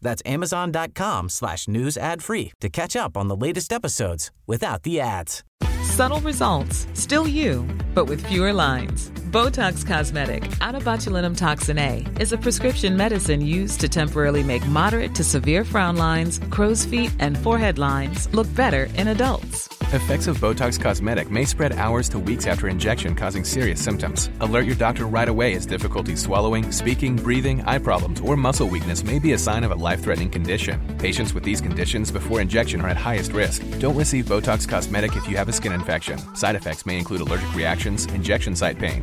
That's amazon.com slash news ad free to catch up on the latest episodes without the ads. Subtle results, still you, but with fewer lines. Botox Cosmetic, out of botulinum toxin A, is a prescription medicine used to temporarily make moderate to severe frown lines, crow's feet, and forehead lines look better in adults. Effects of Botox Cosmetic may spread hours to weeks after injection, causing serious symptoms. Alert your doctor right away as difficulty swallowing, speaking, breathing, eye problems, or muscle weakness may be a sign of a life threatening condition. Patients with these conditions before injection are at highest risk. Don't receive Botox Cosmetic if you have a skin infection. Side effects may include allergic reactions, injection site pain,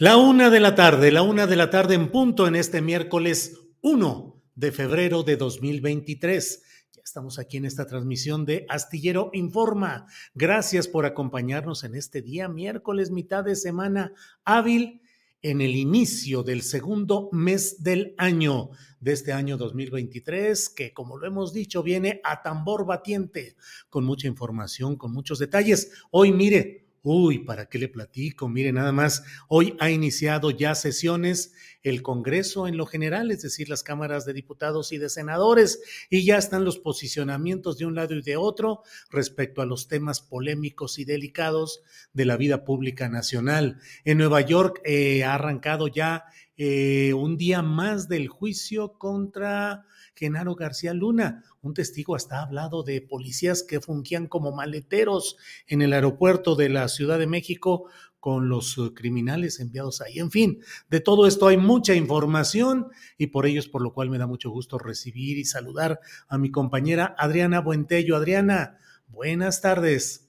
La una de la tarde, la una de la tarde en punto en este miércoles 1 de febrero de 2023. Ya estamos aquí en esta transmisión de Astillero Informa. Gracias por acompañarnos en este día, miércoles, mitad de semana hábil, en el inicio del segundo mes del año, de este año 2023, que como lo hemos dicho, viene a tambor batiente, con mucha información, con muchos detalles. Hoy, mire, Uy, ¿para qué le platico? Mire, nada más, hoy ha iniciado ya sesiones el Congreso en lo general, es decir, las cámaras de diputados y de senadores, y ya están los posicionamientos de un lado y de otro respecto a los temas polémicos y delicados de la vida pública nacional. En Nueva York eh, ha arrancado ya eh, un día más del juicio contra Genaro García Luna. Un testigo hasta ha hablado de policías que fungían como maleteros en el aeropuerto de la Ciudad de México con los eh, criminales enviados ahí. En fin, de todo esto hay mucha información y por ello es por lo cual me da mucho gusto recibir y saludar a mi compañera Adriana Buentello. Adriana, buenas tardes.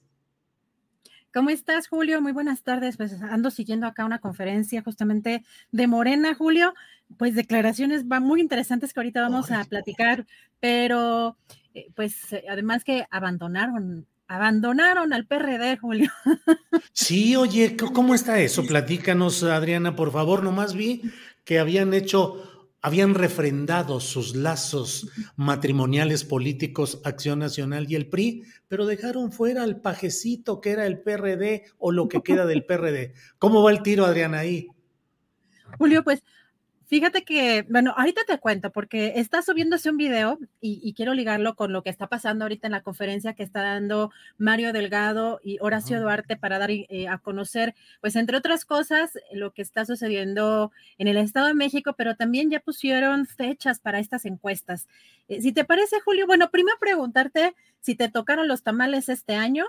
¿Cómo estás, Julio? Muy buenas tardes. Pues ando siguiendo acá una conferencia justamente de Morena, Julio. Pues declaraciones van muy interesantes que ahorita vamos a platicar, pero eh, pues eh, además que abandonaron, abandonaron al PRD, Julio. Sí, oye, ¿cómo está eso? Platícanos, Adriana, por favor. Nomás vi que habían hecho habían refrendado sus lazos matrimoniales políticos Acción Nacional y el PRI, pero dejaron fuera al pajecito que era el PRD o lo que queda del PRD. ¿Cómo va el tiro, Adriana, ahí? Julio, pues Fíjate que, bueno, ahorita te cuento porque está subiéndose un video y, quiero ligarlo con lo que está pasando ahorita en la conferencia que está dando Mario Delgado y Horacio Duarte para dar eh, a conocer, pues entre otras cosas, lo que está sucediendo en el Estado de México, pero también ya pusieron fechas para estas encuestas. Eh, si te parece, Julio, bueno, primero preguntarte si te tocaron los tamales este año.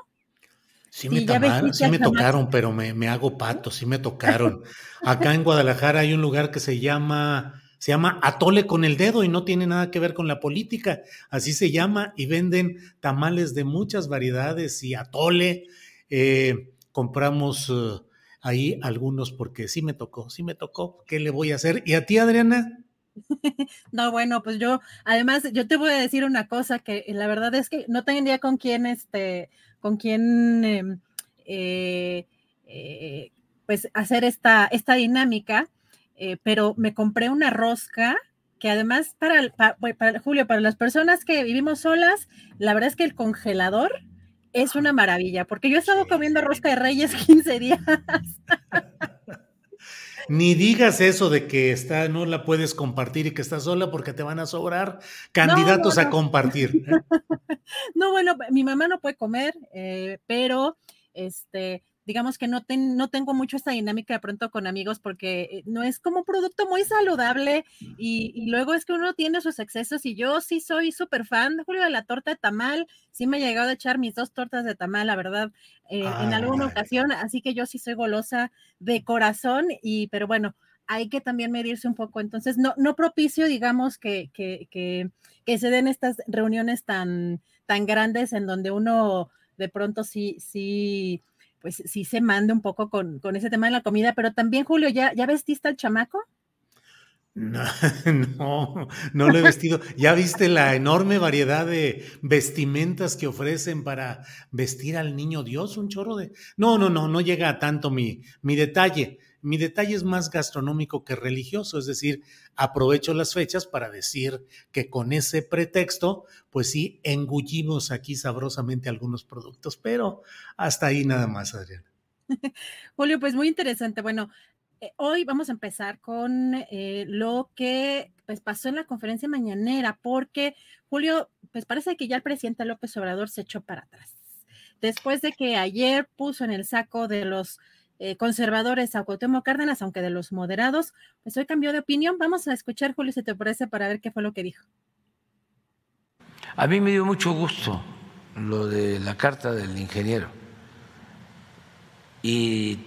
Sí me, sí me tocaron, pero me, me, hago pato, sí me tocaron. Acá en Guadalajara hay un lugar que se llama, se llama Atole con el dedo y no tiene nada que ver con la política. Así se llama y venden tamales de muchas variedades y atole. Eh, compramos eh, ahí algunos porque sí me tocó, sí me tocó. ¿Qué le voy a hacer? ¿Y a ti, Adriana? No, bueno, pues yo, además, yo te voy a decir una cosa que la verdad es que no tenía con quién, este, con quién, em, eh, eh, pues hacer esta, esta dinámica, eh, pero me compré una rosca que además para, para, Julio, para las personas que vivimos solas, la verdad es que el congelador es una maravilla, porque yo he estado comiendo rosca de reyes 15 días. Ni digas eso de que está, no la puedes compartir y que estás sola porque te van a sobrar candidatos a compartir. No, bueno, mi mamá no puede comer, eh, pero este, digamos que no, no tengo mucho esta dinámica de pronto con amigos porque eh, no es como un producto muy saludable y, luego es que uno tiene sus excesos y yo sí soy súper fan, Julio, de la torta de tamal, sí me he llegado a echar mis dos tortas de tamal, la verdad, eh, en alguna ocasión, así que yo sí soy golosa de corazón y, pero bueno, hay que también medirse un poco, entonces no, no propicio, digamos, que, que, que, que se den estas reuniones tan, tan grandes en donde uno de pronto sí, sí pues sí se manda un poco con, con, ese tema de la comida, pero también, Julio, ¿ya, ya vestiste al chamaco? No, no, no lo he vestido. ¿Ya viste la enorme variedad de vestimentas que ofrecen para vestir al niño Dios? Un chorro de... No, no, no, no llega a tanto mi, mi detalle. Mi detalle es más gastronómico que religioso, es decir, aprovecho las fechas para decir que con ese pretexto, pues sí, engullimos aquí sabrosamente algunos productos, pero hasta ahí nada más, Adriana. Julio, pues muy interesante. Bueno, eh, hoy vamos a empezar con eh, lo que pues, pasó en la conferencia mañanera, porque Julio, pues parece que ya el presidente López Obrador se echó para atrás. Después de que ayer puso en el saco de los eh, conservadores a Cuauhtémoc Cárdenas, aunque de los moderados, pues hoy cambió de opinión. Vamos a escuchar, Julio, si te parece, para ver qué fue lo que dijo. A mí me dio mucho gusto lo de la carta del ingeniero. Y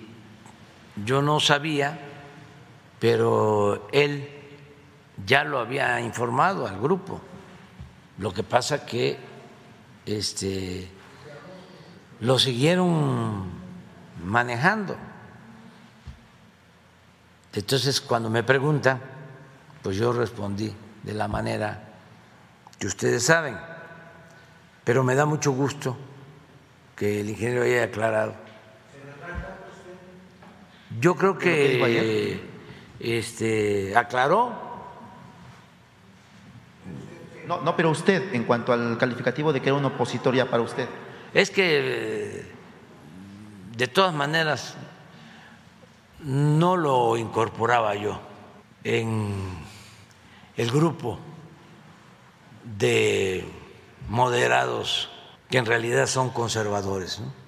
yo no sabía, pero él ya lo había informado al grupo. Lo que pasa que este, lo siguieron manejando. Entonces, cuando me preguntan, pues yo respondí de la manera que ustedes saben, pero me da mucho gusto que el ingeniero haya aclarado. Yo creo que este, aclaró. No, no, pero usted, en cuanto al calificativo de que era un opositor ya para usted. Es que de todas maneras, no lo incorporaba yo en el grupo de moderados que en realidad son conservadores. ¿no?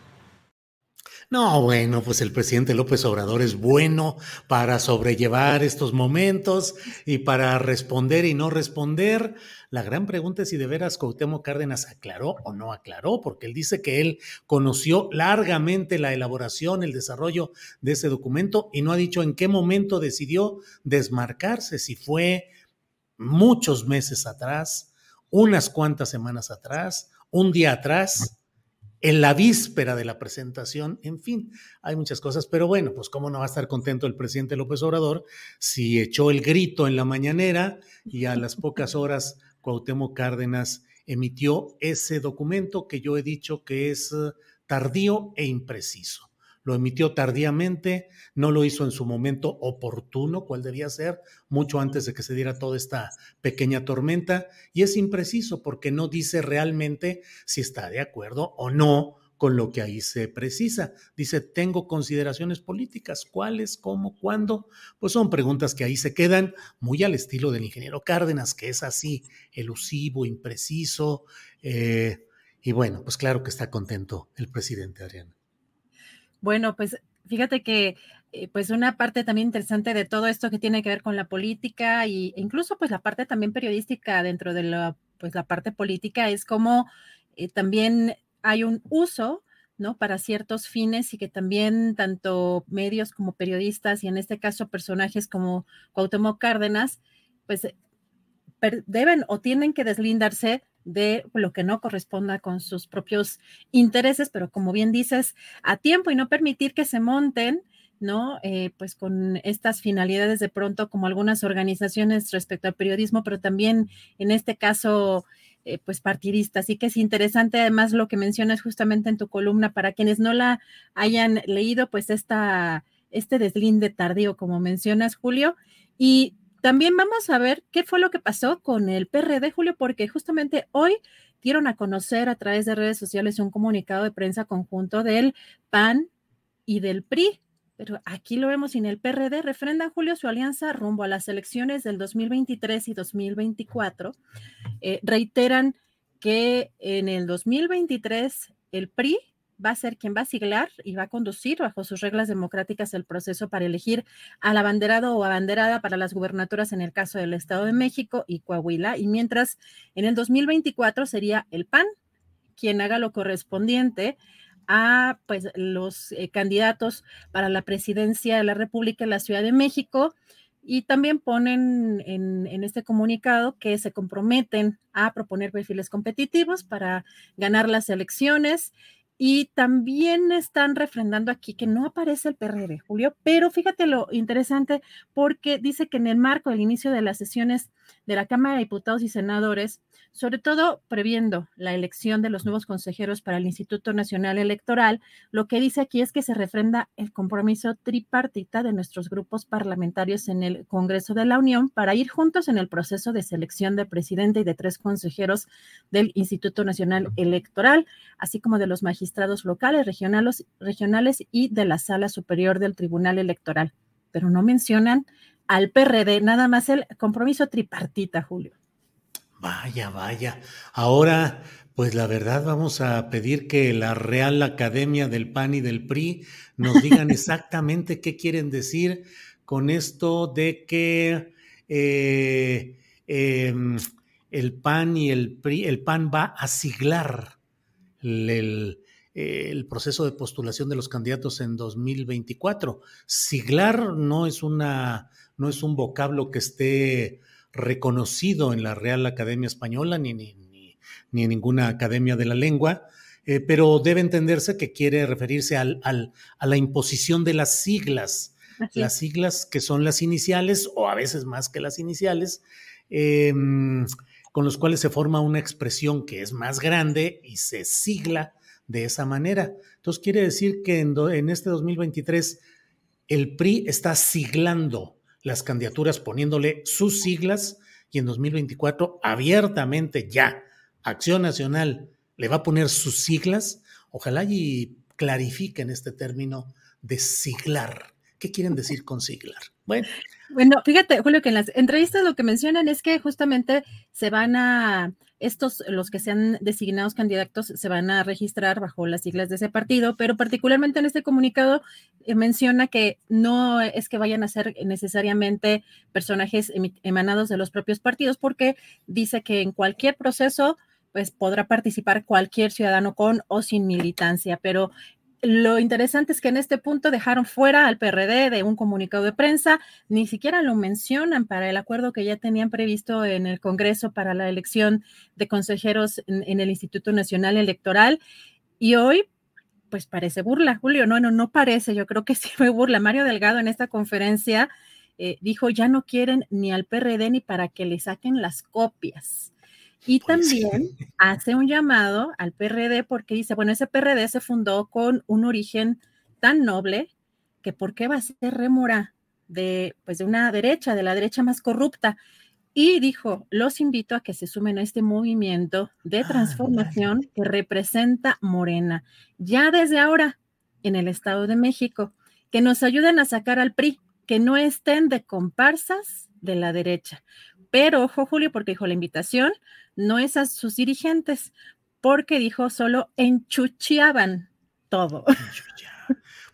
No, bueno, pues el presidente López Obrador es bueno para sobrellevar estos momentos y para responder y no responder. La gran pregunta es si de veras Cuauhtémoc Cárdenas aclaró o no aclaró, porque él dice que él conoció largamente la elaboración, el desarrollo de ese documento y no ha dicho en qué momento decidió desmarcarse, si fue muchos meses atrás, unas cuantas semanas atrás, un día atrás en la víspera de la presentación, en fin, hay muchas cosas, pero bueno, pues cómo no va a estar contento el presidente López Obrador si echó el grito en la mañanera y a las pocas horas Cuauhtémoc Cárdenas emitió ese documento que yo he dicho que es eh, tardío e impreciso. Lo emitió tardíamente, no lo hizo en su momento oportuno, cual debía ser, mucho antes de que se diera toda esta pequeña tormenta, y es impreciso porque no dice realmente si está de acuerdo o no con lo que ahí se precisa. Dice, tengo consideraciones políticas, ¿cuáles, cómo, cuándo? Pues son preguntas que ahí se quedan muy al estilo del ingeniero Cárdenas, que es así, elusivo, impreciso. Eh, y bueno, pues claro que está contento el presidente Adriana. Bueno, pues fíjate que eh, pues una parte también interesante de todo esto que tiene que ver con la política y, e incluso pues la parte también periodística dentro de la pues la parte política es como eh, también hay un uso ¿no? Para ciertos fines y que también tanto medios como periodistas y en este caso personajes como Cuauhtémoc Cárdenas, pues deben o tienen que deslindarse de lo que no corresponda con sus propios intereses, pero como bien dices, a tiempo y no permitir que se monten, ¿no? Eh, pues con estas finalidades de pronto como algunas organizaciones respecto al periodismo, pero también en este caso, eh, pues partidista. Así que es interesante además lo que mencionas justamente en tu columna para quienes no la hayan leído, pues esta, este deslinde tardío, como mencionas, Julio. Y también vamos a ver qué fue lo que pasó con el PRD, Julio, porque justamente hoy dieron a conocer a través de redes sociales un comunicado de prensa conjunto del PAN y del PRI. Pero aquí lo vemos en el PRD, refrenda Julio su alianza rumbo a las elecciones del 2023 y 2024. Eh, reiteran que en el 2023 el PRI va a ser quien va a siglar y va a conducir bajo sus reglas democráticas el proceso para elegir al abanderado o abanderada para las gubernaturas en el caso del Estado de México y Coahuila. Y mientras en el 2024 sería el PAN quien haga lo correspondiente a pues los eh, candidatos para la presidencia de la República en la Ciudad de México y también ponen en, en, este comunicado que se comprometen a proponer perfiles competitivos para ganar las elecciones y también están refrendando aquí que no aparece el PRD, Julio, pero fíjate lo interesante porque dice que en el marco del inicio de las sesiones de la Cámara de Diputados y Senadores, sobre todo previendo la elección de los nuevos consejeros para el Instituto Nacional Electoral, lo que dice aquí es que se refrenda el compromiso tripartita de nuestros grupos parlamentarios en el Congreso de la Unión para ir juntos en el proceso de selección de presidente y de tres consejeros del Instituto Nacional Electoral, así como de los magistrados locales, regionales, regionales y de la Sala Superior del Tribunal Electoral. Pero no mencionan al PRD, nada más el compromiso tripartita, Julio. Vaya, vaya. Ahora, pues la verdad vamos a pedir que la Real Academia del PAN y del PRI nos digan exactamente qué quieren decir con esto de que eh, em, el PAN y el PRI, el PAN va a siglar el, el proceso de postulación de los candidatos en 2024. Siglar no es una no es un vocablo que esté reconocido en la Real Academia Española ni, ni, ni, en ninguna academia de la lengua, eh, pero debe entenderse que quiere referirse al, al, a la imposición de las siglas, Así. las siglas que son las iniciales o a veces más que las iniciales, eh, con los cuales se forma una expresión que es más grande y se sigla de esa manera. Entonces quiere decir que en, do, en este 2023 el PRI está siglando las candidaturas poniéndole sus siglas y en 2024 abiertamente ya Acción Nacional le va a poner sus siglas. Ojalá y clarifiquen este término de siglar. ¿Qué quieren decir con siglar? Bueno. Bueno, fíjate, Julio, que en las entrevistas lo que mencionan es que justamente se van a, estos, los que sean designados candidatos, se van a registrar bajo las siglas de ese partido, pero particularmente en este comunicado eh, menciona que no es que vayan a ser necesariamente personajes emanados de los propios partidos, porque dice que en cualquier proceso pues podrá participar cualquier ciudadano con o sin militancia, pero lo interesante es que en este punto dejaron fuera al PRD de un comunicado de prensa, ni siquiera lo mencionan para el acuerdo que ya tenían previsto en el Congreso para la elección de consejeros en, el Instituto Nacional Electoral. Y hoy, pues parece burla, Julio, no, no, no parece, yo creo que sí fue burla. Mario Delgado en esta conferencia eh, dijo, ya no quieren ni al PRD ni para que le saquen las copias. Y pues también sí. hace un llamado al PRD porque dice, bueno, ese PRD se fundó con un origen tan noble que ¿por qué va a ser rémora de, pues, de una derecha, de la derecha más corrupta? Y dijo, los invito a que se sumen a este movimiento de transformación ah, que representa Morena, ya desde ahora en el Estado de México, que nos ayuden a sacar al PRI, que no estén de comparsas de la derecha. Pero ojo, Julio, porque dijo la invitación no es a sus dirigentes, porque dijo solo enchucheaban todo.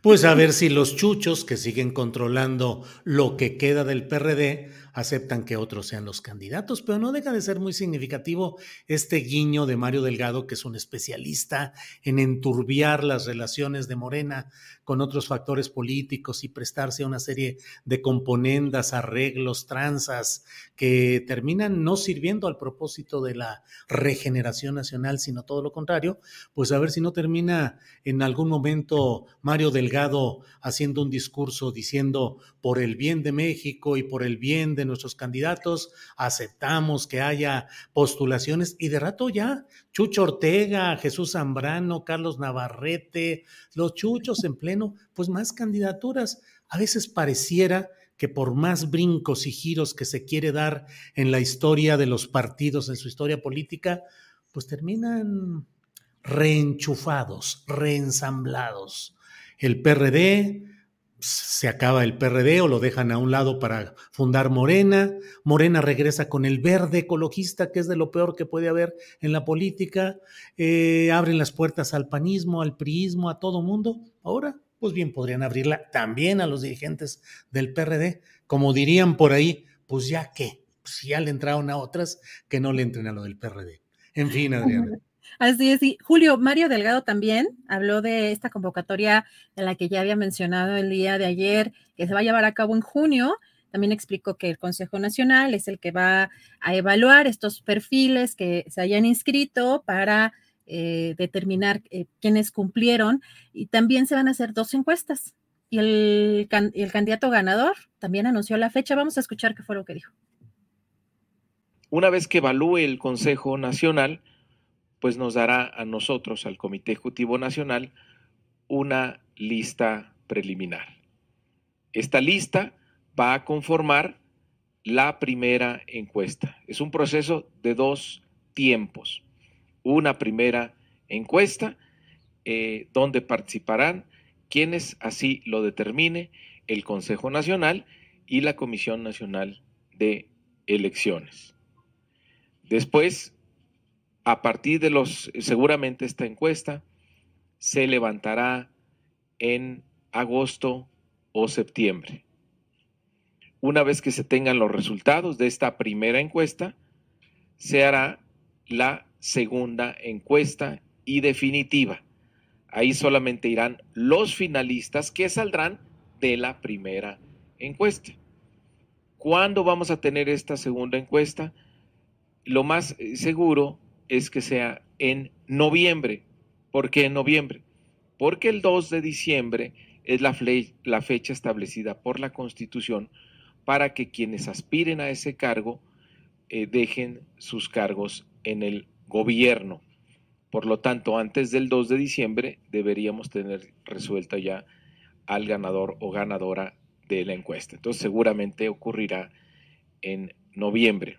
Pues a ver si los chuchos que siguen controlando lo que queda del PRD aceptan que otros sean los candidatos, pero no deja de ser muy significativo este guiño de Mario Delgado, que es un especialista en enturbiar las relaciones de Morena con otros factores políticos y prestarse a una serie de componendas, arreglos, tranzas que terminan no sirviendo al propósito de la regeneración nacional, sino todo lo contrario, pues a ver si no termina en algún momento Mario Delgado haciendo un discurso diciendo por el bien de México y por el bien de nuestros candidatos, aceptamos que haya postulaciones y de rato ya Chucho Ortega, Jesús Zambrano, Carlos Navarrete, los chuchos en pues más candidaturas. A veces pareciera que por más brincos y giros que se quiere dar en la historia de los partidos, en su historia política, pues terminan reenchufados, reensamblados. El PRD se acaba el PRD o lo dejan a un lado para fundar Morena. Morena regresa con el verde ecologista, que es de lo peor que puede haber en la política. Eh, abren las puertas al panismo, al priismo, a todo mundo. Ahora, pues bien, podrían abrirla también a los dirigentes del PRD. Como dirían por ahí, pues ya qué, si ya le entraron a otras, que no le entren a lo del PRD. En fin, Adriana. Así es, y Julio Mario Delgado también habló de esta convocatoria de la que ya había mencionado el día de ayer, que se va a llevar a cabo en junio. También explicó que el Consejo Nacional es el que va a evaluar estos perfiles que se hayan inscrito para eh, determinar eh, quiénes cumplieron y también se van a hacer dos encuestas. Y el, el candidato ganador también anunció la fecha. Vamos a escuchar qué fue lo que dijo. Una vez que evalúe el Consejo Nacional, pues nos dará a nosotros, al Comité Ejecutivo Nacional, una lista preliminar. Esta lista va a conformar la primera encuesta. Es un proceso de dos tiempos. Una primera encuesta eh, donde participarán quienes así lo determine el Consejo Nacional y la Comisión Nacional de Elecciones. Después a partir de los, seguramente esta encuesta se levantará en agosto o septiembre. Una vez que se tengan los resultados de esta primera encuesta, se hará la segunda encuesta y definitiva. Ahí solamente irán los finalistas que saldrán de la primera encuesta. ¿Cuándo vamos a tener esta segunda encuesta? Lo más eh, seguro es que sea en noviembre. ¿Por qué en noviembre? Porque el 2 de diciembre es la, fecha establecida por la Constitución para que quienes aspiren a ese cargo eh, dejen sus cargos en el gobierno. Por lo tanto, antes del 2 de diciembre deberíamos tener resuelta ya al ganador o ganadora de la encuesta. Entonces seguramente ocurrirá en noviembre.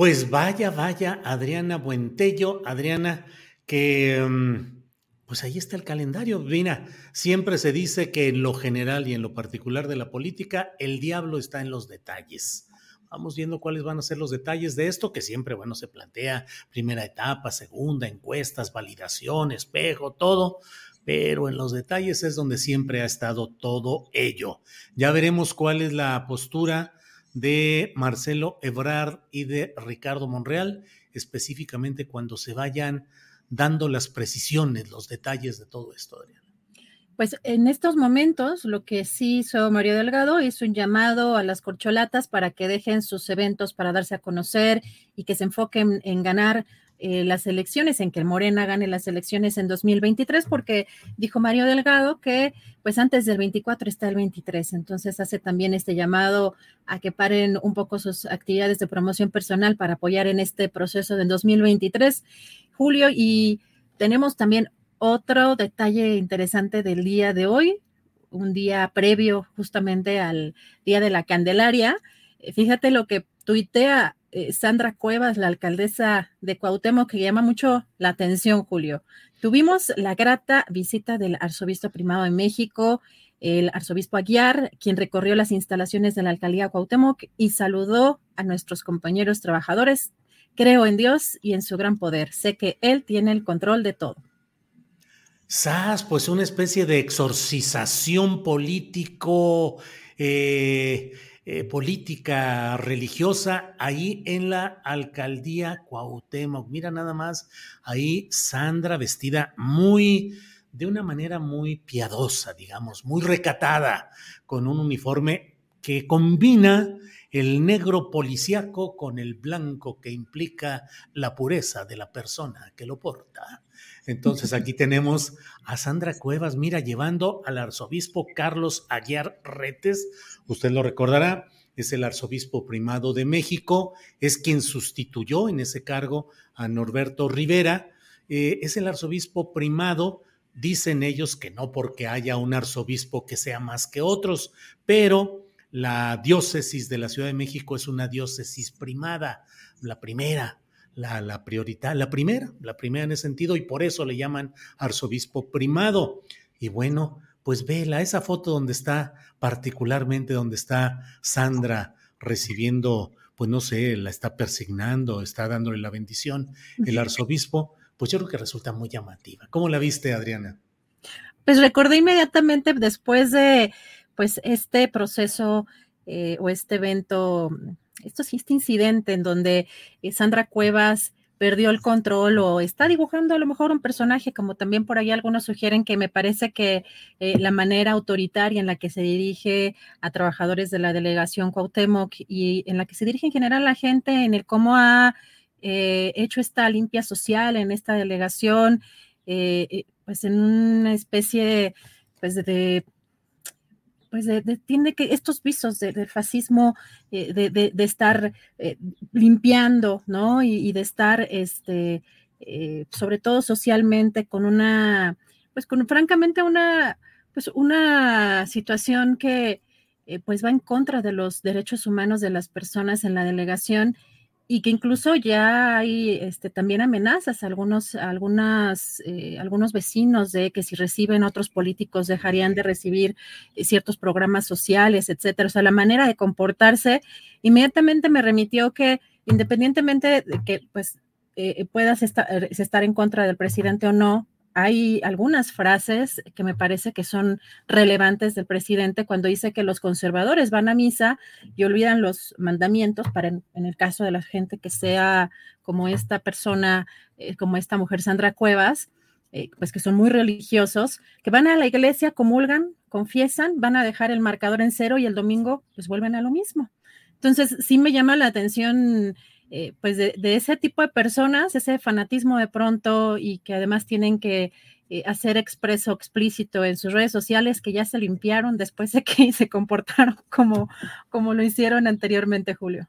Pues vaya, vaya, Adriana Buentello, Adriana, que mm, pues ahí está el calendario. Mira, siempre se dice que en lo general y en lo particular de la política, el diablo está en los detalles. Vamos viendo cuáles van a ser los detalles de esto, que siempre, bueno, se plantea primera etapa, segunda, encuestas, validación, espejo, todo, pero en los detalles es donde siempre ha estado todo ello. Ya veremos cuál es la postura de Marcelo Ebrard y de Ricardo Monreal, específicamente cuando se vayan dando las precisiones, los detalles de todo esto, Adriana. Pues en estos momentos lo que sí hizo Mario Delgado es un llamado a las corcholatas para que dejen sus eventos para darse a conocer y que se enfoquen en ganar eh, las elecciones, en que Morena gane las elecciones en 2023, porque dijo Mario Delgado que pues antes del 24 está el 23, entonces hace también este llamado a que paren un poco sus actividades de promoción personal para apoyar en este proceso del 2023, Julio, y tenemos también otro detalle interesante del día de hoy, un día previo justamente al Día de la Candelaria. Eh, fíjate lo que tuitea eh, Sandra Cuevas, la alcaldesa de Cuauhtémoc, que llama mucho la atención, Julio. Tuvimos la grata visita del arzobispo primado de México, el arzobispo Aguiar, quien recorrió las instalaciones de la alcaldía Cuauhtémoc y saludó a nuestros compañeros trabajadores. Creo en Dios y en su gran poder. Sé que Él tiene el control de todo. SAS, pues una especie de exorcización político. Eh, eh, política religiosa ahí en la alcaldía Cuauhtémoc. Mira nada más, ahí Sandra vestida muy, de una manera muy piadosa, digamos, muy recatada, con un uniforme que combina el negro policíaco con el blanco que implica la pureza de la persona que lo porta. Entonces aquí tenemos a Sandra Cuevas, mira, llevando al arzobispo Carlos Aguiar Retes, usted lo recordará, es el arzobispo primado de México, es quien sustituyó en ese cargo a Norberto Rivera, eh, es el arzobispo primado dicen ellos que no porque haya un arzobispo que sea más que otros, pero la diócesis de la Ciudad de México es una diócesis primada, la primera, la, la prioridad, la primera, la primera en ese sentido, y por eso le llaman arzobispo primado. Y bueno, pues vela, esa foto donde está, particularmente donde está Sandra recibiendo, pues no sé, la está persignando, está dándole la bendición, el arzobispo, pues yo creo que resulta muy llamativa. ¿Cómo la viste, Adriana? Pues recordé inmediatamente después de pues este proceso eh, o este evento, esto sí, este incidente en donde eh, Sandra Cuevas perdió el control o está dibujando a lo mejor un personaje, como también por ahí algunos sugieren que me parece que eh, la manera autoritaria en la que se dirige a trabajadores de la delegación Cuauhtémoc y en la que se dirige en general la gente en el cómo ha hecho esta limpia social en esta delegación, pues en una especie pues de pues tiene que estos visos del fascismo, eh, de, estar eh, limpiando, ¿no? Y, de estar, este, eh, sobre todo socialmente, con una, pues con francamente una, pues una situación que pues va en contra de los derechos humanos de las personas en la delegación y que incluso ya hay este, también amenazas a algunos, algunas, eh, algunos vecinos de que si reciben otros políticos dejarían de recibir eh, ciertos programas sociales, etcétera. O sea, la manera de comportarse inmediatamente me remitió que independientemente de que pues eh, puedas estar en contra del presidente o no, hay algunas frases que me parece que son relevantes del presidente cuando dice que los conservadores van a misa y olvidan los mandamientos para en, el caso de la gente que sea como esta persona, eh, como esta mujer Sandra Cuevas, eh, pues que son muy religiosos, que van a la iglesia, comulgan, confiesan, van a dejar el marcador en cero y el domingo pues vuelven a lo mismo. Entonces sí me llama la atención eh, pues de, ese tipo de personas, ese fanatismo de pronto y que además tienen que eh, hacer expreso, explícito en sus redes sociales que ya se limpiaron después de que se comportaron como, como lo hicieron anteriormente, Julio.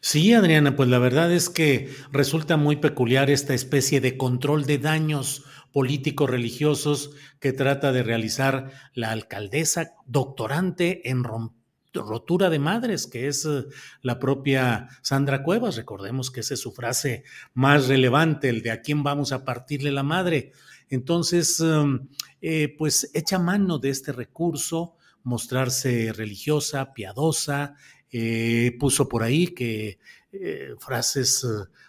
Sí, Adriana, pues la verdad es que resulta muy peculiar esta especie de control de daños políticos religiosos que trata de realizar la alcaldesa doctorante en romper rotura de madres, que es eh, la propia Sandra Cuevas. Recordemos que esa es su frase más relevante, el de a quién vamos a partirle la madre. Entonces, em, eh, pues echa mano de este recurso, mostrarse religiosa, piadosa, eh, puso por ahí que frases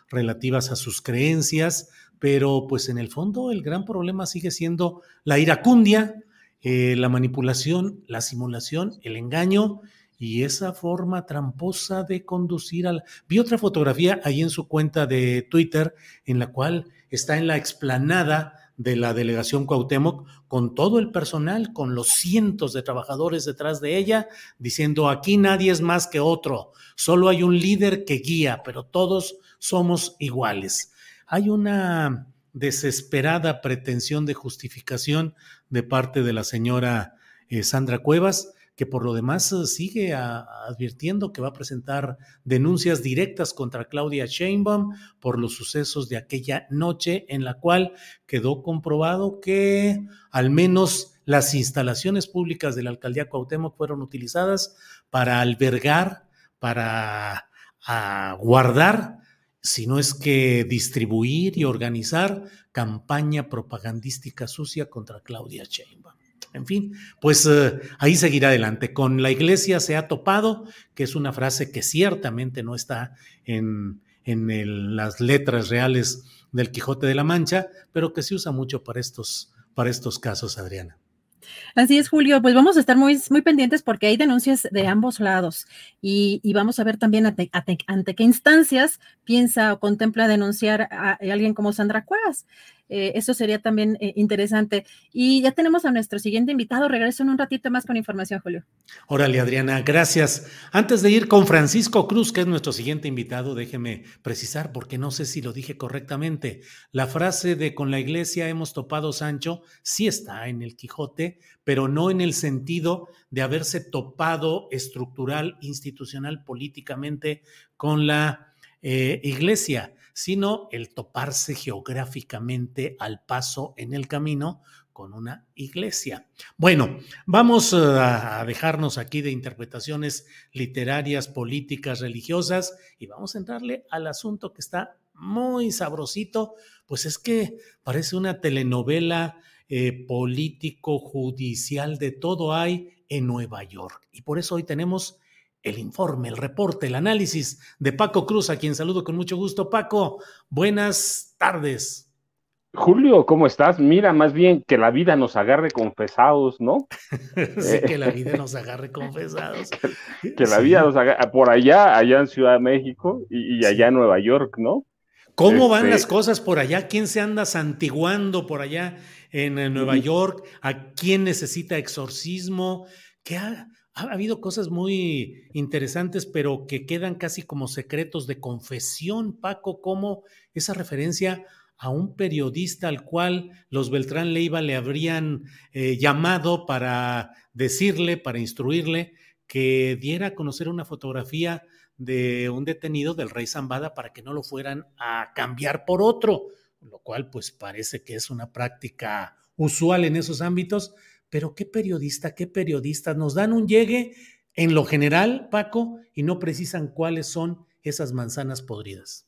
relativas a sus creencias, pero pues en el fondo el gran problema sigue siendo la iracundia, la manipulación, la simulación, el engaño y esa forma tramposa de conducir al... Vi otra fotografía ahí en su cuenta de Twitter en la cual está en la explanada de la delegación Cuauhtémoc con todo el personal, con los cientos de trabajadores detrás de ella, diciendo aquí nadie es más que otro, solo hay un líder que guía, pero todos somos iguales. Hay una desesperada pretensión de justificación de parte de la señora eh, Sandra Cuevas, que por lo demás eh, sigue advirtiendo que va a presentar denuncias directas contra Claudia Sheinbaum por los sucesos de aquella noche en la cual quedó comprobado que al menos las instalaciones públicas de la alcaldía Cuauhtémoc fueron utilizadas para albergar, para guardar, si no es que distribuir y organizar campaña propagandística sucia contra Claudia Sheinbaum. En fin, pues eh, ahí seguirá adelante. Con la iglesia se ha topado, que es una frase que ciertamente no está en, las letras reales del Quijote de la Mancha, pero que se usa mucho para estos, para estos casos, Adriana. Así es, Julio. Pues vamos a estar muy, muy pendientes porque hay denuncias de ambos lados y, vamos a ver también ante, qué instancias piensa o contempla denunciar a, alguien como Sandra Cuevas. Eh, eso sería también eh, interesante. Y ya tenemos a nuestro siguiente invitado. Regreso en un ratito más con información, Julio. Órale, Adriana, gracias. Antes de ir con Francisco Cruz, que es nuestro siguiente invitado, déjeme precisar, porque no sé si lo dije correctamente. La frase de con la iglesia hemos topado Sancho sí está en el Quijote, pero no en el sentido de haberse topado estructural, institucional, políticamente con la eh, iglesia sino el toparse geográficamente al paso en el camino con una iglesia. Bueno, vamos eh, a dejarnos aquí de interpretaciones literarias, políticas, religiosas y vamos a entrarle al asunto que está muy sabrosito, pues es que parece una telenovela eh, político, judicial, de todo hay en Nueva York. Y por eso hoy tenemos el informe, el reporte, el análisis de Paco Cruz, a quien saludo con mucho gusto. Paco, buenas tardes. Julio, ¿cómo estás? Mira, más bien que la vida nos agarre confesados, ¿no? sí, que la vida nos agarre confesados. que, la vida nos agarre por allá, allá en Ciudad de México y, allá en Nueva York, ¿no? ¿Cómo van este las cosas por allá? ¿Quién se anda santiguando por allá en, Nueva York? ¿A quién necesita exorcismo? ¿Qué ha, ha habido cosas muy interesantes, pero que quedan casi como secretos de confesión, Paco, como esa referencia a un periodista al cual los Beltrán Leiva le habrían eh, llamado para decirle, para instruirle, que diera a conocer una fotografía de un detenido del rey Zambada para que no lo fueran a cambiar por otro, lo cual pues parece que es una práctica usual en esos ámbitos, pero qué periodista, qué periodistas nos dan un llegue en lo general, Paco, y no precisan cuáles son esas manzanas podridas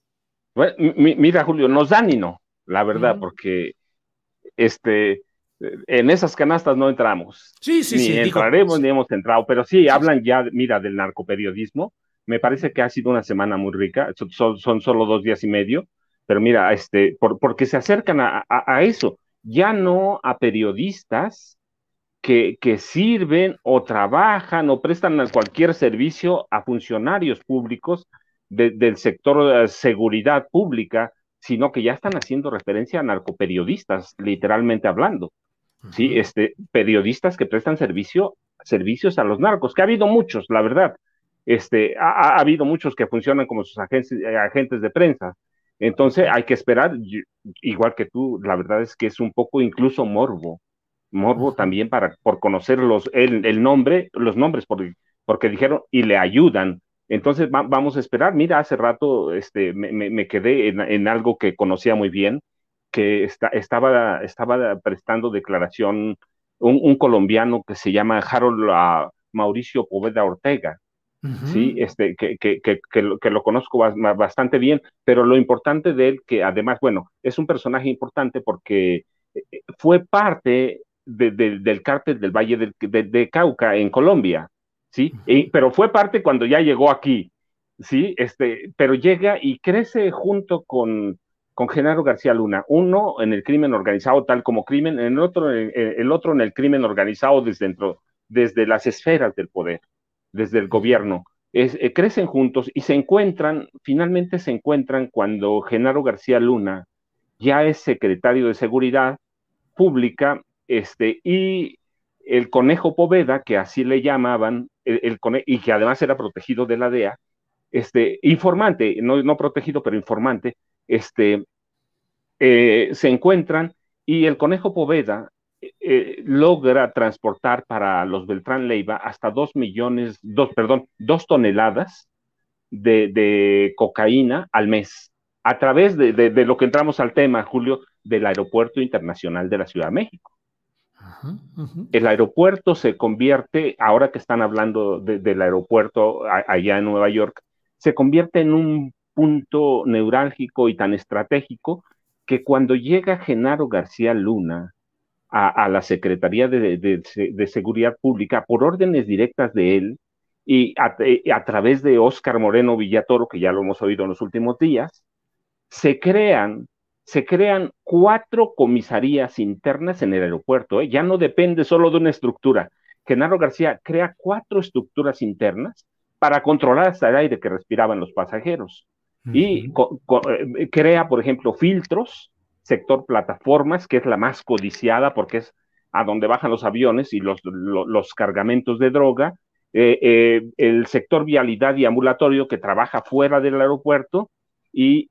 mira, Julio, nos dan y no, la verdad, porque este, en esas canastas no entramos. Sí, sí, ni sí. entraremos pues, ni hemos entrado, pero sí, hablan ya, mira, del narcoperiodismo. Me parece que ha sido una semana muy rica, son, son solo dos días y medio, pero mira, este, por, porque se acercan a, a, eso, ya no a periodistas que, que, sirven o trabajan o prestan cualquier servicio a funcionarios públicos del sector de seguridad pública, sino que ya están haciendo referencia a narcoperiodistas, literalmente hablando. Sí, este, periodistas que prestan servicio, servicios a los narcos, que ha habido muchos, la verdad. Este, ha, habido muchos que funcionan como sus agentes, eh, agentes de prensa. Entonces hay que esperar, igual que tú, la verdad es que es un poco incluso morbo, morbo también para, por conocer los, el, el nombre, los nombres, porque, porque dijeron y le ayudan entonces vamos a esperar. Mira, hace rato este, me, quedé en, algo que conocía muy bien, que estaba, estaba prestando declaración un, colombiano que se llama Harold ah, Mauricio Poveda Ortega. Sí, este, que, que, que, que, lo, conozco bastante bien, pero lo importante de él, que además, bueno, es un personaje importante porque eh, fue parte del cártel del Valle de Cauca en Colombia. ¿sí? pero fue parte cuando ya llegó aquí, ¿sí? Este, pero llega y crece junto con, con Genaro García Luna, uno en el crimen organizado tal como crimen, el otro, el, otro en el crimen organizado desde dentro, desde las esferas del poder, desde el gobierno. Eh, crecen juntos y se encuentran, finalmente se encuentran cuando Genaro García Luna ya es secretario de Seguridad Pública, este, y el conejo Poveda, que así le llamaban, el, y que además era protegido de la DEA, este, informante, no, no protegido, pero informante, este, eh, se encuentran y el conejo Poveda eh, logra transportar para los Beltrán Leiva hasta dos millones, dos, perdón, dos toneladas de, cocaína al mes, a través de, de, lo que entramos al tema, Julio, del Aeropuerto Internacional de la Ciudad de México. El aeropuerto se convierte, ahora que están hablando del aeropuerto allá en Nueva York, se convierte en un punto neurálgico y tan estratégico que cuando llega Genaro García Luna a, la Secretaría de, Seguridad Pública por órdenes directas de él y a, a través de Óscar Moreno Villatoro, que ya lo hemos oído en los últimos días, se crean se crean cuatro comisarías internas en el aeropuerto. ¿eh? Ya no depende solo de una estructura. Genaro García crea cuatro estructuras internas para controlar hasta el aire que respiraban los pasajeros. Y eh, crea, por ejemplo, filtros, sector plataformas, que es la más codiciada porque es a donde bajan los aviones y los, los, cargamentos de droga. Eh, el sector vialidad y ambulatorio que trabaja fuera del aeropuerto y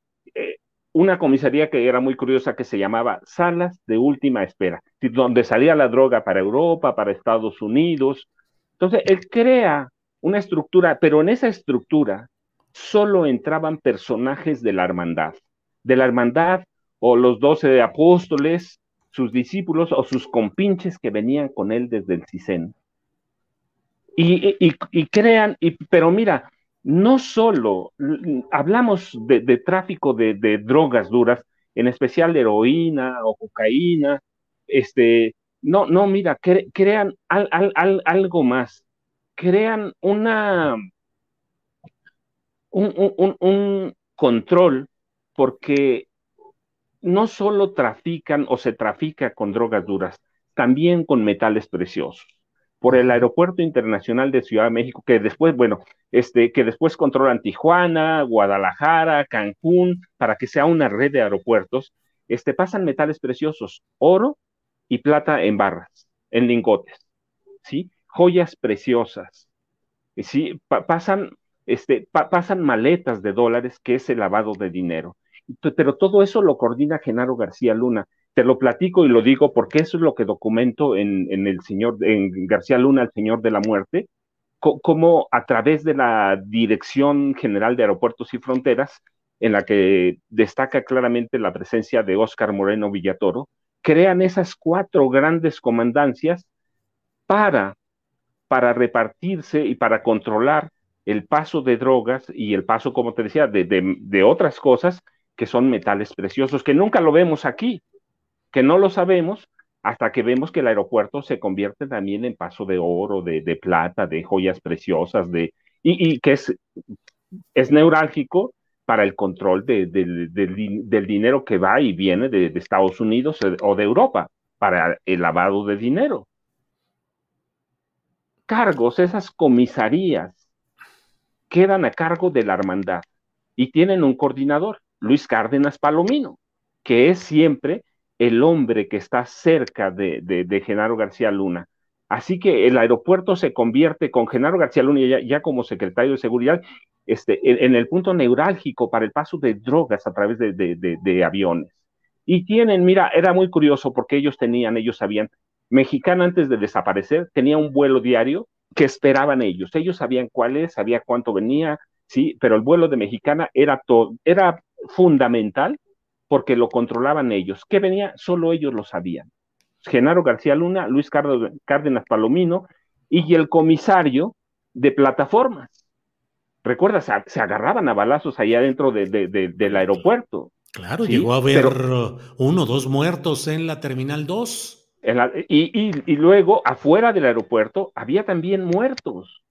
una comisaría que era muy curiosa que se llamaba Salas de Última Espera, donde salía la droga para Europa, para Estados Unidos. Entonces, él crea una estructura, pero en esa estructura solo entraban personajes de la hermandad, de la hermandad o los doce apóstoles sus discípulos o sus compinches que venían con él desde el CISEN. Y, crean, pero mira, no solo hablamos de, tráfico de, drogas duras, en especial heroína o cocaína, este, no, no, mira, crean algo más, crean una, un, control porque no solo trafican o se trafica con drogas duras, también con metales preciosos. Por el Aeropuerto Internacional de Ciudad de México, que después, bueno, este, que después controlan Tijuana, Guadalajara, Cancún, para que sea una red de aeropuertos, este, pasan metales preciosos, oro y plata en barras, en lingotes, ¿sí? Joyas preciosas, ¿sí? pasan, este, pasan maletas de dólares, que es el lavado de dinero. Pero todo eso lo coordina Genaro García Luna. Te lo platico y lo digo porque eso es lo que documento en, el señor, en García Luna, el señor de la muerte, como a través de la Dirección General de Aeropuertos y Fronteras, en la que destaca claramente la presencia de Óscar Moreno Villatoro, crean esas cuatro grandes comandancias para, para repartirse y para controlar el paso de drogas y el paso, como te decía, de, de, otras cosas que son metales preciosos, que nunca lo vemos aquí, que no lo sabemos hasta que vemos que el aeropuerto se convierte también en paso de oro, de, plata, de joyas preciosas, de, y, que es, es neurálgico para el control del dinero que va y viene de, Estados Unidos o de Europa, para el lavado de dinero. Cargos, esas comisarías, quedan a cargo de la hermandad y tienen un coordinador, Luis Cárdenas Palomino, que es siempre el hombre que está cerca de, Genaro García Luna. Así que el aeropuerto se convierte con Genaro García Luna ya, ya como secretario de seguridad este, en, el punto neurálgico para el paso de drogas a través de, aviones. Y tienen, mira, era muy curioso porque ellos tenían, ellos sabían, Mexicana antes de desaparecer tenía un vuelo diario que esperaban ellos. Ellos sabían cuál es, sabía cuánto venía, sí, pero el vuelo de Mexicana era todo, era fundamental porque lo controlaban ellos. ¿Qué venía? Solo ellos lo sabían. Genaro García Luna, Luis Cárdenas Palomino y el comisario de plataformas. Recuerda, se, agarraban a balazos allá dentro del aeropuerto. Claro, llegó a haber uno o dos muertos en la Terminal 2. y, luego, afuera del aeropuerto, había también muertos,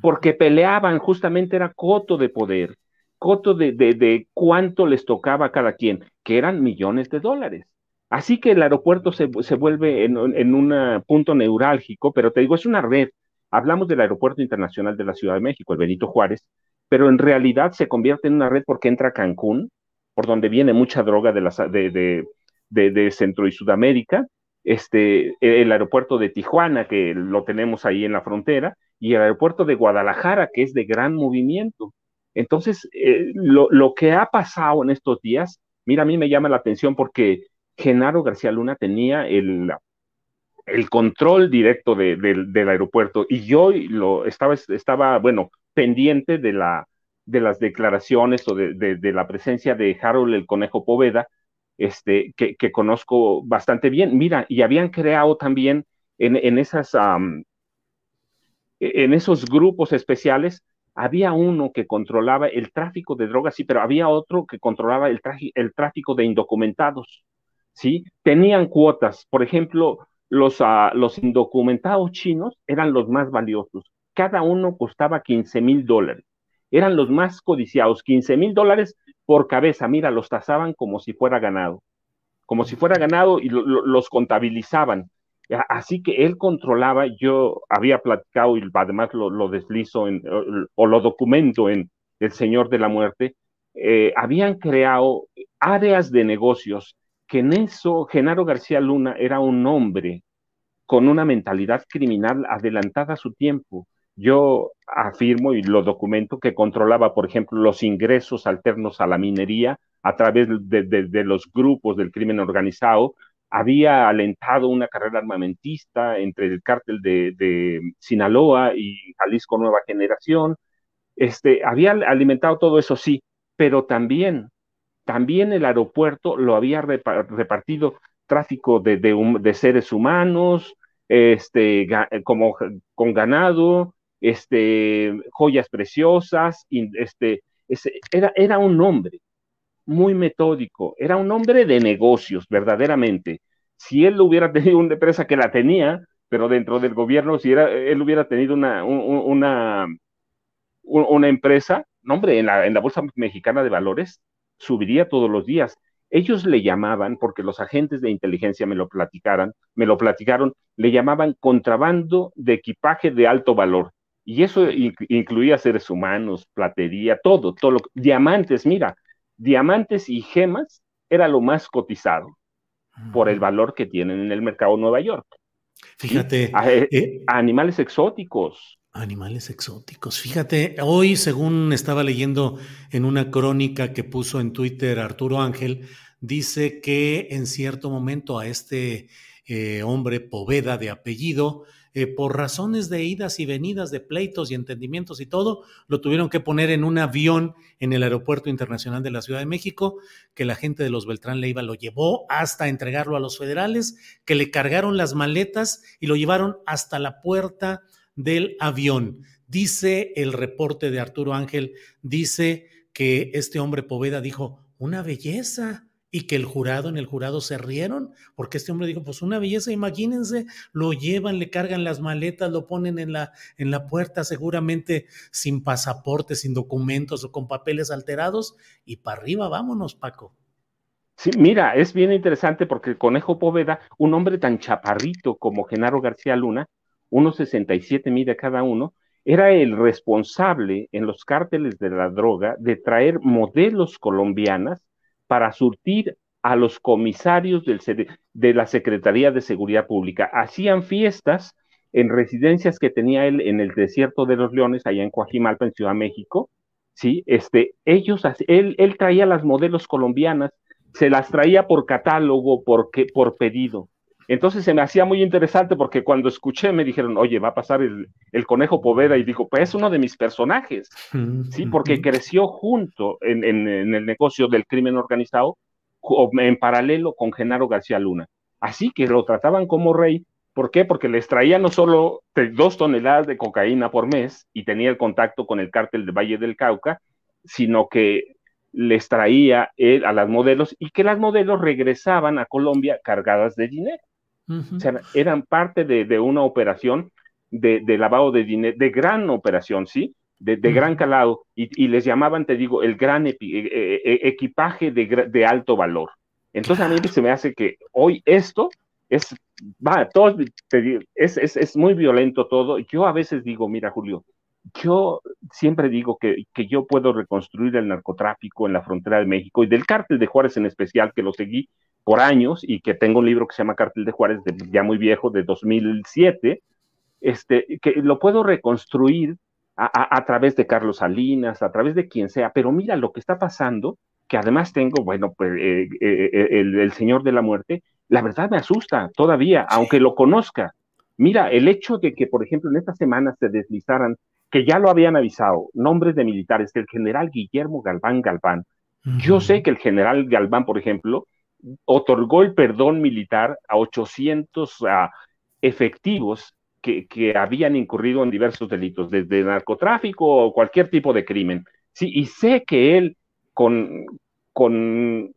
porque peleaban, justamente era coto de poder, coto de, cuánto les tocaba a cada quien, que eran millones de dólares. Así que el aeropuerto se, vuelve en, un punto neurálgico, pero te digo, es una red Hablamos del Aeropuerto Internacional de la Ciudad de México, el Benito Juárez, pero en realidad se convierte en una red porque entra Cancún, por donde viene mucha droga de, de, Centro y Sudamérica, este, el aeropuerto de Tijuana, que lo tenemos ahí en la frontera, y el aeropuerto de Guadalajara, que es de gran movimiento. Entonces, eh, lo, lo, que ha pasado en estos días, mira, a mí me llama la atención porque Genaro García Luna tenía el, el control directo del aeropuerto y yo lo estaba, estaba, bueno, pendiente de, la, de las declaraciones o de, la presencia de Harold el Conejo Poveda, este, que, conozco bastante bien. Mira, y habían creado también en, esas, en esos grupos especiales, había uno que controlaba el tráfico de drogas, sí, pero había otro que controlaba el, el tráfico de indocumentados, ¿sí? Tenían cuotas, por ejemplo, los, ah, los indocumentados chinos eran los más valiosos. Cada uno costaba 15 mil dólares. Eran los más codiciados, 15 mil dólares por cabeza. Mira, los tasaban como si fuera ganado. Como si fuera ganado y los contabilizaban. Así que él controlaba, yo había platicado y además lo, deslizo en, o, lo documento en El Señor de la Muerte, eh, habían creado áreas de negocios que en eso Genaro García Luna era un hombre con una mentalidad criminal adelantada a su tiempo. Yo afirmo y lo documento que controlaba, por ejemplo, los ingresos alternos a la minería a través de, los grupos del crimen organizado, había alentado una carrera armamentista entre el cártel de, Sinaloa y Jalisco Nueva Generación, este, había alimentado todo eso, sí, pero también también el aeropuerto lo había repartido tráfico de, de, seres humanos, este, como con ganado, este, joyas preciosas, este, era, era un hombre muy metódico, era un hombre de negocios, verdaderamente. Si él hubiera tenido una empresa que la tenía, pero dentro del gobierno, si era, él hubiera tenido una, una, una empresa, no, hombre, en la, en la Bolsa Mexicana de Valores subiría todos los días. Ellos le llamaban, porque los agentes de inteligencia me lo platicaran, me lo platicaron, le llamaban contrabando de equipaje de alto valor. Y eso incluía seres humanos, platería, todo, todo lo, diamantes, mira, diamantes y gemas era lo más cotizado por el valor que tienen en el mercado de Nueva York. Fíjate. Eh, eh, animales exóticos. Animales exóticos. Fíjate, hoy, según estaba leyendo en una crónica que puso en Twitter Arturo Ángel, dice que en cierto momento a este eh, hombre Poveda de apellido, eh, por razones de idas y venidas, de pleitos y entendimientos y todo, lo tuvieron que poner en un avión en el Aeropuerto Internacional de la Ciudad de México, que la gente de los Beltrán Leiva lo llevó hasta entregarlo a los federales, que le cargaron las maletas y lo llevaron hasta la puerta del avión. Dice el reporte de Arturo Ángel, dice que este hombre Poveda dijo, una belleza, y que el jurado, en el jurado se rieron, porque este hombre dijo, pues una belleza, imagínense, lo llevan, le cargan las maletas, lo ponen en la, en la puerta, seguramente sin pasaporte, sin documentos o con papeles alterados, y para arriba, vámonos, Paco. Sí, mira, es bien interesante porque el Conejo Poveda, un hombre tan chaparrito como Genaro García Luna, 1,67 mide cada uno, era el responsable en los cárteles de la droga de traer modelos colombianas para surtir a los comisarios del, de la Secretaría de Seguridad Pública. Hacían fiestas en residencias que tenía él en el desierto de los Leones, allá en Coajimalpa, en Ciudad México. Sí, este, ellos, él, él traía las modelos colombianas, se las traía por catálogo, por, por pedido. Entonces se me hacía muy interesante porque cuando escuché me dijeron, oye, va a pasar el, conejo Poveda y dijo, pues es uno de mis personajes, ¿sí? Porque creció junto en, el negocio del crimen organizado en paralelo con Genaro García Luna. Así que lo trataban como rey. ¿Por qué? Porque les traía no solo dos toneladas de cocaína por mes y tenía el contacto con el cártel de Valle del Cauca, sino que les traía él a las modelos y que las modelos regresaban a Colombia cargadas de dinero. O sea, eran parte de, una operación de, lavado de dinero, de gran operación, ¿sí? De, gran calado, y, les llamaban, te digo, el gran eh, eh, eh, equipaje de, alto valor. Entonces a mí se me hace que hoy esto es, va, todo, es, es, muy violento todo. Yo a veces digo, mira, Julio, yo siempre digo que, que, yo puedo reconstruir el narcotráfico en la frontera de México y del cártel de Juárez en especial, que lo seguí por años y que tengo un libro que se llama Cartel de Juárez, ya muy viejo, de 2007, este, que lo puedo reconstruir a, través de Carlos Salinas, a través de quien sea, pero mira lo que está pasando, que además tengo, bueno, pues eh, eh, eh, el, el, Señor de la Muerte, la verdad me asusta todavía, aunque lo conozca. Mira, el hecho de que, por ejemplo, en esta semana se deslizaran, que ya lo habían avisado, nombres de militares, el general Guillermo Galván Galván. Yo sé que el general Galván, por ejemplo, otorgó el perdón militar a 800 efectivos que, habían incurrido en diversos delitos, desde narcotráfico o cualquier tipo de crimen. Sí, y sé que él con,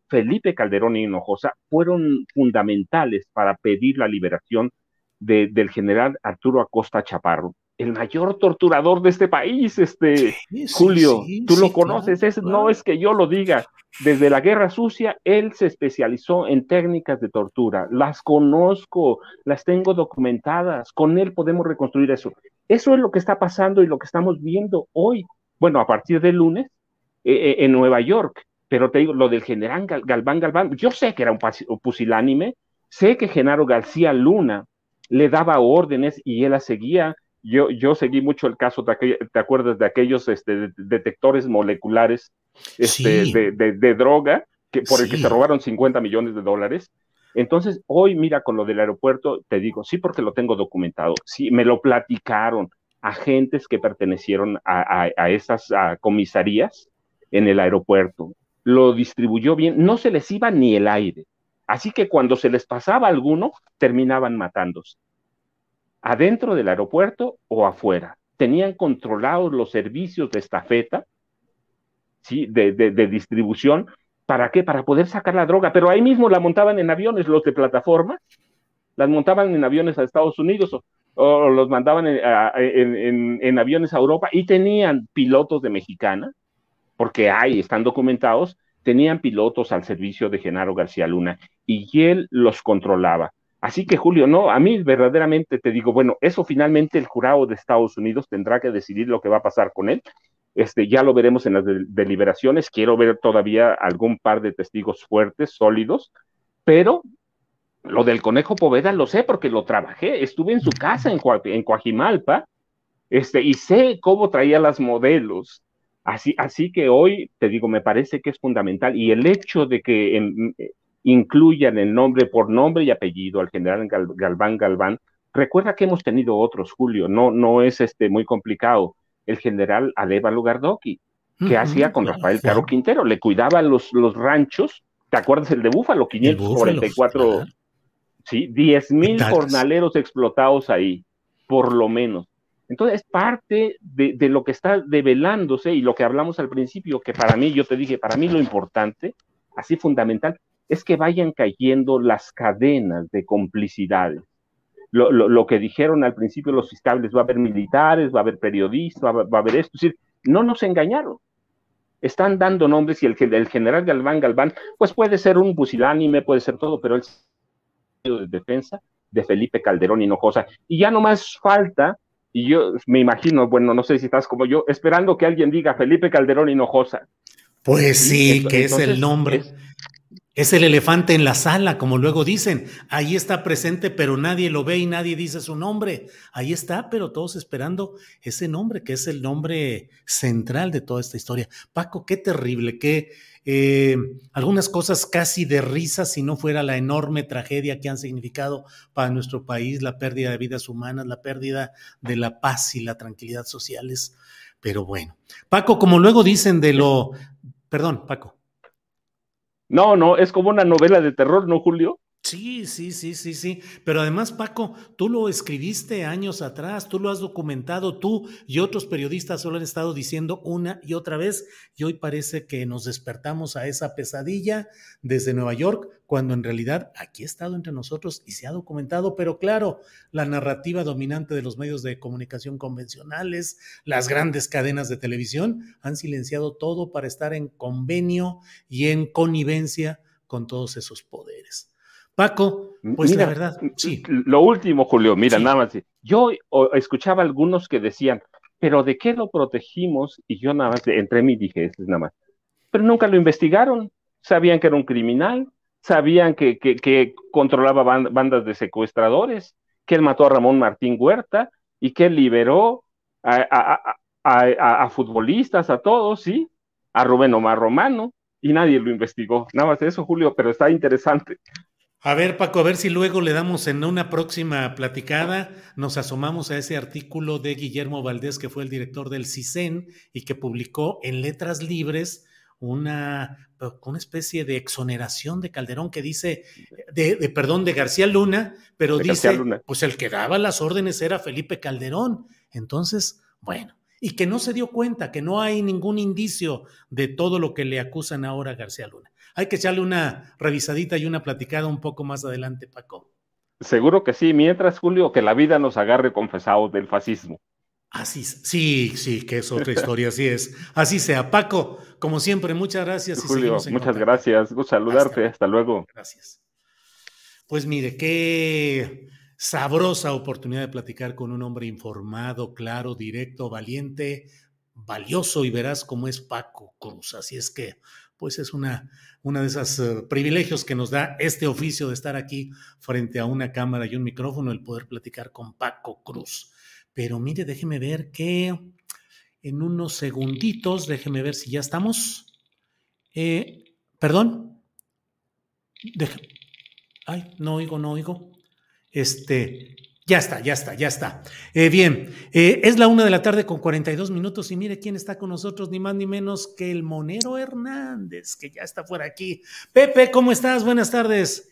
Felipe Calderón y Hinojosa fueron fundamentales para pedir la liberación del general Arturo Acosta Chaparro el mayor torturador de este país, este Julio, tú lo conoces, no es que yo lo diga. Desde la Guerra Sucia, él se especializó en técnicas de tortura. Las conozco, las tengo documentadas. Con él podemos reconstruir eso. Eso es lo que está pasando y lo que estamos viendo hoy. Bueno, a partir del lunes eh, eh, en Nueva York. Pero te digo, lo del general Galván Galván, yo sé que era un pusilánime, sé que Genaro García Luna le daba órdenes y él la seguía yo, yo seguí mucho el caso, de ¿te acuerdas de aquellos este, detectores moleculares este, de, droga que, por el que se robaron 50 millones de dólares? Entonces, hoy, mira, con lo del aeropuerto, te digo, sí, porque lo tengo documentado, sí, me lo platicaron agentes que pertenecieron a, a, esas comisarías en el aeropuerto. Lo distribuyó bien, no se les iba ni el aire. Así que cuando se les pasaba alguno, terminaban matándose. Adentro del aeropuerto o afuera. Tenían controlados los servicios de estafeta, ¿sí? de, de distribución. ¿Para qué? Para poder sacar la droga. Pero ahí mismo la montaban en aviones los de plataforma, las montaban en aviones a Estados Unidos o, los mandaban en, aviones a Europa y tenían pilotos de mexicana, porque hay, están documentados, tenían pilotos al servicio de Genaro García Luna y él los controlaba. Así que Julio, no, a mí verdaderamente te digo, bueno, eso finalmente el jurado de Estados Unidos tendrá que decidir lo que va a pasar con él. Este, ya lo veremos en las deliberaciones. Quiero ver todavía algún par de testigos fuertes, sólidos, pero lo del conejo Poveda lo sé porque lo trabajé, estuve en su casa en, en Coajimalpa, este, y sé cómo traía las modelos. Así, así que hoy, te digo, me parece que es fundamental. Y el hecho de que incluyan el nombre por nombre y apellido al general Galván Galván, recuerda que hemos tenido otros, Julio, no, no es este muy complicado. El general Adébalo Gardoqui, que hacía con Rafael Caro Quintero, le cuidaba los, los ranchos, ¿te acuerdas el de Búfalo? 544 ¿sí? 10 mil jornaleros explotados ahí, por lo menos. Entonces, es parte de, lo que está develándose y lo que hablamos al principio, que para mí, yo te dije, para mí lo importante, así fundamental, es que vayan cayendo las cadenas de complicidades. Lo, que dijeron al principio los fiscales, va a haber militares, va a haber periodistas, va, a haber esto, es decir, no nos engañaron. Están dando nombres y el, el general Galván Galván, pues puede ser un pusilánime, puede ser todo, pero él de defensa de Felipe Calderón Hinojosa. Y ya no más falta, y yo me imagino, bueno, no sé si estás como yo, esperando que alguien diga Felipe Calderón Hinojosa. Pues sí, que es el nombre. Es el elefante en la sala, como luego dicen. Ahí está presente, pero nadie lo ve y nadie dice su nombre. Ahí está, pero todos esperando ese nombre, que es el nombre central de toda esta historia. Paco, qué terrible, qué eh, algunas cosas casi de risa si no fuera la enorme tragedia que han significado para nuestro país, la pérdida de vidas humanas, la pérdida de la paz y la tranquilidad sociales. Pero bueno, Paco, como luego dicen de lo... Perdón, Paco. No, no, es como una novela de terror, ¿no, Julio? Sí, sí, sí, sí, sí. Pero además, Paco, tú lo escribiste años atrás, tú lo has documentado, tú y otros periodistas lo han estado diciendo una y otra vez, y hoy parece que nos despertamos a esa pesadilla desde Nueva York, cuando en realidad aquí ha estado entre nosotros y se ha documentado, pero claro, la narrativa dominante de los medios de comunicación convencionales, las grandes cadenas de televisión, han silenciado todo para estar en convenio y en connivencia con todos esos poderes. Paco, pues la verdad, sí. Lo último, Julio, mira, nada más. Yo escuchaba algunos que decían, pero ¿de qué lo protegimos? Y yo nada más entré y dije, este es nada más. Pero nunca lo investigaron. Sabían que era un criminal, sabían que, que, controlaba bandas de secuestradores, que él mató a Ramón Martín Huerta y que él liberó a, a, futbolistas, a todos, ¿sí? A Rubén Omar Romano, y nadie lo investigó. Nada más eso, Julio, pero está interesante. A ver, Paco, a ver si luego le damos en una próxima platicada, nos asomamos a ese artículo de Guillermo Valdés, que fue el director del CISEN y que publicó en Letras Libres una, una especie de exoneración de Calderón que dice, de, perdón, de García Luna, pero dice, pues el que daba las órdenes era Felipe Calderón. Entonces, bueno, y que no se dio cuenta, que no hay ningún indicio de todo lo que le acusan ahora a García Luna hay que echarle una revisadita y una platicada un poco más adelante, Paco. Seguro que sí, mientras, Julio, que la vida nos agarre confesados del fascismo. Así, sí, sí, que es otra historia, así es. Así sea. Paco, como siempre, muchas gracias. Julio, muchas gracias. Gusto saludarte. Hasta, luego. Gracias. Pues mire, qué sabrosa oportunidad de platicar con un hombre informado, claro, directo, valiente, valioso y verás cómo es Paco Cruz. Así es que, pues es una una de esos eh, privilegios que nos da este oficio de estar aquí frente a una cámara y un micrófono, el poder platicar con Paco Cruz. Pero mire, déjeme ver que en unos segunditos, déjeme ver si ya estamos. Eh, Perdón. Ay, no oigo, no oigo. Este, ya está, ya está, ya está. Eh, bien, eh, es la una de la tarde con 42 minutos y mire quién está con nosotros, ni más ni menos que el Monero Hernández, que ya está por aquí. Pepe, ¿cómo estás? Buenas tardes.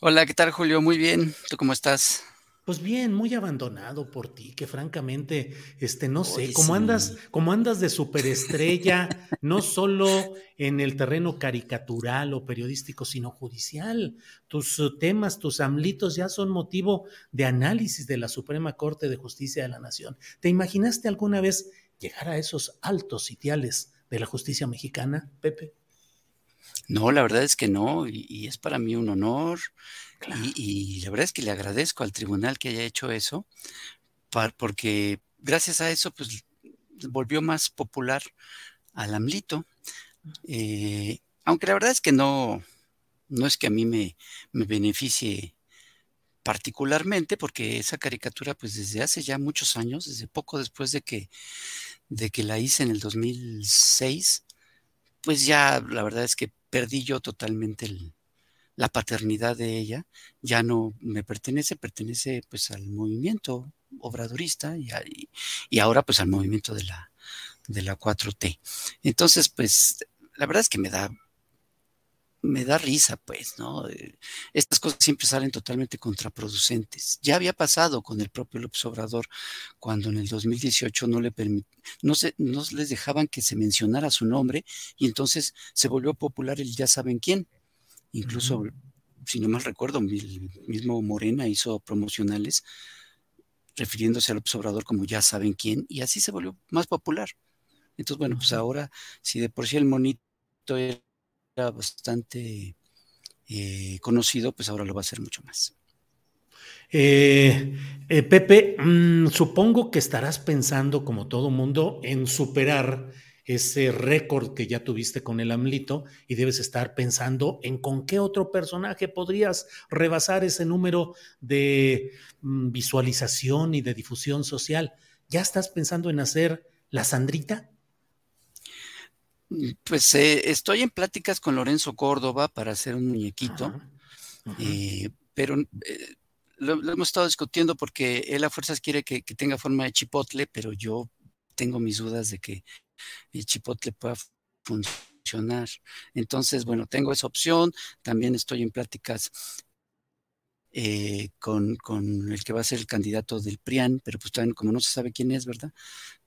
Hola, ¿qué tal Julio? Muy bien, ¿tú cómo estás? Pues bien, muy abandonado por ti, que francamente, este, no sé, cómo andas, cómo andas de superestrella, no solo en el terreno caricatural o periodístico, sino judicial. Tus uh, temas, tus amlitos ya son motivo de análisis de la Suprema Corte de Justicia de la Nación. ¿Te imaginaste alguna vez llegar a esos altos sitiales de la justicia mexicana, Pepe? No, la verdad es que no, y, es para mí un honor. Y, la verdad es que le agradezco al tribunal que haya hecho eso, porque gracias a eso, pues volvió más popular al AMLITO. Eh, aunque la verdad es que no, no es que a mí me, me beneficie particularmente, porque esa caricatura, pues desde hace ya muchos años, desde poco después de que, de que la hice en el 2006, pues ya la verdad es que perdí yo totalmente la paternidad de ella, ya no me pertenece, pertenece pues al movimiento obradorista y, y ahora pues al movimiento de la, de la 4T. Entonces, pues la verdad es que me da me da risa, pues, ¿no? Eh, estas cosas siempre salen totalmente contraproducentes. Ya había pasado con el propio López Obrador cuando en el 2018 no le no, se, no les dejaban que se mencionara su nombre y entonces se volvió popular el ya saben quién. Incluso, si no mal recuerdo, el mismo Morena hizo promocionales refiriéndose a López Obrador como ya saben quién y así se volvió más popular. Entonces, bueno, pues ahora, si de por sí el monito era bastante eh, conocido, pues ahora lo va a hacer mucho más. Eh, eh, Pepe, mm, supongo que estarás pensando, como todo mundo, en superar ese récord que ya tuviste con el AMLITO y debes estar pensando en con qué otro personaje podrías rebasar ese número de mm, visualización y de difusión social. ¿Ya estás pensando en hacer la Sandrita? Pues eh, estoy en pláticas con Lorenzo Córdoba para hacer un muñequito, eh, pero eh, lo, hemos estado discutiendo porque él a fuerzas quiere que, tenga forma de chipotle, pero yo tengo mis dudas de que el chipotle pueda funcionar. Entonces, bueno, tengo esa opción. También estoy en pláticas con, con, el que va a ser el candidato del PRIAN, pero pues también como no se sabe quién es, ¿verdad?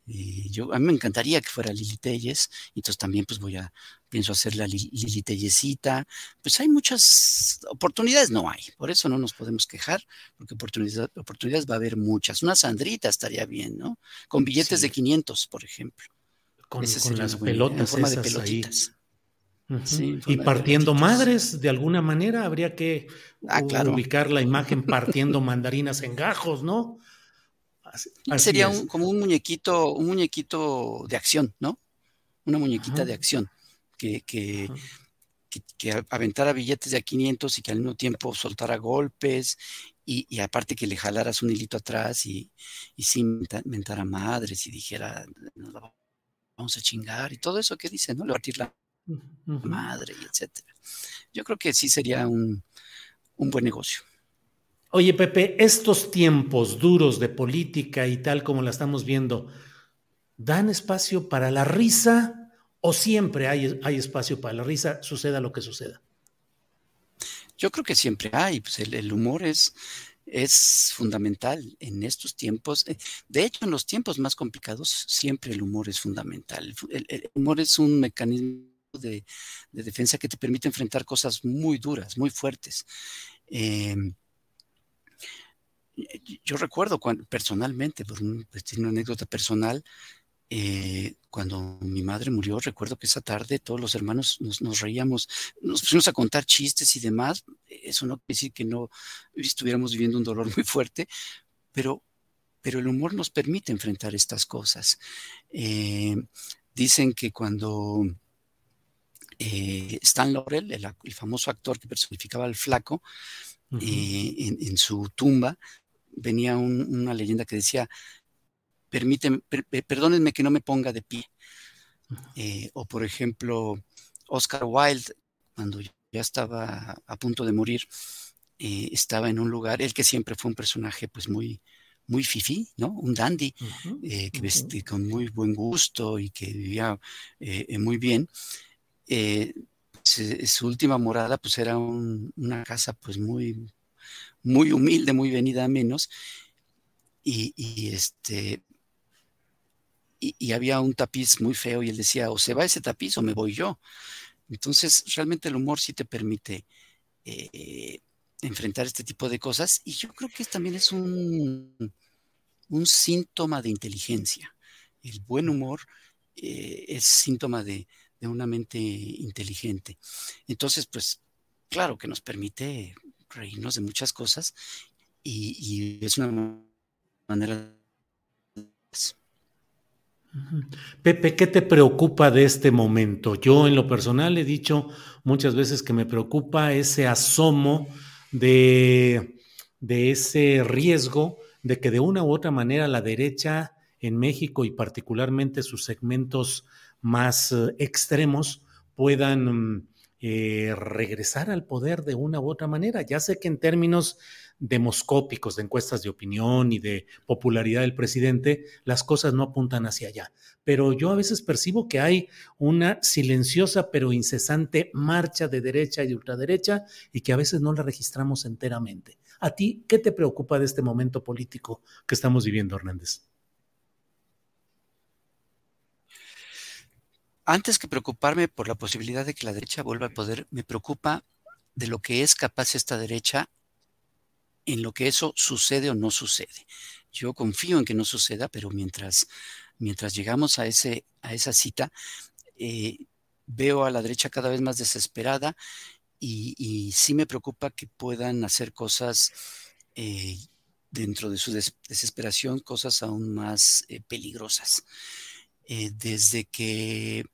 yo, a mí me encantaría que fuera Lili Telles, entonces también pues voy a, pienso hacer la Lili Tellesita, pues hay muchas oportunidades, no hay, por eso no nos podemos quejar, porque oportunidades, oportunidades va a haber muchas. Una Sandrita estaría bien, ¿no? Con billetes de 500, por ejemplo. Con, las pelotas en forma de pelotitas. y partiendo madres, de alguna manera habría que ah, ubicar la imagen partiendo mandarinas en gajos, ¿no? Sería como un muñequito, un muñequito de acción, ¿no? Una muñequita de acción que, que, que, aventara billetes de a 500 y que al mismo tiempo soltara golpes y, aparte que le jalaras un hilito atrás y, y sí mentara madres y dijera, vamos a chingar y todo eso que dice, ¿no? Levantar la madre y etcétera. Yo creo que sí sería un, un buen negocio. Oye, Pepe, estos tiempos duros de política y tal como la estamos viendo, ¿dan espacio para la risa o siempre hay, hay espacio para la risa, suceda lo que suceda? Yo creo que siempre hay, pues el, humor es, es fundamental en estos tiempos. Eh, de hecho, en los tiempos más complicados, siempre el humor es fundamental. El, humor es un mecanismo de, defensa que te permite enfrentar cosas muy duras, muy fuertes. Em, yo recuerdo personalmente, por pues, una anécdota personal, eh, cuando mi madre murió, recuerdo que esa tarde todos los hermanos nos, reíamos, nos pusimos a contar chistes y demás. Eso no quiere decir que no estuviéramos viviendo un dolor muy fuerte, pero, pero el humor nos permite enfrentar estas cosas. Eh, dicen que cuando eh, Stan Laurel, el, famoso actor que personificaba al flaco, en, su tumba venía una leyenda que decía, permíteme, perdónenme que no me ponga de pie. Eh, o por ejemplo, Oscar Wilde, cuando ya estaba a punto de morir, eh, estaba en un lugar, él que siempre fue un personaje pues muy, muy fifí, ¿no? Un dandy, eh, que vestía con muy buen gusto y que vivía muy bien. su última morada pues era una casa pues muy, muy humilde, muy venida a menos. Y, este y, había un tapiz muy feo y él decía, o se va ese tapiz o me voy yo. Entonces, realmente el humor sí te permite eh, enfrentar este tipo de cosas y yo creo que también es un, un síntoma de inteligencia. El buen humor eh, es síntoma de, una mente inteligente. Entonces, pues, claro que nos permite reírnos de muchas cosas y, es una manera... Pepe, ¿qué te preocupa de este momento? Yo en lo personal he dicho muchas veces que me preocupa ese asomo de, ese riesgo de que de una u otra manera la derecha en México y particularmente sus segmentos más eh, extremos puedan mm, eh, regresar al poder de una u otra manera. Ya sé que en términos demoscópicos, de encuestas de opinión y de popularidad del presidente, las cosas no apuntan hacia allá. Pero yo a veces percibo que hay una silenciosa pero incesante marcha de derecha y de ultraderecha y que a veces no la registramos enteramente. ¿A ti qué te preocupa de este momento político que estamos viviendo, Hernández? Antes que preocuparme por la posibilidad de que la derecha vuelva al poder, me preocupa de lo que es capaz esta derecha en lo que eso sucede o no sucede. Yo confío en que no suceda, pero mientras, mientras llegamos a, ese, a esa cita, eh, veo a la derecha cada vez más desesperada y, sí me preocupa que puedan hacer cosas eh, dentro de su desesperación, cosas aún más eh, peligrosas. desde que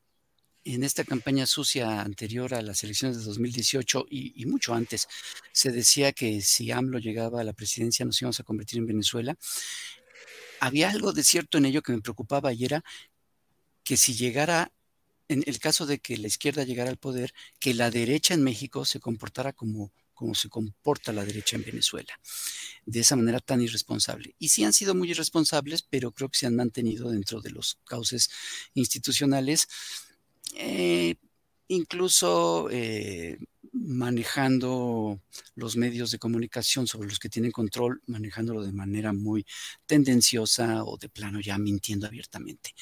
en esta campaña sucia anterior a las elecciones de 2018 y, mucho antes, se decía que si AMLO llegaba a la presidencia nos íbamos a convertir en Venezuela. Había algo de cierto en ello que me preocupaba y era que si llegara, en el caso de que la izquierda llegara al poder, que la derecha en México se comportara como, como se comporta la derecha en Venezuela, de esa manera tan irresponsable. Y sí han sido muy irresponsables, pero creo que se han mantenido dentro de los cauces institucionales eh, incluso eh, manejando los medios de comunicación sobre los que tienen control, manejándolo de manera muy tendenciosa o de plano ya mintiendo abiertamente.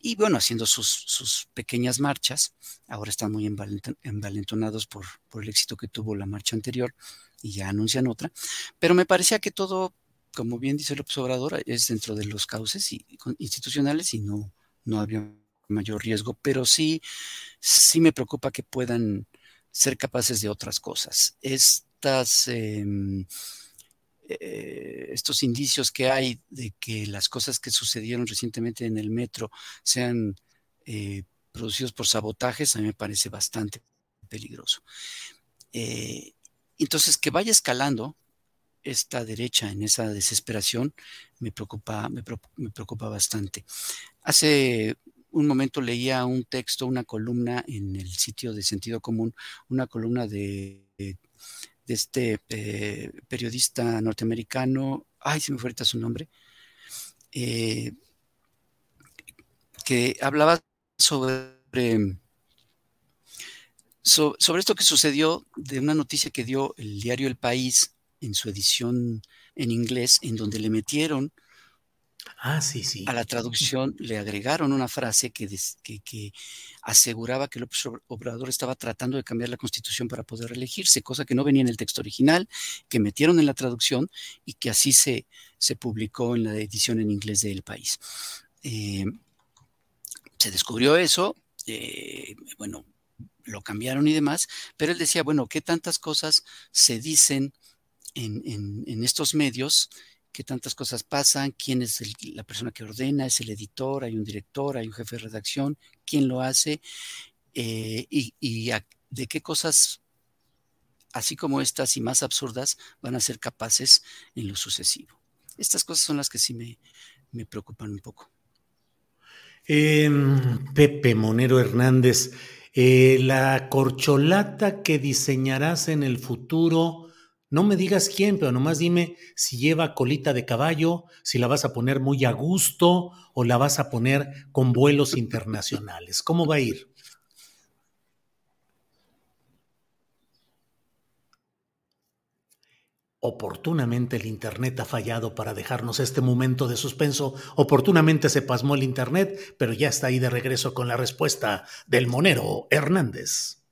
Y bueno, haciendo sus, pequeñas marchas, ahora están muy envalentonados por, por el éxito que tuvo la marcha anterior y ya anuncian otra, pero me parecía que todo, como bien dice el observador, es dentro de los cauces institucionales y no, no había mayor riesgo, pero sí, sí me preocupa que puedan ser capaces de otras cosas. Estas, em, eh, estos indicios que hay de que las cosas que sucedieron recientemente en el metro sean eh, producidos por sabotajes, a mí me parece bastante peligroso. Eh, entonces, que vaya escalando esta derecha en esa desesperación me preocupa, me preocupa bastante. Hace un momento leía un texto, una columna en el sitio de Sentido Común, una columna de, este eh, periodista norteamericano, ay, se me fue ahorita su nombre, eh, que hablaba sobre, sobre esto que sucedió de una noticia que dio el diario El País en su edición en inglés, en donde le metieron Ah, sí. A la traducción le agregaron una frase que, que, aseguraba que López Obrador estaba tratando de cambiar la constitución para poder elegirse, cosa que no venía en el texto original, que metieron en la traducción y que así se, publicó en la edición en inglés del país. Eh, se descubrió eso, eh, bueno, lo cambiaron y demás, pero él decía, bueno, ¿qué tantas cosas se dicen en, en estos medios qué tantas cosas pasan, quién es la persona que ordena, es el editor, hay un director, hay un jefe de redacción, quién lo hace eh, y, de qué cosas, así como estas y más absurdas, van a ser capaces en lo sucesivo. Estas cosas son las que sí me, preocupan un poco. Em, Pepe Monero Hernández, eh, la corcholata que diseñarás en el futuro no me digas quién, pero nomás dime si lleva colita de caballo, si la vas a poner muy a gusto o la vas a poner con vuelos internacionales. ¿Cómo va a ir? Oportunamente el Internet ha fallado para dejarnos este momento de suspenso. Oportunamente se pasmó el Internet, pero ya está ahí de regreso con la respuesta del monero Hernández.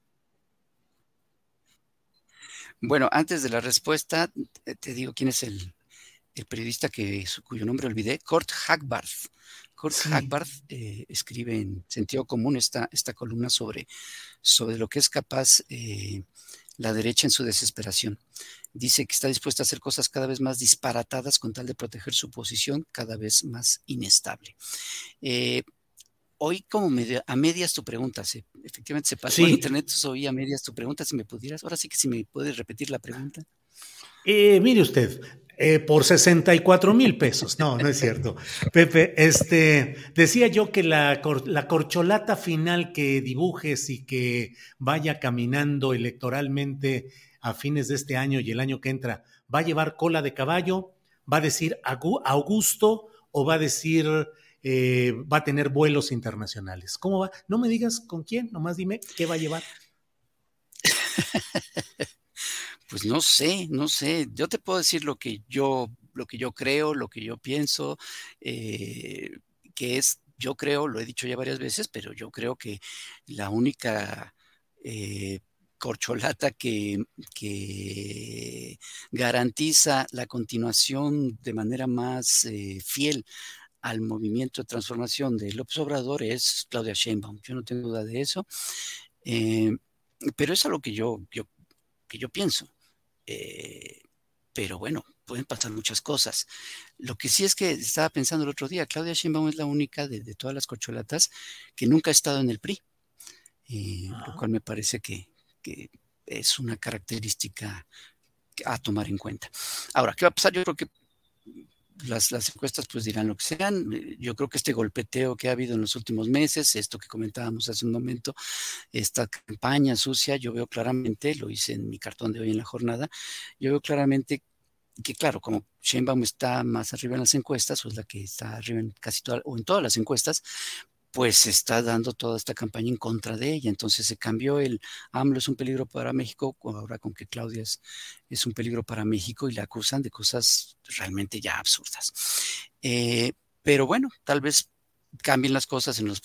Bueno, antes de la respuesta, te digo quién es el, periodista que, cuyo nombre olvidé, Kurt Hackbarth. Kurt Hackbarth eh, escribe en sentido común esta, esta columna sobre, sobre lo que es capaz eh, la derecha en su desesperación. Dice que está dispuesta a hacer cosas cada vez más disparatadas con tal de proteger su posición cada vez más inestable. Eh, hoy como a medias tu pregunta, efectivamente se pasó en internet, oí a medias tu pregunta, si me pudieras, ahora sí que si me puedes repetir la pregunta. Eh, mire usted, eh, por 64 mil pesos. No, no es cierto. Pepe, este, decía yo que la, la, corcholata final que dibujes y que vaya caminando electoralmente a fines de este año y el año que entra, ¿va a llevar cola de caballo? ¿Va a decir Augusto o va a decir eh, va a tener vuelos internacionales? ¿Cómo va? No me digas con quién, nomás dime qué va a llevar. Pues no sé, no sé. Yo te puedo decir lo que yo, lo que yo creo, lo que yo pienso, eh, que es, yo creo, lo he dicho ya varias veces, pero yo creo que la única eh, corcholata que, garantiza la continuación de manera más fiel al movimiento de transformación de López Obrador es Claudia Sheinbaum. Yo no tengo duda de eso. pero es algo que yo, yo, que yo pienso. Eh, pero bueno, pueden pasar muchas cosas. Lo que sí es que estaba pensando el otro día, Claudia Sheinbaum es la única de, todas las corcholatas que nunca ha estado en el PRI, eh, lo ah. cual me parece que, es una característica a tomar en cuenta. Ahora, ¿qué va a pasar? Yo creo que las, encuestas pues dirán lo que sean. Yo creo que este golpeteo que ha habido en los últimos meses, esto que comentábamos hace un momento, esta campaña sucia, yo veo claramente, lo hice en mi cartón de hoy en la jornada, yo veo claramente que claro, como Sheinbaum está más arriba en las encuestas, o es la que está arriba en casi todas, o en todas las encuestas, pues está dando toda esta campaña en contra de ella. Entonces se cambió el AMLO es un peligro para México, ahora con que Claudia es, un peligro para México y la acusan de cosas realmente ya absurdas. Eh, pero bueno, tal vez cambien las cosas en los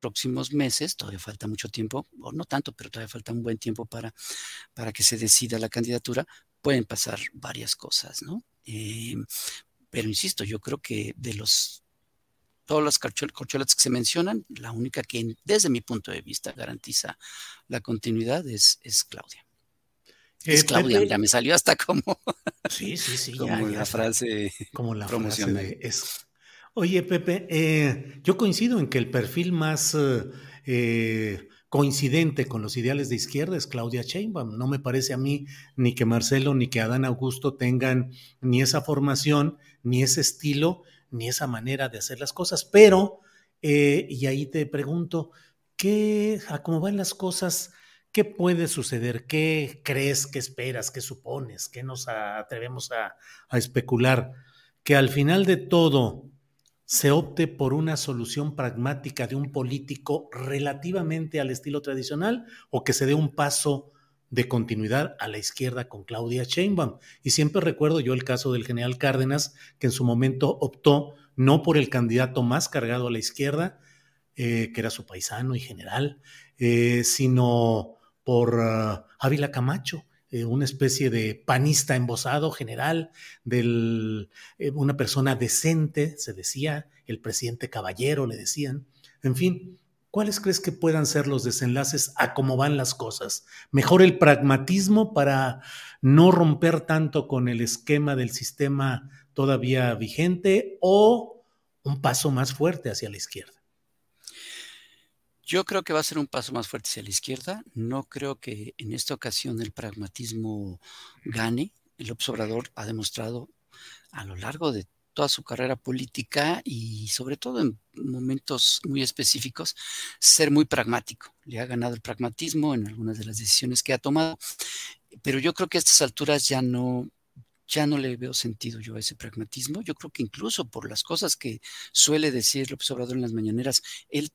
próximos meses, todavía falta mucho tiempo, o no tanto, pero todavía falta un buen tiempo para, para que se decida la candidatura, pueden pasar varias cosas, ¿no? Eh, pero insisto, yo creo que de los todas las corcholatas que se mencionan, la única que desde mi punto de vista garantiza la continuidad es, es Claudia. es eh, Claudia, ya me salió hasta como, sí, sí, sí, como la frase como la frase es. Oye, Pepe, eh, yo coincido en que el perfil más eh, coincidente con los ideales de izquierda es Claudia Sheinbaum. No me parece a mí ni que Marcelo ni que Adán Augusto tengan ni esa formación ni ese estilo ni esa manera de hacer las cosas, pero, eh, y ahí te pregunto, ¿qué, cómo van las cosas, qué puede suceder? ¿Qué crees, qué esperas, qué supones, qué nos atrevemos a, a especular? Que al final de todo se opte por una solución pragmática de un político relativamente al estilo tradicional o que se dé un paso de continuidad a la izquierda con Claudia Sheinbaum. Y siempre recuerdo yo el caso del general Cárdenas, que en su momento optó no por el candidato más cargado a la izquierda, eh, que era su paisano y general, eh, sino por ah, Ávila Camacho, eh, una especie de panista embosado general, de una persona decente, se decía, el presidente caballero, le decían. En fin, ¿Cuáles crees que puedan ser los desenlaces a cómo van las cosas? ¿Mejor el pragmatismo para no romper tanto con el esquema del sistema todavía vigente o un paso más fuerte hacia la izquierda? Yo creo que va a ser un paso más fuerte hacia la izquierda. No creo que en esta ocasión el pragmatismo gane. El observador ha demostrado a lo largo de toda su carrera política y sobre todo en momentos muy específicos, ser muy pragmático. Le ha ganado el pragmatismo en algunas de las decisiones que ha tomado, pero yo creo que a estas alturas ya no, ya no le veo sentido yo a ese pragmatismo. Yo creo que incluso por las cosas que suele decir López Obrador en las mañaneras, él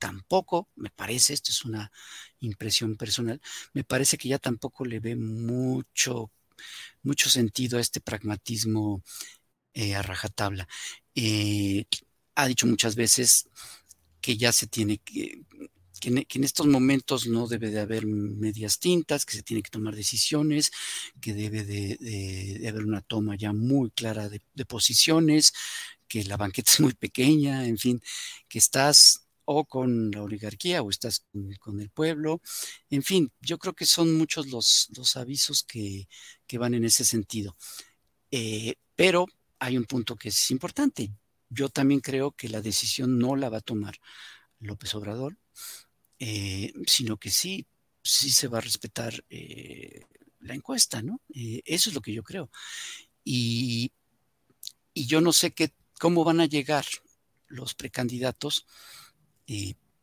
tampoco, me parece, esto es una impresión personal, me parece que ya tampoco le ve mucho mucho sentido a este pragmatismo eh, a rajatabla. Eh, ha dicho muchas veces que ya se tiene que, que en, estos momentos no debe de haber medias tintas, que se tiene que tomar decisiones, que debe de, haber una toma ya muy clara de, posiciones, que la banqueta es muy pequeña, en fin, que estás o con la oligarquía o estás con, el pueblo. En fin, yo creo que son muchos los, los avisos que, que, van en ese sentido. Eh, pero hay un punto que es importante. Yo también creo que la decisión no la va a tomar López Obrador, eh, sino que sí, sí se va a respetar eh, la encuesta, ¿no? Eh, eso es lo que yo creo. Y, y, yo no sé qué, cómo van a llegar los precandidatos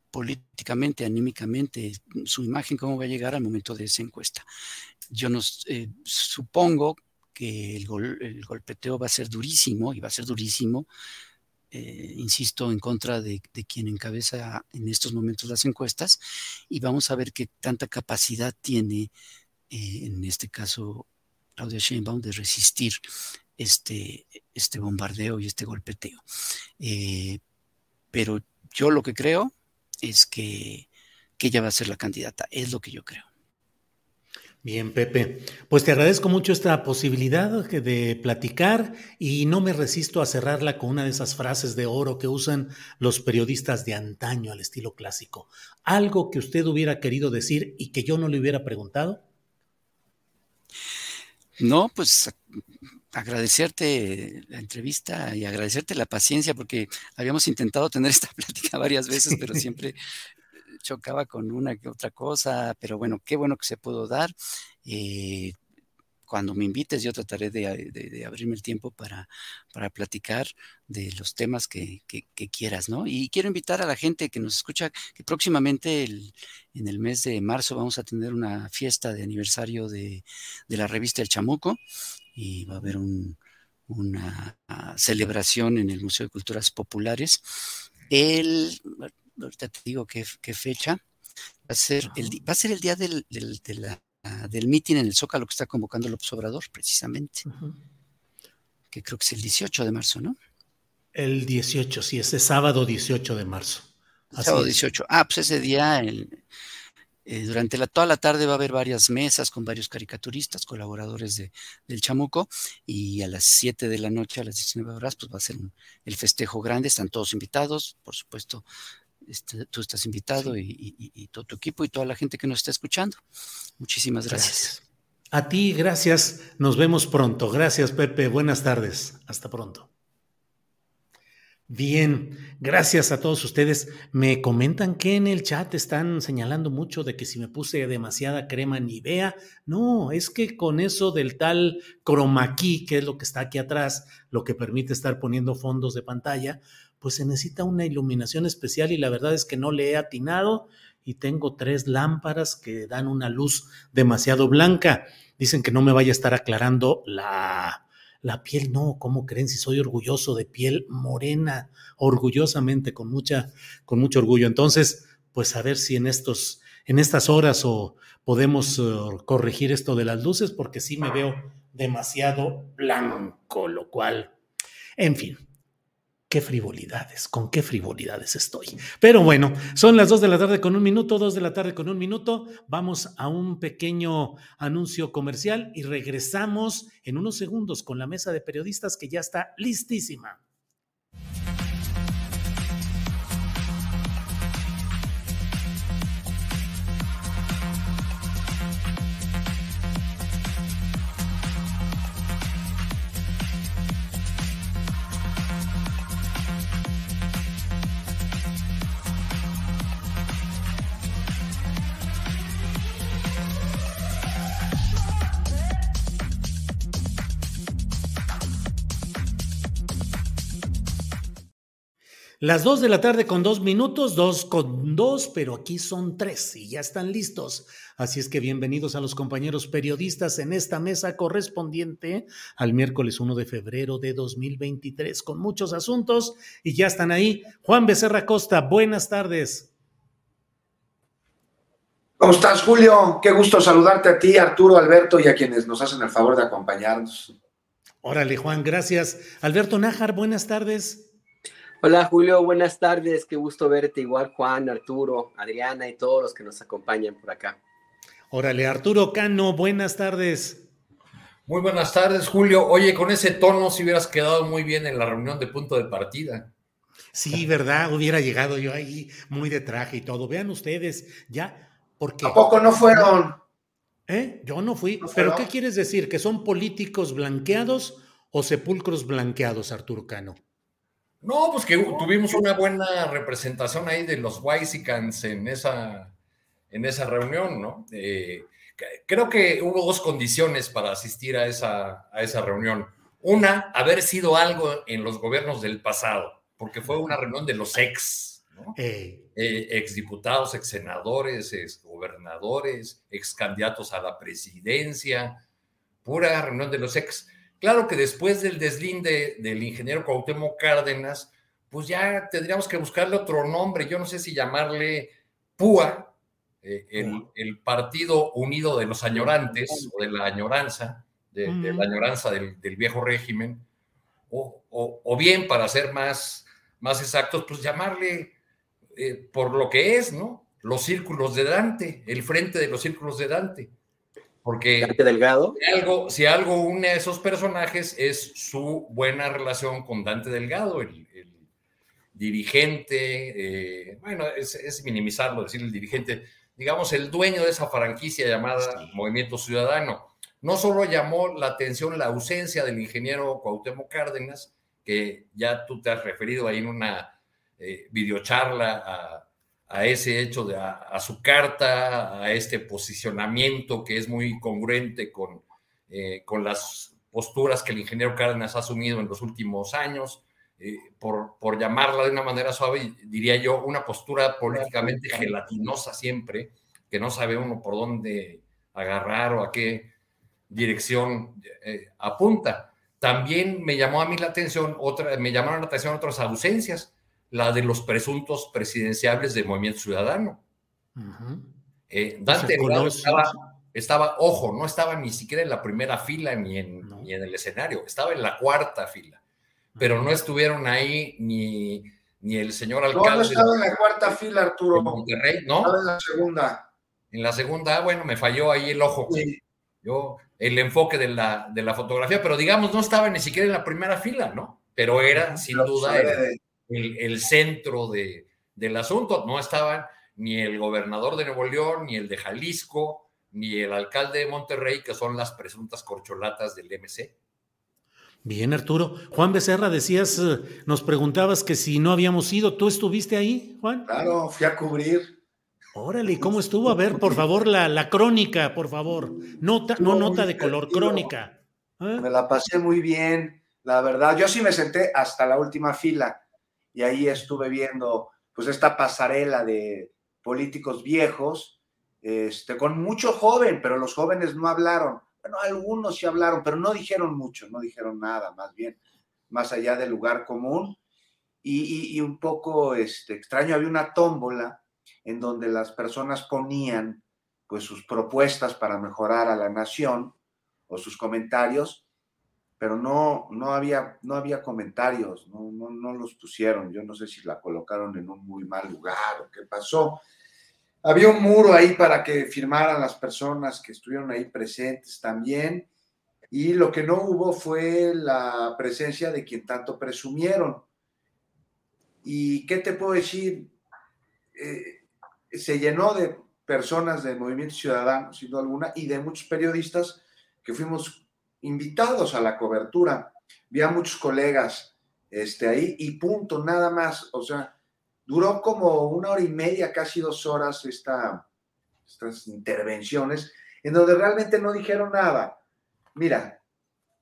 políticamente, anímicamente, su imagen, cómo va a llegar al momento de esa encuesta. Yo no supongo que el, el golpeteo va a ser durísimo y va a ser durísimo eh, insisto, en contra de, quien encabeza en estos momentos las encuestas y vamos a ver qué tanta capacidad tiene, eh, en este caso, Claudia Sheinbaum, de resistir este, este bombardeo y este golpeteo. Eh, pero yo lo que creo es que, que ella va a ser la candidata, es lo que yo creo. Bien, Pepe. Pues te agradezco mucho esta posibilidad de platicar y no me resisto a cerrarla con una de esas frases de oro que usan los periodistas de antaño al estilo clásico. ¿Algo que usted hubiera querido decir y que yo no le hubiera preguntado? No, pues agradecerte la entrevista y agradecerte la paciencia porque habíamos intentado tener esta plática varias veces, pero siempre chocaba con una que otra cosa, pero bueno, qué bueno que se pudo dar. Eh, cuando me invites, yo trataré de, abrirme el tiempo para, para, platicar de los temas que, quieras, ¿no? Y quiero invitar a la gente que nos escucha que próximamente en el mes de marzo vamos a tener una fiesta de aniversario de, la revista El Chamuco y va a haber una celebración en el Museo de Culturas Populares. El, ahorita te digo qué, fecha, va a ser el, va a ser el día del, del, del mitin en el Zócalo que está convocando López Obrador, precisamente. Que creo que es el 18 de marzo, ¿no? El 18, sí, ese sábado 18 de marzo. sábado 18. Ah, pues ese día, el, eh, durante la, toda la tarde va a haber varias mesas con varios caricaturistas, colaboradores de, del Chamuco, y a las 7 de la noche, a las 19 horas, pues va a ser el festejo grande, están todos invitados, por supuesto, este, tú estás invitado y, todo tu equipo y toda la gente que nos está escuchando. Muchísimas gracias. A ti, gracias. Nos vemos pronto. Gracias, Pepe. Buenas tardes. Hasta pronto. Bien, gracias a todos ustedes. Me comentan que en el chat están señalando mucho de que si me puse demasiada crema ni vea. No, es que con eso del tal chroma key, que es lo que está aquí atrás, lo que permite estar poniendo fondos de pantalla, pues se necesita una iluminación especial y la verdad es que no le he atinado y tengo tres lámparas que dan una luz demasiado blanca. Dicen que no me vaya a estar aclarando la, la piel. No, ¿cómo creen si soy orgulloso de piel morena? Orgullosamente, con mucha, con mucho orgullo. Entonces, pues a ver si en estos, en estas horas o podemos uh, corregir esto de las luces, porque sí me veo demasiado blanco, lo cual, en fin, qué frivolidades, con qué frivolidades estoy. Pero bueno, son las dos de la tarde con un minuto, dos de la tarde con un minuto. Vamos a un pequeño anuncio comercial y regresamos en unos segundos con la mesa de periodistas que ya está listísima. Las dos de la tarde con dos minutos, dos con dos, pero aquí son tres y ya están listos. Así es que bienvenidos a los compañeros periodistas en esta mesa correspondiente al miércoles 1 de febrero de 2023 con muchos asuntos y ya están ahí. Juan Becerra Costa, buenas tardes. ¿Cómo estás, Julio? Qué gusto saludarte a ti, Arturo, Alberto y a quienes nos hacen el favor de acompañarnos. Órale, Juan, gracias. Alberto Nájar, buenas tardes. Hola, Julio, buenas tardes. Qué gusto verte. Igual, Juan, Arturo, Adriana y todos los que nos acompañan por acá. Órale, Arturo Cano, buenas tardes. Muy buenas tardes, Julio. Oye, con ese tono si hubieras quedado muy bien en la reunión de punto de partida. Sí, verdad, hubiera llegado yo ahí muy de traje y todo. Vean ustedes, ya porque, ¿A poco no fueron? ¿Eh? Yo no fui. ¿Pero qué quieres decir? ¿Que son políticos blanqueados o sepulcros blanqueados, Arturo Cano? No, pues que tuvimos una buena representación ahí de los Waisicans en esa, en esa reunión, ¿no? Eh, creo que hubo dos condiciones para asistir a esa, a esa reunión. Una, haber sido algo en los gobiernos del pasado, porque fue una reunión de los ex, eh, exdiputados, ex senadores, ex gobernadores, ex candidatos a la presidencia, pura reunión de los ex. Claro que después del deslinde del ingeniero Cuauhtémoc Cárdenas, pues ya tendríamos que buscarle otro nombre. Yo no sé si llamarle PUA, eh, el, Partido Unido de los Añorantes, o de la añoranza, de, la añoranza del, viejo régimen, o, bien, para ser más, más exactos, pues llamarle eh, por lo que es, ¿no? Los círculos de Dante, el frente de los círculos de Dante. Porque Delgado. Si algo, si algo une a esos personajes es su buena relación con Dante Delgado, el, dirigente, eh, bueno, es, minimizarlo, decir el dirigente, digamos, el dueño de esa franquicia llamada Movimiento Ciudadano. No solo llamó la atención la ausencia del ingeniero Cuauhtémoc Cárdenas, que ya tú te has referido ahí en una eh, videocharla a, ese hecho, de, a, su carta, a este posicionamiento que es muy congruente con, eh, con las posturas que el ingeniero Cárdenas ha asumido en los últimos años, eh, por, por, llamarla de una manera suave, diría yo, una postura políticamente gelatinosa siempre, que no sabe uno por dónde agarrar o a qué dirección apunta. También me llamó a mí la atención, otra, me llamaron la atención otras ausencias la de los presuntos presidenciables del Movimiento Ciudadano. Eh, Dante estaba, ojo, no estaba ni siquiera en la primera fila ni en, ni en el escenario, estaba en la cuarta fila, pero no estuvieron ahí ni, ni el señor alcalde. No, no estaba en la cuarta fila, Arturo. Monterrey, ¿no? Estaba en la segunda. En la segunda, bueno, me falló ahí el ojo. Yo, el enfoque de la, de la fotografía, pero digamos, no estaba ni siquiera en la primera fila, ¿no? Pero era, sin duda, el, centro de, del asunto. No estaban ni el gobernador de Nuevo León, ni el de Jalisco, ni el alcalde de Monterrey, que son las presuntas corcholatas del MC. Bien, Arturo. Juan Becerra, decías, eh, nos preguntabas que si no habíamos ido, ¿tú estuviste ahí, Juan? Claro, fui a cubrir. Órale, ¿cómo estuvo? A ver, por favor, la, la crónica, por favor. Nota, no nota de color, crónica. ¿Eh? Me la pasé muy bien, la verdad. Yo sí me senté hasta la última fila y ahí estuve viendo pues esta pasarela de políticos viejos, este, con mucho joven, pero los jóvenes no hablaron. Bueno, algunos sí hablaron, pero no dijeron mucho, no dijeron nada, más bien, más allá del lugar común. Y, y, un poco este, extraño, había una tómbola en donde las personas ponían pues sus propuestas para mejorar a la nación o sus comentarios pero no, no, había, no había comentarios, no, no, los pusieron. Yo no sé si la colocaron en un muy mal lugar o qué pasó. Había un muro ahí para que firmaran las personas que estuvieron ahí presentes también. Y lo que no hubo fue la presencia de quien tanto presumieron. ¿Y qué te puedo decir? Eh, se llenó de personas del Movimiento Ciudadano, sin duda alguna, y de muchos periodistas que fuimos invitados a la cobertura. Vi a muchos colegas este, ahí y punto, nada más. O sea, duró como una hora y media, casi dos horas esta, estas intervenciones, en donde realmente no dijeron nada. Mira,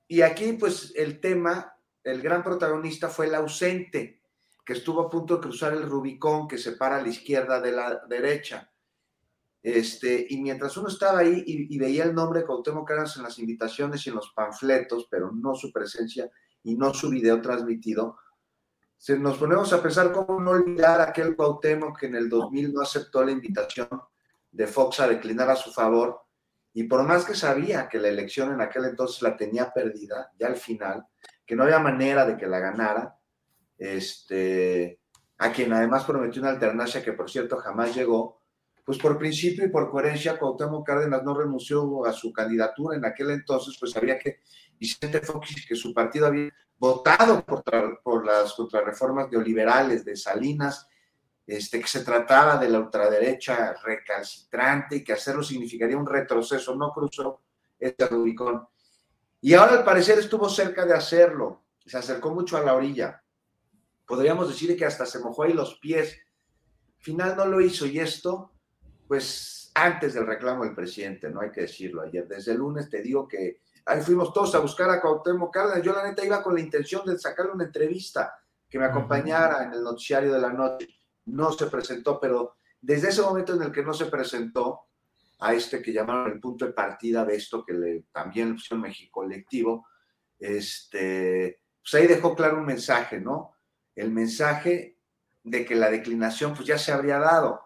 y aquí pues el tema, el gran protagonista fue el ausente, que estuvo a punto de cruzar el Rubicón que separa la izquierda de la derecha. Este, y mientras uno estaba ahí y, veía el nombre de Cuauhtémoc Cárdenas en las invitaciones y en los panfletos, pero no su presencia y no su video transmitido, se nos ponemos a pensar cómo no olvidar a aquel Cuauhtémoc que en el 2000 no aceptó la invitación de Fox a declinar a su favor. Y por más que sabía que la elección en aquel entonces la tenía perdida, ya al final, que no había manera de que la ganara, este, a quien además prometió una alternancia que por cierto jamás llegó, pues por principio y por coherencia Cuauhtémoc Cárdenas no renunció a su candidatura en aquel entonces, pues sabía que Vicente Fox que su partido había votado por, las contrarreformas neoliberales de Salinas, este, que se trataba de la ultraderecha recalcitrante y que hacerlo significaría un retroceso, no cruzó este Rubicón. Y ahora al parecer estuvo cerca de hacerlo, se acercó mucho a la orilla podríamos decir que hasta se mojó ahí los pies. Final no lo hizo y esto, pues antes del reclamo del presidente, no hay que decirlo ayer. Desde el lunes te digo que ahí fuimos todos a buscar a Cuauhtémoc Cárdenas. Yo la neta iba con la intención de sacarle una entrevista que me acompañara en el noticiario de la noche. No se presentó, pero desde ese momento en el que no se presentó a este que llamaron el punto de partida de esto que le, también le pusieron México colectivo, este, pues ahí dejó claro un mensaje, ¿no? el mensaje de que la declinación pues ya se habría dado.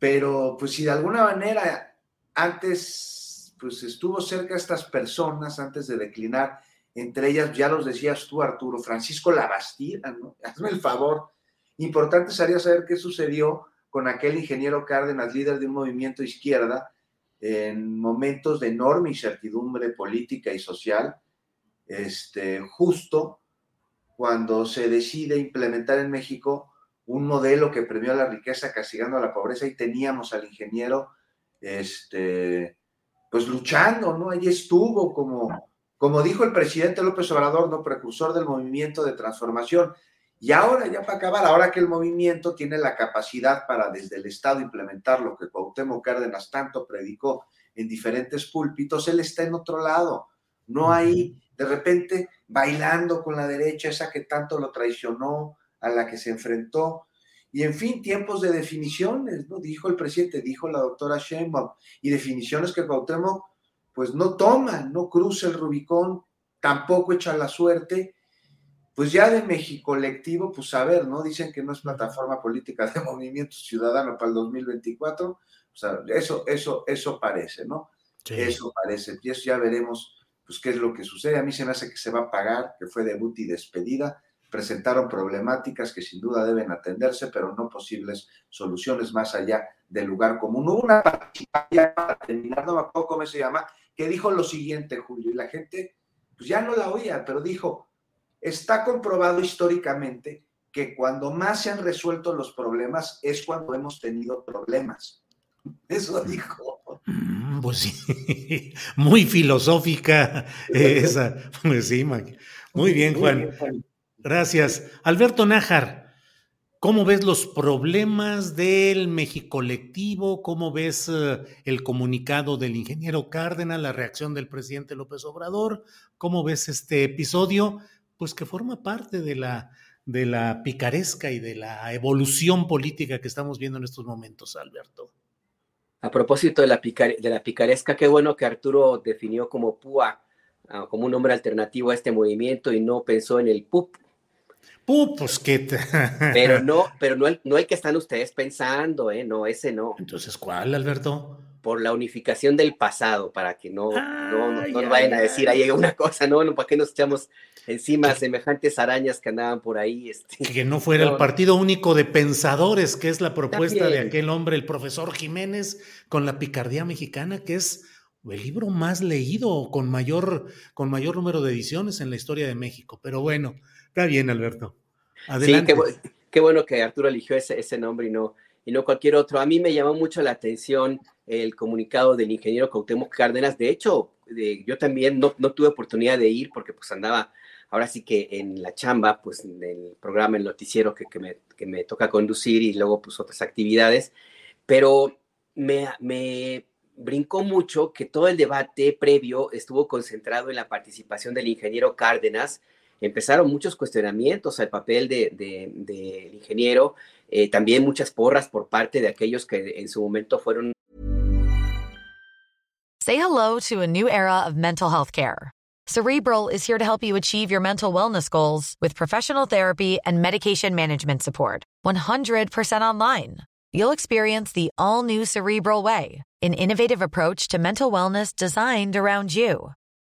Pero pues si de alguna manera antes pues estuvo cerca estas personas antes de declinar, entre ellas ya los decías tú Arturo, Francisco Labastida, ¿no? Hazme el favor. Importante sería saber qué sucedió con aquel ingeniero Cárdenas, líder de un movimiento izquierda, en momentos de enorme incertidumbre política y social, este, justo cuando se decide implementar en México un modelo que premió la riqueza castigando a la pobreza y teníamos al ingeniero este, pues luchando, ¿no? Allí estuvo como, como dijo el presidente López Obrador, ¿no? Precursor del movimiento de transformación. Y ahora, ya para acabar, ahora que el movimiento tiene la capacidad para desde el Estado implementar lo que Cuauhtémoc Cárdenas tanto predicó en diferentes púlpitos, él está en otro lado. No hay de repente bailando con la derecha, esa que tanto lo traicionó, a la que se enfrentó. Y en fin, tiempos de definiciones, ¿no? Dijo el presidente, dijo la doctora Sheinbaum, y definiciones que Cuauhtémoc pues no toma, no cruza el Rubicón, tampoco echa la suerte. Pues ya de México colectivo, pues a ver, ¿no? Dicen que no es plataforma política de movimiento ciudadano para el 2024. O sea, eso, eso, eso parece, ¿no? Eso parece. Y eso ya veremos pues qué es lo que sucede. A mí se me hace que se va a pagar, que fue debut y despedida. Presentaron problemáticas que sin duda deben atenderse, pero no posibles soluciones más allá del lugar común. Hubo una participación, para terminar, no me acuerdo cómo se llama, que dijo lo siguiente, Julio, y la gente pues ya no la oía, pero dijo, está comprobado históricamente que cuando más se han resuelto los problemas es cuando hemos tenido problemas. Eso dijo. Mm, pues sí, muy filosófica esa. Pues sí, muy bien, Juan. Gracias. Alberto Nájar, ¿cómo ves los problemas del Mexicolectivo? ¿Cómo ves eh, el comunicado del ingeniero Cárdenas, la reacción del presidente López Obrador? ¿Cómo ves este episodio? Pues que forma parte de la, de la picaresca y de la evolución política que estamos viendo en estos momentos, Alberto. A propósito de la, de la picaresca, qué bueno que Arturo definió como PUA, ah, como un nombre alternativo a este movimiento y no pensó en el PUP. PUP, pues qué. pero no, pero no el, no que están ustedes pensando, ¿eh? No, ese no. Entonces, ¿cuál, Alberto? Por la unificación del pasado, para que no, no, nos vayan a decir ahí una cosa, ¿no? ¿Para qué nos echamos encima semejantes arañas que andaban por ahí. Este. Que no fuera el partido único de pensadores, que es la propuesta de aquel hombre, el profesor Jiménez, con la picardía mexicana, que es el libro más leído, con mayor, con mayor número de ediciones en la historia de México. Pero bueno, está bien, Alberto. Adelante. Sí, qué, bueno que Arturo eligió ese, ese nombre y no, y no cualquier otro. A mí me llamó mucho la atención el comunicado del ingeniero Cautemo Cárdenas. De hecho, yo también no, no, tuve oportunidad de ir porque pues andaba ahora sí que en la chamba, pues en el programa, el noticiero que, me, toca conducir y luego pues otras actividades, pero me, me brincó mucho que todo el debate previo estuvo concentrado en la participación del ingeniero Cárdenas. Empezaron muchos cuestionamientos al papel del de, ingeniero, eh, también muchas porras por parte de aquellos que en su momento fueron. Say hello to a new era of mental health care. Cerebral is here to help you achieve your mental wellness goals with professional therapy and medication management support. 100% online you'll experience the all new Cerebral Way, an innovative approach to mental wellness designed around you.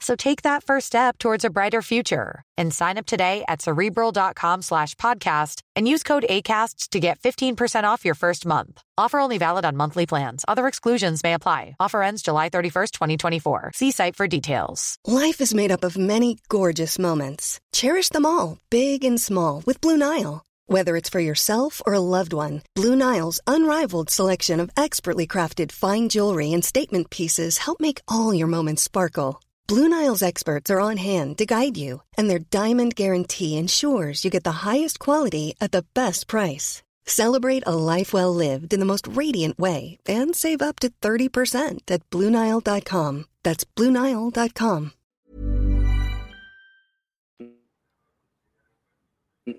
So take that first step towards a brighter future and sign up today at cerebral.com slash podcast and use code ACasts to get 15% off your first month. Offer only valid on monthly plans. Other exclusions may apply. Offer ends July 31st, 2024. See site for details. Life is made up of many gorgeous moments. Cherish them all, big and small, with Blue Nile. Whether it's for yourself or a loved one, Blue Nile's unrivaled selection of expertly crafted fine jewelry and statement pieces help make all your moments sparkle. Blue Nile's experts are on hand to guide you, and their diamond guarantee ensures you get the highest quality at the best price. Celebrate a life well lived in the most radiant way and save up to 30% at BlueNile.com. That's BlueNile.com.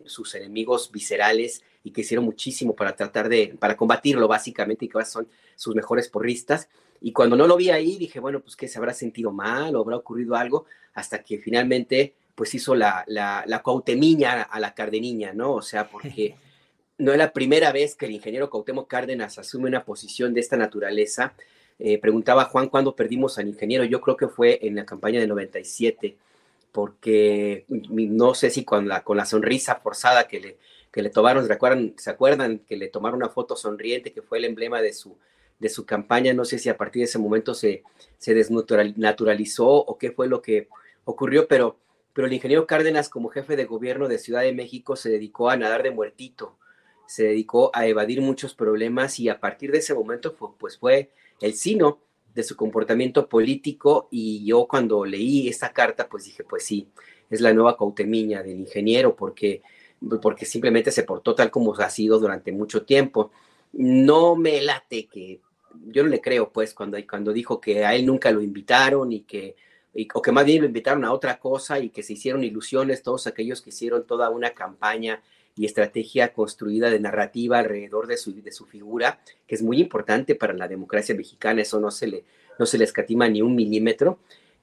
sus enemigos viscerales y que hicieron muchísimo para tratar de, para combatirlo básicamente y que ahora son sus mejores porristas. Y cuando no lo vi ahí, dije, bueno, pues que se habrá sentido mal o habrá ocurrido algo, hasta que finalmente pues hizo la, la, la cautemiña a la cardeniña, ¿no? O sea, porque no es la primera vez que el ingeniero Cautemo Cárdenas asume una posición de esta naturaleza. Eh, preguntaba Juan cuándo perdimos al ingeniero, yo creo que fue en la campaña de 97, porque no sé si con la, con la sonrisa forzada que le, que le tomaron, ¿se acuerdan, ¿se acuerdan que le tomaron una foto sonriente que fue el emblema de su, de su campaña? No sé si a partir de ese momento se, se desnaturalizó o qué fue lo que ocurrió, pero, pero el ingeniero Cárdenas como jefe de gobierno de Ciudad de México se dedicó a nadar de muertito, se dedicó a evadir muchos problemas y a partir de ese momento fue, pues fue el sino de su comportamiento político y yo cuando leí esta carta pues dije pues sí, es la nueva cautemiña del ingeniero porque, porque simplemente se portó tal como ha sido durante mucho tiempo. No me late que yo no le creo pues cuando, cuando dijo que a él nunca lo invitaron y que o que más bien lo invitaron a otra cosa y que se hicieron ilusiones todos aquellos que hicieron toda una campaña y estrategia construida de narrativa alrededor de su, de su figura, que es muy importante para la democracia mexicana, eso no se le, no se le escatima ni un milímetro.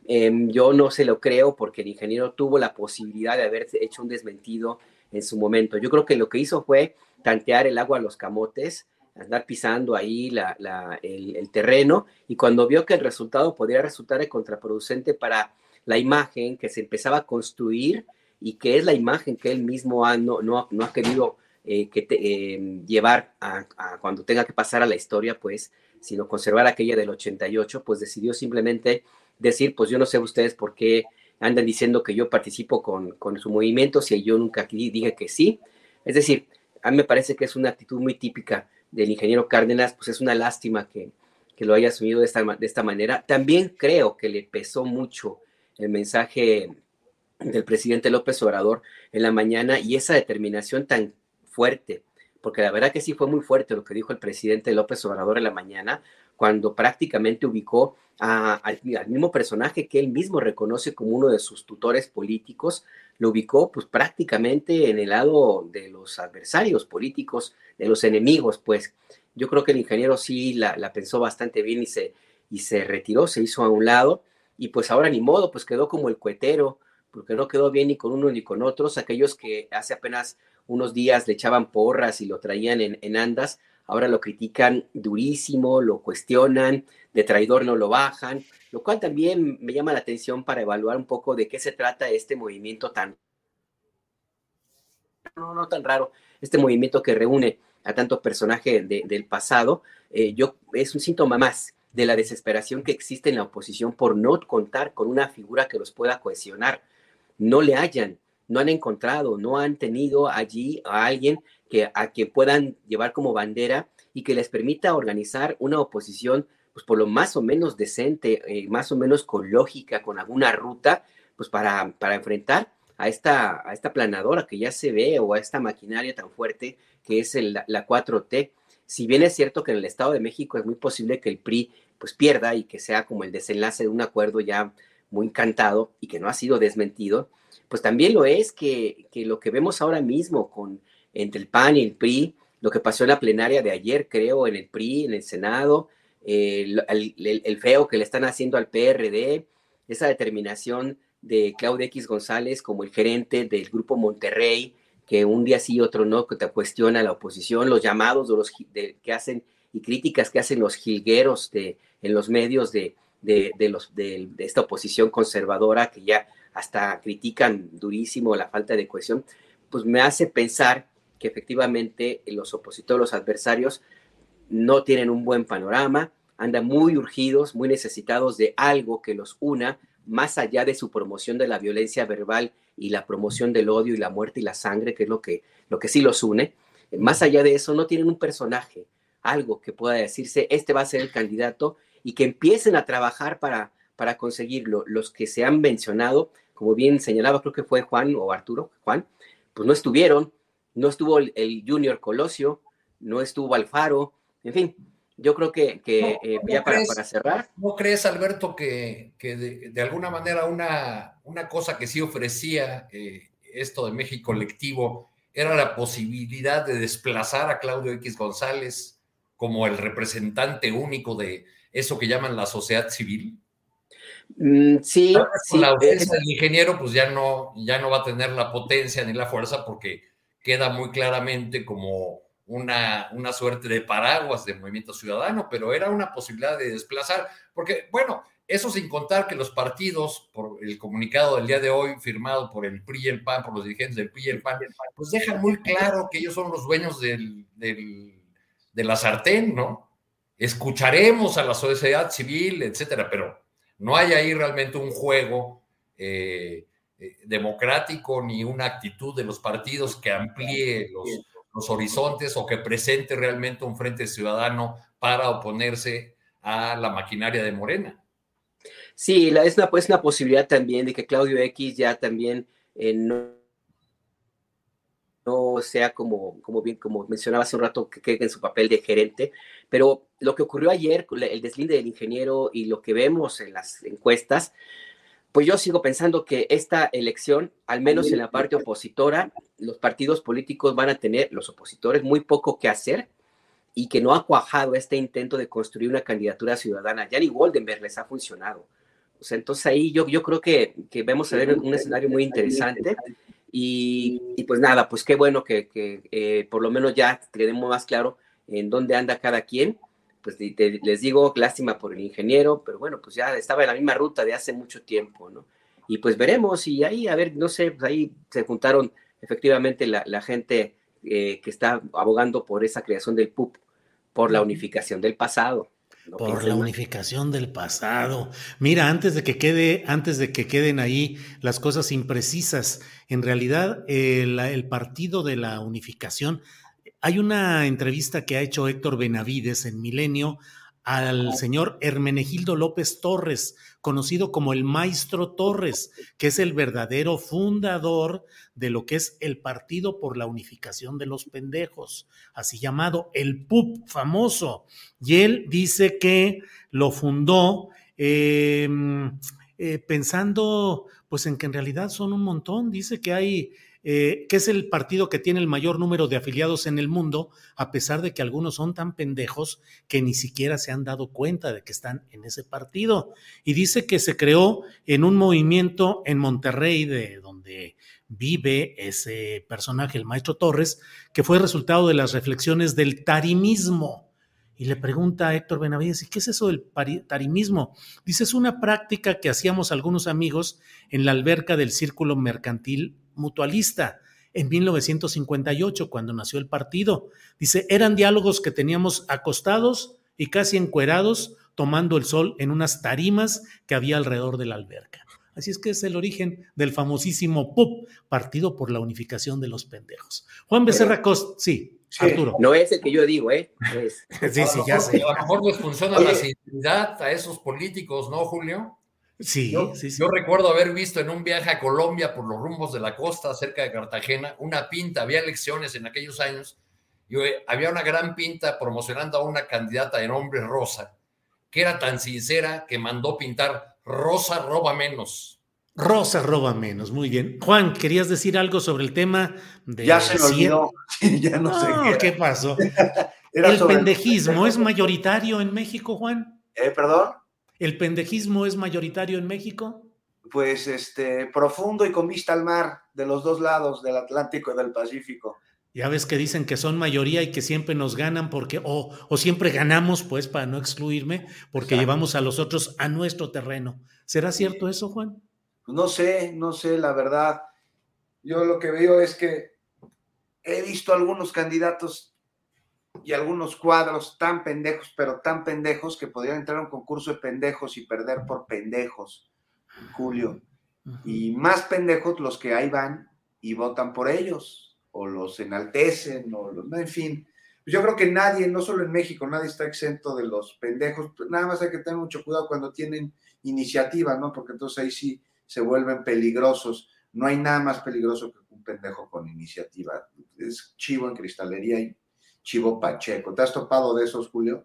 Em, yo no se lo creo porque el ingeniero tuvo la posibilidad de haber hecho un desmentido en su momento. Yo creo que lo que hizo fue tantear el agua a los camotes, andar pisando ahí la, la, el, el, terreno y cuando vio que el resultado podría resultar contraproducente para la imagen que se empezaba a construir, y que es la imagen que él mismo ha, no, no, no ha querido eh, que eh, llevar a, a, cuando tenga que pasar a la historia, pues, sino conservar aquella del 88, pues decidió simplemente decir, pues yo no sé ustedes por qué andan diciendo que yo participo con, con su movimiento, si yo nunca dije que sí. Es decir, a mí me parece que es una actitud muy típica del ingeniero Cárdenas, pues es una lástima que, que lo haya asumido de esta, de esta manera. También creo que le pesó mucho el mensaje del presidente López Obrador en la mañana y esa determinación tan fuerte, porque la verdad que sí fue muy fuerte lo que dijo el presidente López Obrador en la mañana, cuando prácticamente ubicó al, mismo personaje que él mismo reconoce como uno de sus tutores políticos, lo ubicó pues prácticamente en el lado de los adversarios políticos, de los enemigos, pues yo creo que el ingeniero sí la, pensó bastante bien y se, y se retiró, se hizo a un lado y pues ahora ni modo, pues quedó como el cuetero, porque no quedó bien ni con uno ni con otros. Aquellos que hace apenas unos días le echaban porras y lo traían en andas, ahora lo critican durísimo, lo cuestionan, de traidor no lo bajan, lo cual también me llama la atención para evaluar un poco de qué se trata este movimiento tan, no, no tan raro, este movimiento que reúne a tanto personaje de, del pasado, eh, yo, es un síntoma más de la desesperación que existe en la oposición por no contar con una figura que los pueda cohesionar. No le hayan, no han encontrado, no han tenido allí a alguien que, a que puedan llevar como bandera y que les permita organizar una oposición, pues por lo más o menos decente, eh, más o menos con lógica, con alguna ruta, pues para, para enfrentar a esta, a esta planadora que ya se ve o a esta maquinaria tan fuerte que es el, la 4T. Si bien es cierto que en el Estado de México es muy posible que el PRI pues pierda y que sea como el desenlace de un acuerdo ya muy encantado y que no ha sido desmentido, pues también lo es que, que lo que vemos ahora mismo con entre el PAN y el PRI, lo que pasó en la plenaria de ayer, creo, en el PRI, en el Senado, el, el, feo que le están haciendo al PRD, esa determinación de Claudia X González como el gerente del Grupo Monterrey, que un día sí y otro no, que te cuestiona la oposición, los llamados de los que hacen y críticas que hacen los jilgueros de, en los medios de, de, los, de, esta oposición conservadora que ya hasta critican durísimo la falta de cohesión, pues me hace pensar que efectivamente los opositores, los adversarios, no tienen un buen panorama, andan muy urgidos, muy necesitados de algo que los una, más allá de su promoción de la violencia verbal y la promoción del odio y la muerte y la sangre, que es lo que, lo que sí los une. Más allá de eso, no tienen un personaje, algo que pueda decirse, este va a ser el candidato y que empiecen a trabajar para, para conseguirlo. Los que se han mencionado, como bien señalaba, creo que fue Juan o Arturo, Juan, pues no estuvieron, no estuvo el, Junior Colosio, no estuvo Alfaro, en fin, yo creo que, que eh, ya para, para, cerrar. ¿No crees, Alberto, que, que de, alguna manera una, una cosa que sí ofrecía eh, esto de México colectivo era la posibilidad de desplazar a Claudio X González como el representante único de eso que llaman la sociedad civil? Mm, sí, sí. La ausencia del ingeniero, pues ya no, ya no va a tener la potencia ni la fuerza porque queda muy claramente como una, una suerte de paraguas del movimiento ciudadano, pero era una posibilidad de desplazar, porque, bueno, eso sin contar que los partidos, por el comunicado del día de hoy firmado por el PRI y el PAN, por los dirigentes del PRI y el PAN, pues dejan muy claro que ellos son los dueños del, de la sartén, ¿no? Escucharemos a la sociedad civil, etcétera, pero no hay ahí realmente un juego eh, eh, democrático ni una actitud de los partidos que amplíe los, los horizontes o que presente realmente un frente ciudadano para oponerse a la maquinaria de Morena. Sí, es, una, pues, una posibilidad también de que Claudio X ya también eh, no, no, sea como, como bien, como mencionaba hace un rato, que quede en su papel de gerente, pero lo que ocurrió ayer, el deslinde del ingeniero y lo que vemos en las encuestas, pues yo sigo pensando que esta elección, al menos en la parte opositora, los partidos políticos van a tener, los opositores, muy poco que hacer y que no ha cuajado este intento de construir una candidatura ciudadana. Ya ni Goldenberg les ha funcionado. O sea, entonces ahí yo, yo creo que, que vemos a ver un escenario muy interesante y, y pues nada, pues qué bueno que, que eh, por lo menos ya tenemos más claro en dónde anda cada quien pues les digo, lástima por el ingeniero, pero bueno, pues ya estaba en la misma ruta de hace mucho tiempo, ¿no? Y pues veremos, y ahí, a ver, no sé, pues ahí se juntaron efectivamente la, gente eh, que está abogando por esa creación del PUP, por la unificación del pasado. por la unificación del pasado. Mira, antes de que quede, antes de que queden ahí las cosas imprecisas, en realidad el partido de la unificación hay una entrevista que ha hecho Héctor Benavides en Milenio al señor Hermenegildo López Torres, conocido como el Maestro Torres, que es el verdadero fundador de lo que es el Partido por la Unificación de los Pendejos, así llamado el PUP famoso. Y él dice que lo fundó em, eh, pensando pues en que en realidad son un montón. Dice que hay eh, que es el partido que tiene el mayor número de afiliados en el mundo, a pesar de que algunos son tan pendejos que ni siquiera se han dado cuenta de que están en ese partido. Y dice que se creó en un movimiento en Monterrey, de donde vive ese personaje, el maestro Torres, que fue resultado de las reflexiones del tarimismo. Y le pregunta a Héctor Benavides, ¿y qué es eso del tarimismo? Dice, es una práctica que hacíamos algunos amigos en la alberca del Círculo Mercantil mutualista en 1958, cuando nació el partido. Dice, eran diálogos que teníamos acostados y casi encuerados, tomando el sol en unas tarimas que había alrededor de la alberca. Así es que es el origen del famosísimo PUP, Partido por la Unificación de los Pendejos. Juan Becerra Cost, sí, Arturo. No es el que yo digo, ¿eh? sí, sí, ya sé. A lo mejor les funciona la sensibilidad a esos políticos, ¿no, Julio? Sí, yo, sí, sí. Yo recuerdo haber visto en un viaje a Colombia por los rumbos de la costa cerca de Cartagena una pinta, había elecciones en aquellos años, y había una gran pinta promocionando a una candidata de nombre Rosa, que era tan sincera que mandó pintar Rosa roba menos. Rosa roba menos, muy bien. Juan, ¿querías decir algo sobre el tema de... Ya se me olvidó, ya no, sé qué, ¿qué pasó. ¿El pendejismo es mayoritario en México, Juan? ¿Eh, perdón? ¿El pendejismo es mayoritario en México? Pues este, profundo y con vista al mar, de los dos lados, del Atlántico y del Pacífico. Ya ves que dicen que son mayoría y que siempre nos ganan porque, o, o siempre ganamos, pues, para no excluirme, porque llevamos a los otros a nuestro terreno. ¿Será cierto eso, Juan? No sé, no sé, la verdad. Yo lo que veo es que he visto algunos candidatos y algunos cuadros tan pendejos, pero tan pendejos que podrían entrar a un concurso de pendejos y perder por pendejos, Julio. Y más pendejos los que ahí van y votan por ellos, o los enaltecen, o los, en fin. Yo creo que nadie, no solo en México, nadie está exento de los pendejos. Nada más hay que tener mucho cuidado cuando tienen iniciativa, ¿no? Porque entonces ahí sí se vuelven peligrosos. No hay nada más peligroso que un pendejo con iniciativa. Es chivo en cristalería y chivo pacheco. ¿Te has topado de esos, Julio?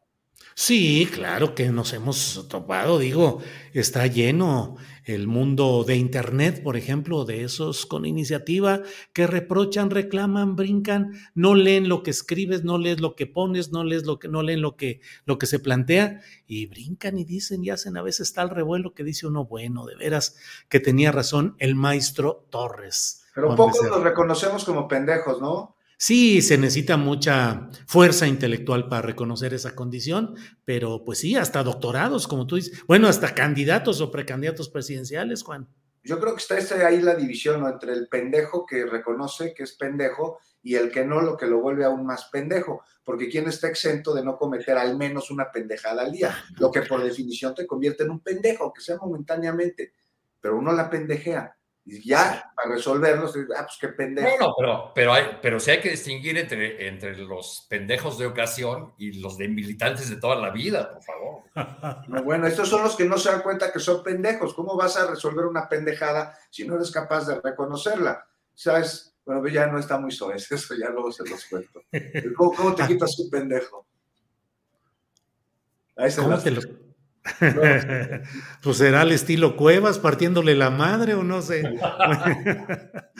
Sí, claro que nos hemos topado, digo, está lleno el mundo de Internet, por ejemplo, de esos con iniciativa que reprochan, reclaman, brincan, no leen lo que escribes, no lees lo que pones, no lees lo que, no leen lo que, lo que se plantea y brincan y dicen y hacen a veces tal revuelo que dice uno, bueno, de veras que tenía razón el maestro Torres. Pero pocos los reconocemos como pendejos, ¿no? Sí, se necesita mucha fuerza intelectual para reconocer esa condición, pero pues sí, hasta doctorados, como tú dices, bueno, hasta candidatos o precandidatos presidenciales, Juan. Yo creo que está ahí la división entre el pendejo que reconoce que es pendejo y el que no, lo que lo vuelve aún más pendejo, porque ¿quién está exento de no cometer al menos una pendejada al día? Lo que por definición te convierte en un pendejo, aunque sea momentáneamente, pero uno la pendejea. Y ya, para resolverlos, ah, pues qué pendejo. No, no, pero, pero, hay, pero sí hay que distinguir entre, entre los pendejos de ocasión y los de militantes de toda la vida, por favor. bueno, estos son los que no se dan cuenta que son pendejos. ¿Cómo vas a resolver una pendejada si no eres capaz de reconocerla? ¿Sabes? Bueno, ya no está muy soez, eso ya luego se los cuento. ¿Cómo, te quitas un pendejo? Ahí se ¿Cómo te lo... pues será el estilo Cuevas partiéndole la madre o no sé.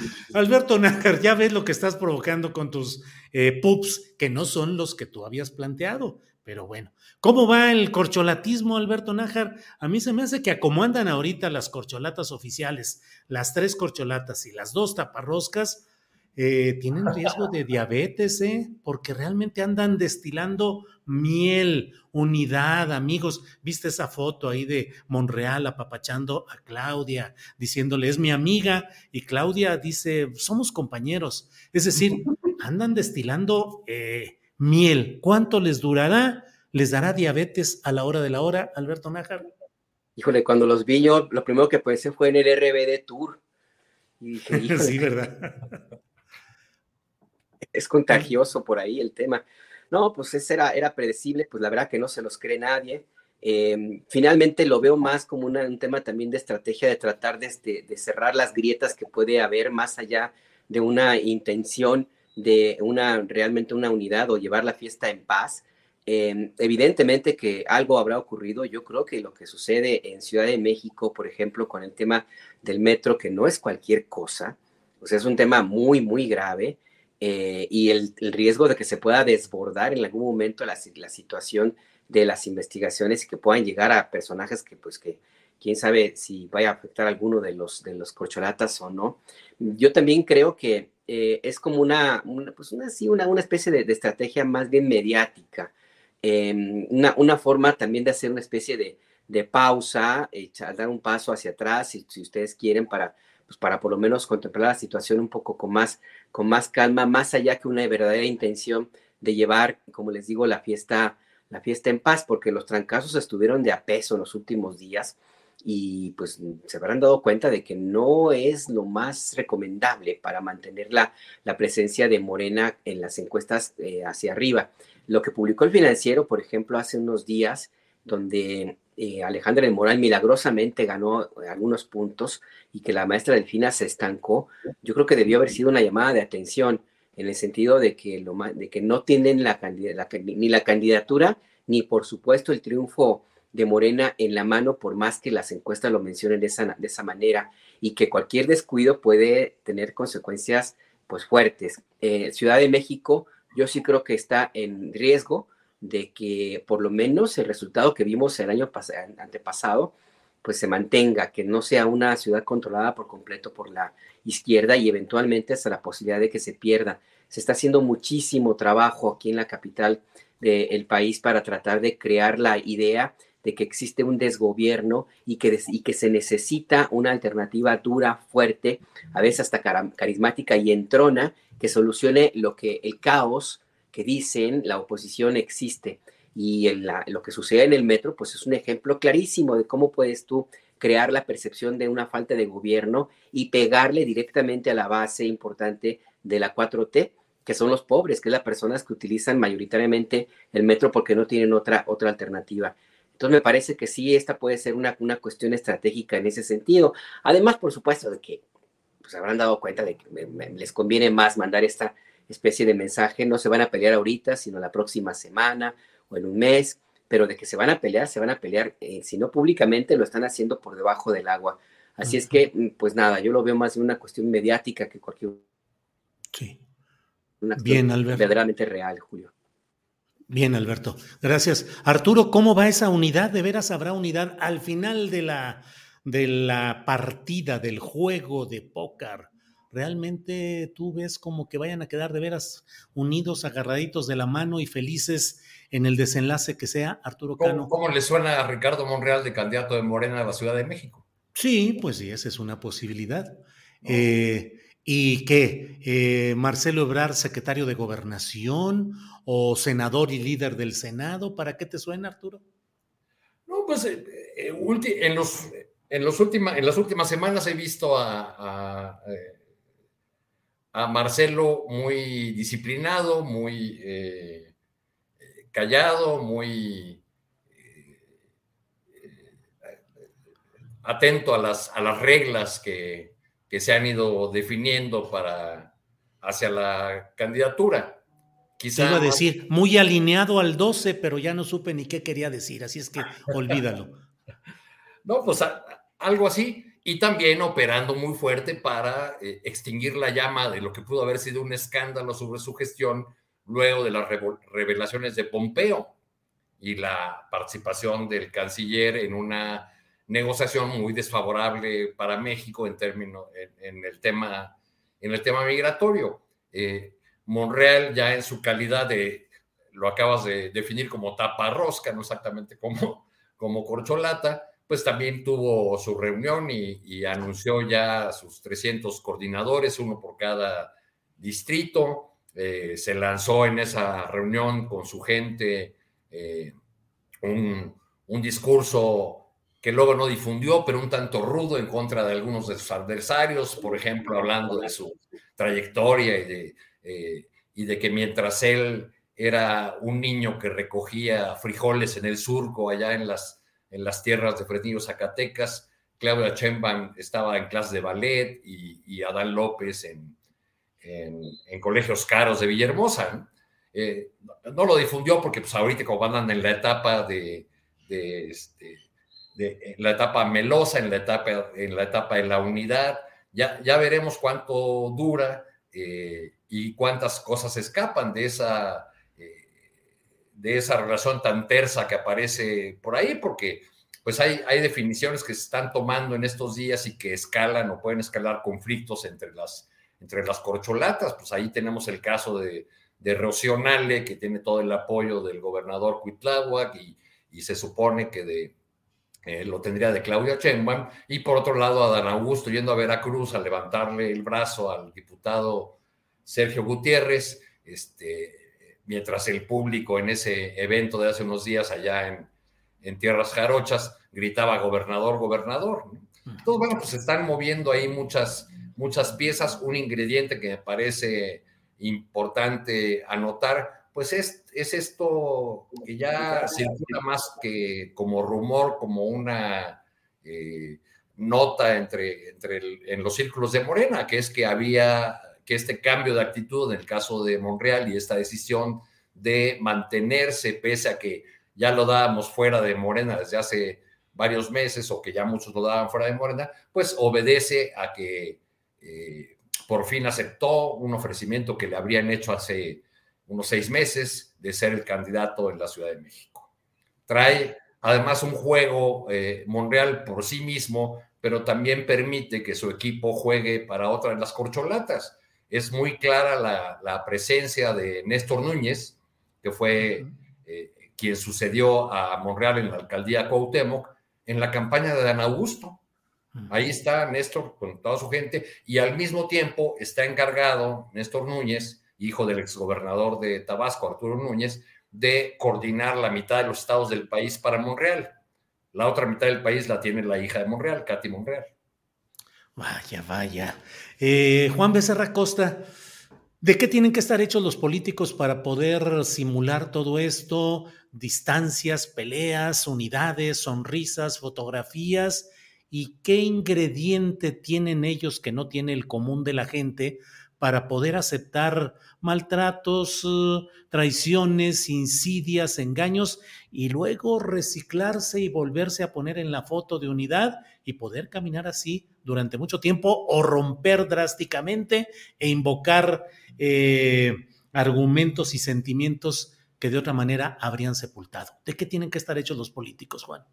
Alberto Nájar, ya ves lo que estás provocando con tus eh, pups, que no son los que tú habías planteado. Pero bueno, ¿cómo va el corcholatismo, Alberto Nájar? A mí se me hace que a como andan ahorita las corcholatas oficiales, las tres corcholatas y las dos taparroscas, eh, tienen riesgo de diabetes, ¿eh? porque realmente andan destilando miel, unidad, amigos. ¿Viste esa foto ahí de Monreal apapachando a Claudia, diciéndole, es mi amiga? Y Claudia dice, somos compañeros. Es decir, andan destilando eh, miel. ¿Cuánto les durará? ¿Les dará diabetes a la hora de la hora, Alberto Nájar? Híjole, cuando los vi yo, lo primero que pensé fue en el RBD Tour. Y dije, sí, ¿verdad? es contagioso por ahí el tema. No, pues ese era, era predecible, pues la verdad que no se los cree nadie. Em, finalmente lo veo más como un tema también de estrategia de tratar de, de, cerrar las grietas que puede haber más allá de una intención de una realmente una unidad o llevar la fiesta en paz. Em, evidentemente que algo habrá ocurrido. Yo creo que lo que sucede en Ciudad de México, por ejemplo, con el tema del metro, que no es cualquier cosa, o sea, es un tema muy, muy grave. Eh, y el, riesgo de que se pueda desbordar en algún momento la, situación de las investigaciones y que puedan llegar a personajes que, pues, que quién sabe si vaya a afectar a alguno de los, de los corcholatas o no. Yo también creo que eh, es como una, pues una, sí, una, una especie de, estrategia más bien mediática, em, una, una, forma también de hacer una especie de, de pausa, echar, dar un paso hacia atrás, si ustedes quieren, para pues para por lo menos contemplar la situación un poco con más, con más calma, más allá que una verdadera intención de llevar, como les digo, la fiesta, la fiesta en paz, porque los trancazos estuvieron de a peso en los últimos días y pues se habrán dado cuenta de que no es lo más recomendable para mantener la, la presencia de Morena en las encuestas eh, hacia arriba. Lo que publicó el financiero, por ejemplo, hace unos días, donde eh, Alejandra de Moral milagrosamente ganó eh, algunos puntos y que la maestra Delfina se estancó, yo creo que debió haber sido una llamada de atención en el sentido de que, lo, de que no tienen la, ni la candidatura ni por supuesto el triunfo de Morena en la mano, por más que las encuestas lo mencionen de esa, de esa manera, y que cualquier descuido puede tener consecuencias pues fuertes. Eh, Ciudad de México, yo sí creo que está en riesgo de que por lo menos el resultado que vimos el año antepasado, pues se mantenga, que no sea una ciudad controlada por completo por la izquierda y eventualmente hasta la posibilidad de que se pierda. Se está haciendo muchísimo trabajo aquí en la capital del país para tratar de crear la idea de que existe un desgobierno y que, y que se necesita una alternativa dura, fuerte, a veces hasta carismática y entrona, que solucione lo que el caos que dicen la oposición existe. Y lo que sucede en el metro, pues es un ejemplo clarísimo de cómo puedes tú crear la percepción de una falta de gobierno y pegarle directamente a la base importante de la 4T, que son los pobres, que es las personas que utilizan mayoritariamente el metro porque no tienen otra, otra alternativa. Entonces me parece que sí, esta puede ser una, una cuestión estratégica en ese sentido. Además, por supuesto, de que pues habrán dado cuenta de que les conviene más mandar esta especie de mensaje, no se van a pelear ahorita, sino la próxima semana o en un mes, pero de que se van a pelear, se van a pelear, eh, si no públicamente, lo están haciendo por debajo del agua. Así es que, mm, pues nada, yo lo veo más de una cuestión mediática que cualquier... Sí. Una Bien, Alberto. Verdaderamente real, Julio. Bien, Alberto. Gracias. Arturo, ¿cómo va esa unidad? ¿De veras habrá unidad al final de la, de la partida, del juego de póker? ¿Realmente tú ves como que vayan a quedar de veras unidos, agarraditos de la mano y felices en el desenlace que sea, Arturo Cano? ¿Cómo, le suena a Ricardo Monreal de candidato de Morena a la Ciudad de México? Sí, pues sí, esa es una posibilidad. Eh, ¿Y qué? Eh, ¿Marcelo Ebrar, secretario de Gobernación o senador y líder del Senado? ¿Para qué te suena, Arturo? No, pues eh, en, los, en, los en las últimas semanas he visto a, a, Marcelo muy disciplinado, muy callado, muy atento a las, a las reglas que que se han ido definiendo para hacia la candidatura. Quizá iba a decir, muy alineado al 12, pero ya no supe ni qué quería decir, así es que olvídalo. No, pues algo así, y también operando muy fuerte para eh, extinguir la llama de lo que pudo haber sido un escándalo sobre su gestión luego de las revelaciones de Pompeo y la participación del canciller en una negociación muy desfavorable para México en términos en, el tema en el tema migratorio. Eh, Monreal ya en su calidad de lo acabas de definir como taparrosca, no exactamente como como corcholata, pues también tuvo su reunión y, anunció ya sus 300 coordinadores, uno por cada distrito. Eh, se lanzó en esa reunión con su gente eh, un, un discurso que luego no difundió, pero un tanto rudo en contra de algunos de sus adversarios, por ejemplo, hablando de su trayectoria y de, eh, y de que mientras él era un niño que recogía frijoles en el surco, allá en las, en las tierras de Fresnillo, Zacatecas, Claudia Sheinbaum estaba en clase de ballet y, Adán López en, en, colegios caros de Villahermosa. ¿no? Eh, no lo difundió porque pues ahorita como andan en la etapa de, de este, la etapa melosa, en la etapa, en la etapa de la unidad. Ya, ya veremos cuánto dura eh, y cuántas cosas escapan de esa, de esa relación tan tersa que aparece por ahí, porque pues hay, hay definiciones que se están tomando en estos días y que escalan o pueden escalar conflictos entre las, entre las corcholatas. Pues ahí tenemos el caso de, de Rocionale, que tiene todo el apoyo del gobernador Cuitláhuac y, y se supone que de, eh, lo tendría de Claudia Sheinbaum, y por otro lado a Dan Augusto yendo a Veracruz a levantarle el brazo al diputado Sergio Gutiérrez, este, mientras el público en ese evento de hace unos días allá en, en Tierras Jarochas gritaba gobernador, gobernador. Entonces, bueno, pues se están moviendo ahí muchas, muchas piezas, un ingrediente que me parece importante anotar, pues es, es esto que ya circula más que como rumor, como una eh, nota entre, entre en los círculos de Morena, que es que había que este cambio de actitud en el caso de Monreal y esta decisión de mantenerse pese a que ya lo dábamos fuera de Morena desde hace varios meses o que ya muchos lo daban fuera de Morena, pues obedece a que eh, por fin aceptó un ofrecimiento que le habrían hecho hace unos seis meses de ser el candidato en la Ciudad de México. Trae además un juego eh, Monreal por sí mismo, pero también permite que su equipo juegue para otra de las corcholatas. Es muy clara la, presencia de Néstor Núñez, que fue eh, quien sucedió a Monreal en la alcaldía Cuauhtémoc, en la campaña de Dan Augusto. Ahí está Néstor con toda su gente y al mismo tiempo está encargado Néstor Núñez, hijo del exgobernador de Tabasco, Arturo Núñez, de coordinar la mitad de los estados del país para Monreal. La otra mitad del país la tiene la hija de Monreal, Katy Monreal. Vaya, vaya. Eh, Juan Becerra Costa, ¿de qué tienen que estar hechos los políticos para poder simular todo esto? Distancias, peleas, unidades, sonrisas, fotografías y qué ingrediente tienen ellos que no tiene el común de la gente para poder aceptar maltratos, eh, traiciones, insidias, engaños y luego reciclarse y volverse a poner en la foto de unidad y poder caminar así durante mucho tiempo o romper drásticamente e invocar eh, argumentos y sentimientos que de otra manera habrían sepultado. ¿De qué tienen que estar hechos los políticos, Juan?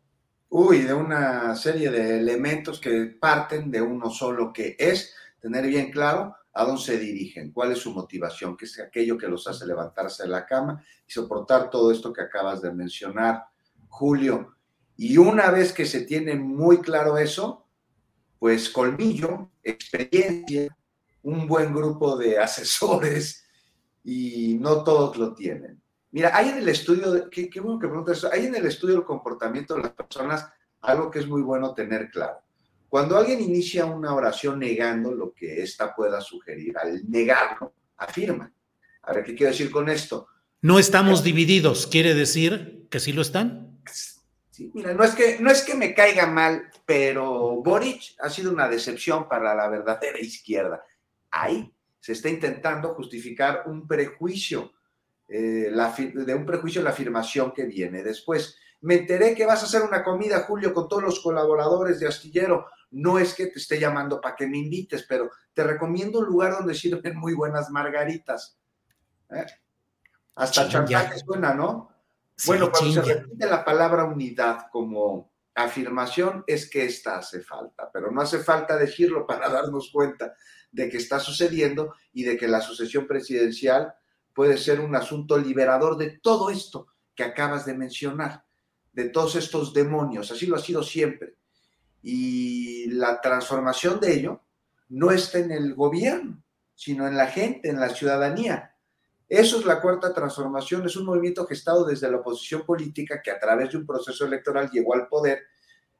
Uy, de una serie de elementos que parten de uno solo, que es tener bien claro a dónde se dirigen, cuál es su motivación, qué es aquello que los hace levantarse de la cama y soportar todo esto que acabas de mencionar, Julio. Y una vez que se tiene muy claro eso, pues colmillo, experiencia, un buen grupo de asesores y no todos lo tienen. Mira, hay en el estudio, qué, bueno que preguntas eso, hay en el estudio del comportamiento de las personas algo que es muy bueno tener claro. Cuando alguien inicia una oración negando lo que ésta pueda sugerir, al negarlo, afirma. A ver, ¿qué quiero decir con esto? No estamos divididos, ¿quiere decir que sí lo están? Sí, mira, no es que, no es que me caiga mal, pero Boric ha sido una decepción para la verdadera izquierda. Ahí se está intentando justificar un prejuicio eh, de un prejuicio la afirmación que viene después. Me enteré que vas a hacer una comida, Julio, con todos los colaboradores de Astillero. No es que te esté llamando para que me invites, pero te recomiendo un lugar donde sirven muy buenas margaritas. ¿eh? Hasta chantaje suena, ¿no? Bueno, cuando se repite la palabra unidad como afirmación, es que esta hace falta, pero no hace falta decirlo para darnos cuenta de que está sucediendo y de que la sucesión presidencial puede ser un asunto liberador de todo esto que acabas de mencionar, de todos estos demonios. Así lo ha sido siempre. Y la transformación de ello no está en el gobierno, sino en la gente, en la ciudadanía. Eso es la cuarta transformación, es un movimiento gestado desde la oposición política que a través de un proceso electoral llegó al poder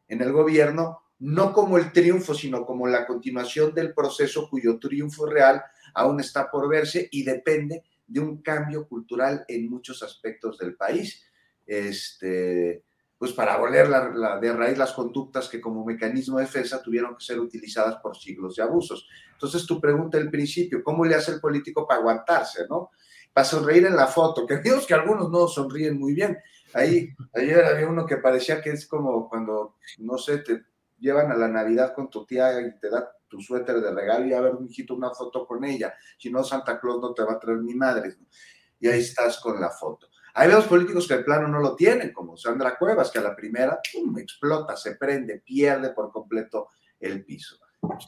en el gobierno, no como el triunfo, sino como la continuación del proceso cuyo triunfo real aún está por verse y depende de un cambio cultural en muchos aspectos del país, este, pues para volver la, de raíz las conductas que como mecanismo de defensa tuvieron que ser utilizadas por siglos de abusos. Entonces tu pregunta al principio, ¿cómo le hace el político para aguantarse, no? Para sonreír en la foto, que vimos que algunos no sonríen muy bien. Ahí, ayer había uno que parecía que es como cuando, no sé, te llevan a la Navidad con tu tía y te da tu suéter de regalo y a ver, hijito, una foto con ella. Si no, Santa Claus no te va a traer ni madre. Y ahí estás con la foto. Hay vemos políticos que el plano no lo tienen, como Sandra Cuevas, que a la primera explota, se prende, pierde por completo el piso.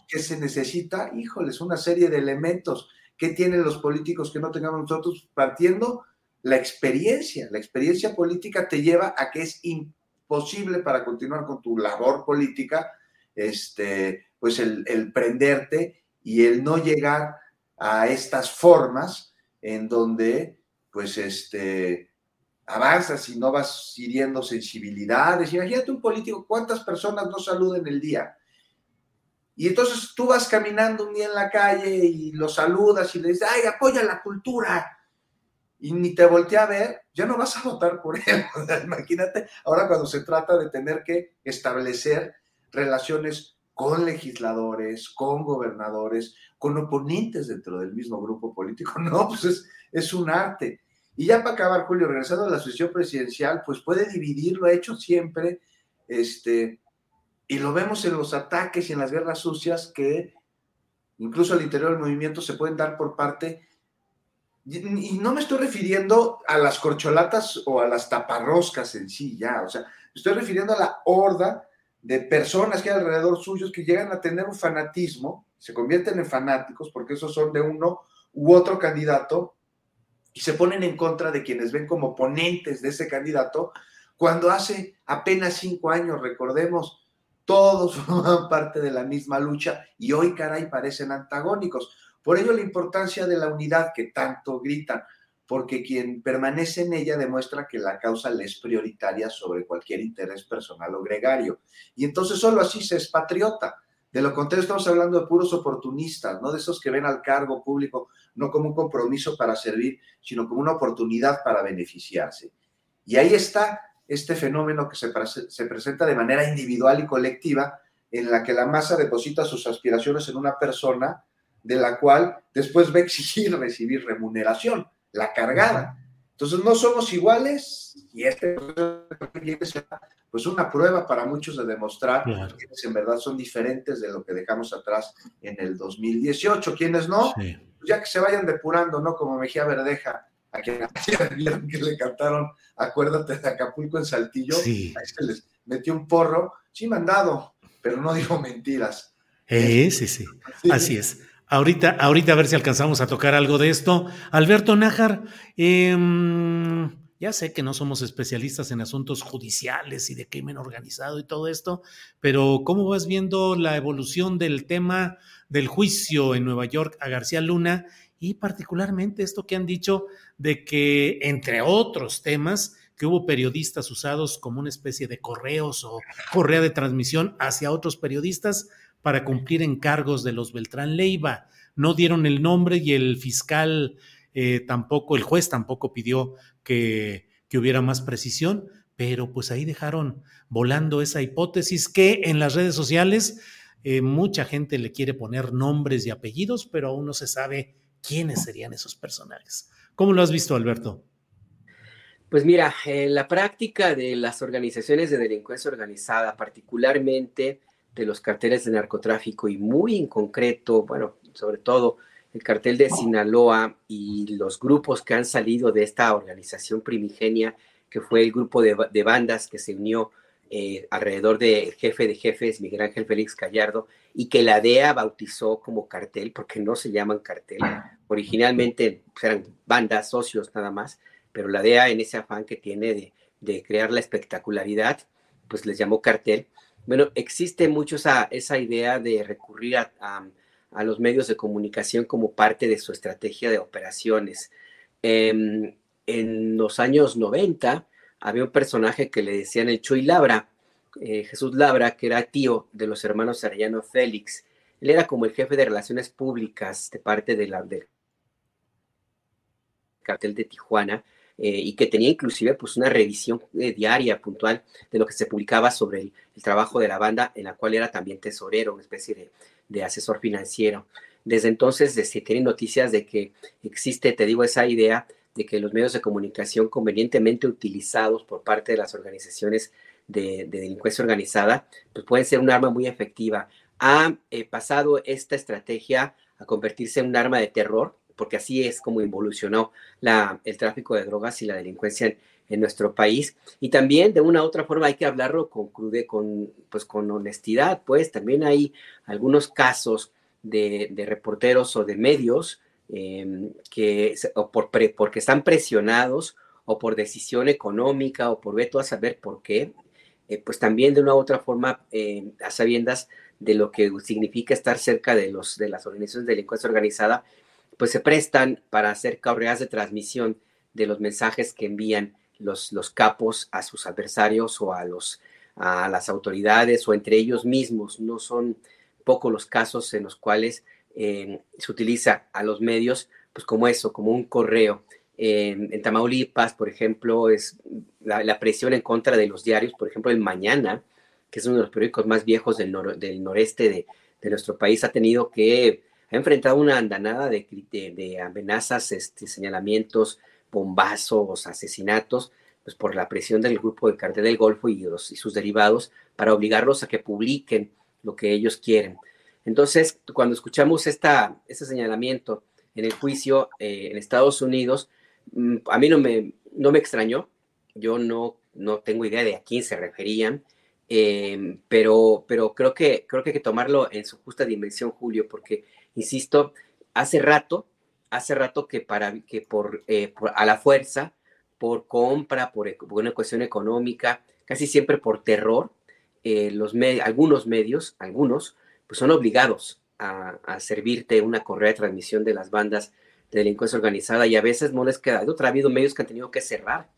¿Qué se necesita? Híjoles, una serie de elementos. ¿Qué tienen los políticos que no tengamos nosotros? Partiendo la experiencia. La experiencia política te lleva a que es imposible para continuar con tu labor política este, pues el, prenderte y el no llegar a estas formas en donde pues este avanzas y no vas hiriendo sensibilidades. Imagínate un político, ¿cuántas personas no saluden el día? Y entonces tú vas caminando un día en la calle y lo saludas y le dices, ay, apoya la cultura. Y ni te voltea a ver, ya no vas a votar por él. Imagínate ahora cuando se trata de tener que establecer relaciones con legisladores, con gobernadores, con oponentes dentro del mismo grupo político. No, pues es, un arte. Y ya para acabar, Julio, regresando a la sucesión presidencial, pues puede dividir, lo ha hecho siempre, este, y lo vemos en los ataques y en las guerras sucias que incluso al interior del movimiento se pueden dar por parte, y no me estoy refiriendo a las corcholatas o a las taparroscas en sí, ya, o sea, estoy refiriendo a la horda de personas que hay alrededor suyos que llegan a tener un fanatismo, se convierten en fanáticos porque esos son de uno u otro candidato y se ponen en contra de quienes ven como ponentes de ese candidato, cuando hace apenas cinco años, recordemos, todos forman parte de la misma lucha y hoy, caray, parecen antagónicos. Por ello la importancia de la unidad que tanto gritan, porque quien permanece en ella demuestra que la causa le es prioritaria sobre cualquier interés personal o gregario. Y entonces solo así se es patriota. De lo contrario, estamos hablando de puros oportunistas, no de esos que ven al cargo público no como un compromiso para servir, sino como una oportunidad para beneficiarse. Y ahí está este fenómeno que se, se presenta de manera individual y colectiva, en la que la masa deposita sus aspiraciones en una persona de la cual después va a exigir recibir remuneración, la cargada. Entonces no somos iguales y este pues una prueba para muchos de demostrar que en verdad son diferentes de lo que dejamos atrás en el 2018. Quienes no, pues ya que se vayan depurando, ¿no? Como Mejía Verdeja, a quien vieron que le cantaron Acuérdate de Acapulco en Saltillo, ahí se les metió un porro, sí mandado, pero no dijo mentiras. Eh, sí, sí, así es. Ahorita, ahorita a ver si alcanzamos a tocar algo de esto. Alberto Nájar, em, ya sé que no somos especialistas en asuntos judiciales y de crimen organizado y todo esto, pero ¿cómo vas viendo la evolución del tema del juicio en Nueva York a García Luna y particularmente esto que han dicho de que, entre otros temas, que hubo periodistas usados como una especie de correos o correa de transmisión hacia otros periodistas para cumplir encargos de los Beltrán Leiva. No dieron el nombre y el fiscal eh, tampoco, el juez tampoco pidió que, hubiera más precisión, pero pues ahí dejaron volando esa hipótesis que en las redes sociales eh, mucha gente le quiere poner nombres y apellidos, pero aún no se sabe quiénes serían esos personajes. ¿Cómo lo has visto, Alberto? Pues mira, en la práctica de las organizaciones de delincuencia organizada, particularmente de los carteles de narcotráfico y muy en concreto, bueno, sobre todo el cartel de Sinaloa y los grupos que han salido de esta organización primigenia, que fue el grupo de, bandas que se unió eh, alrededor del jefe de jefes, Miguel Ángel Félix Gallardo, y que la DEA bautizó como cartel, porque no se llaman cartel. Originalmente pues, eran bandas, socios nada más, pero la DEA en ese afán que tiene de, de crear la espectacularidad, pues les llamó cartel bueno, existe mucho esa, esa idea de recurrir a, los medios de comunicación como parte de su estrategia de operaciones. Em, en los años 90 había un personaje que le decían el Chuy Labra, eh, Jesús Labra, que era tío de los hermanos Arellano Félix. Él era como el jefe de relaciones públicas de parte de la, del cartel de Tijuana eh, y que tenía inclusive pues una revisión eh, diaria, puntual, de lo que se publicaba sobre el, trabajo de la banda, en la cual era también tesorero, una especie de, asesor financiero. Desde entonces se tienen noticias de que existe, te digo, esa idea de que los medios de comunicación convenientemente utilizados por parte de las organizaciones de, delincuencia organizada, pues pueden ser un arma muy efectiva. Ha eh, pasado esta estrategia a convertirse en un arma de terror porque así es como evolucionó la, el tráfico de drogas y la delincuencia en, nuestro país. Y también de una u otra forma hay que hablarlo con crude, con, pues, con honestidad, pues también hay algunos casos de, reporteros o de medios em, que o por porque están presionados o por decisión económica o por veto a saber por qué, eh, pues también de una u otra forma em, a sabiendas de lo que significa estar cerca de, los, de las organizaciones de delincuencia organizada, pues se prestan para hacer correas de transmisión de los mensajes que envían los, los capos a sus adversarios o a, los, a las autoridades o entre ellos mismos. No son pocos los casos en los cuales eh, se utiliza a los medios pues como eso, como un correo. en Tamaulipas, por ejemplo, es la, presión en contra de los diarios, por ejemplo, el Mañana, que es uno de los periódicos más viejos del, del noreste de, de, nuestro país, ha tenido que ha enfrentado una andanada de, de, amenazas, este, señalamientos, bombazos, asesinatos, pues por la presión del grupo de cartel del Golfo y sus derivados para obligarlos a que publiquen lo que ellos quieren. Entonces, cuando escuchamos este señalamiento en el juicio eh, en Estados Unidos, mm, a mí no me, extrañó, yo no, no tengo idea de a quién se referían, eh, pero, pero creo, que, creo que hay que tomarlo en su justa dimensión, Julio, porque, insisto, hace rato, hace rato que, para, que por, eh, a la fuerza, por compra, por, una cuestión económica, casi siempre por terror, los algunos medios, algunos, pues son obligados a, servirte una correa de transmisión de las bandas de delincuencia organizada y a veces no les queda otra. Ha habido medios que han tenido que cerrar.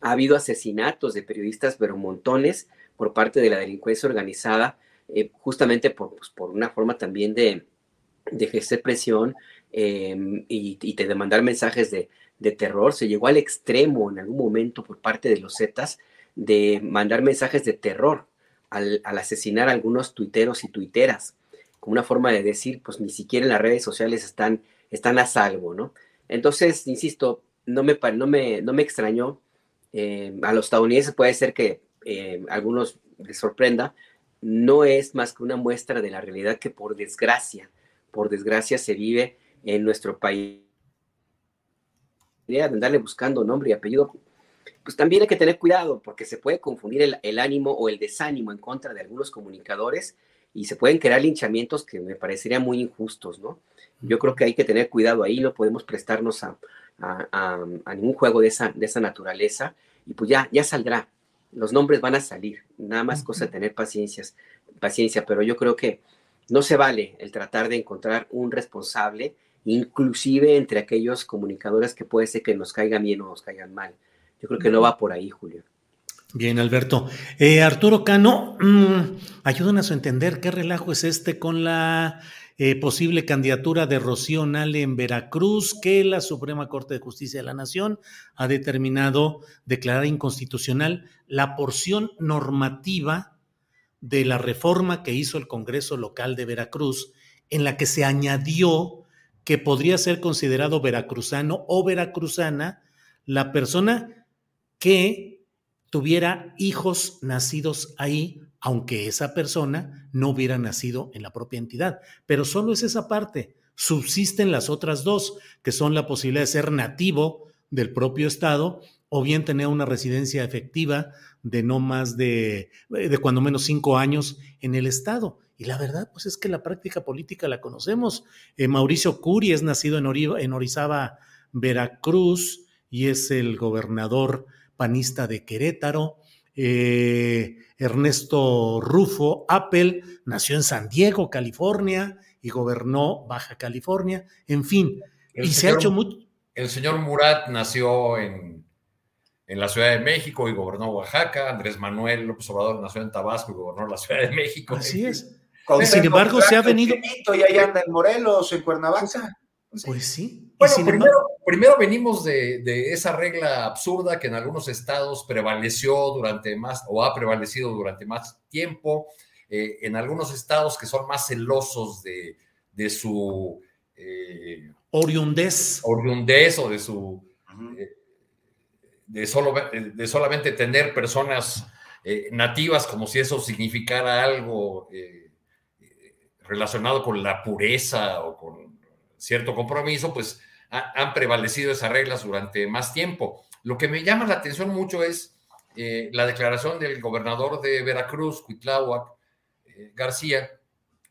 Ha habido asesinatos de periodistas, pero montones por parte de la delincuencia organizada, eh, justamente por, pues, por, una forma también de, de ejercer presión em, y, de mandar mensajes de, de, terror. Se llegó al extremo en algún momento por parte de los Zetas de mandar mensajes de terror al, asesinar a algunos tuiteros y tuiteras, como una forma de decir, pues ni siquiera en las redes sociales están, están a salvo, ¿no? Entonces, insisto, no me, no me, no me extrañó. Eh, a los estadounidenses puede ser que eh, algunos les sorprenda, no es más que una muestra de la realidad que por desgracia, por desgracia se vive en nuestro país. De andarle buscando nombre y apellido, pues también hay que tener cuidado porque se puede confundir el, ánimo o el desánimo en contra de algunos comunicadores y se pueden crear linchamientos que me parecerían muy injustos, ¿no? Yo creo que hay que tener cuidado ahí, no podemos prestarnos a, ningún juego de esa, de esa naturaleza y pues ya, ya saldrá, los nombres van a salir, nada más cosa de tener paciencias, paciencia, pero yo creo que no se vale el tratar de encontrar un responsable, inclusive entre aquellos comunicadores que puede ser que nos caigan bien o nos caigan mal. Yo creo que no va por ahí, Julio. Bien, Alberto. Eh, Arturo Cano, mmm, ayúdanos a entender qué relajo es este con la eh, posible candidatura de Rocío Nale en Veracruz, que la Suprema Corte de Justicia de la Nación ha determinado declarar inconstitucional la porción normativa de la reforma que hizo el Congreso local de Veracruz, en la que se añadió que podría ser considerado veracruzano o veracruzana la persona que tuviera hijos nacidos ahí, aunque esa persona no hubiera nacido en la propia entidad. Pero solo es esa parte. Subsisten las otras dos, que son la posibilidad de ser nativo del propio Estado o bien tener una residencia efectiva de no más de, de cuando menos cinco años en el Estado. Y la verdad, pues es que la práctica política la conocemos. Eh, Mauricio Curi es nacido en, en Orizaba, Veracruz, y es el gobernador panista de Querétaro. Eh, Ernesto Rufo Appel nació en San Diego, California, y gobernó Baja California. En fin, y se ha hecho mucho. El señor Murat nació en, en la Ciudad de México y gobernó Oaxaca. Andrés Manuel López Obrador nació en Tabasco y gobernó la Ciudad de México. Así es. Sin embargo, se ha venido. Y ahí anda en Morelos, en Cuernavaca. Pues sí. Bueno, primero, primero, venimos de, de, esa regla absurda que en algunos estados prevaleció durante más o ha prevalecido durante más tiempo. Eh, en algunos estados que son más celosos de, de su eh, oriundez. oriundez o de su eh, de, solo, de solamente tener personas nativas como si eso significara algo relacionado con la pureza o con cierto compromiso, pues han prevalecido esas reglas durante más tiempo. Lo que me llama la atención mucho es eh, la declaración del gobernador de Veracruz, Cuitláhuac eh, García,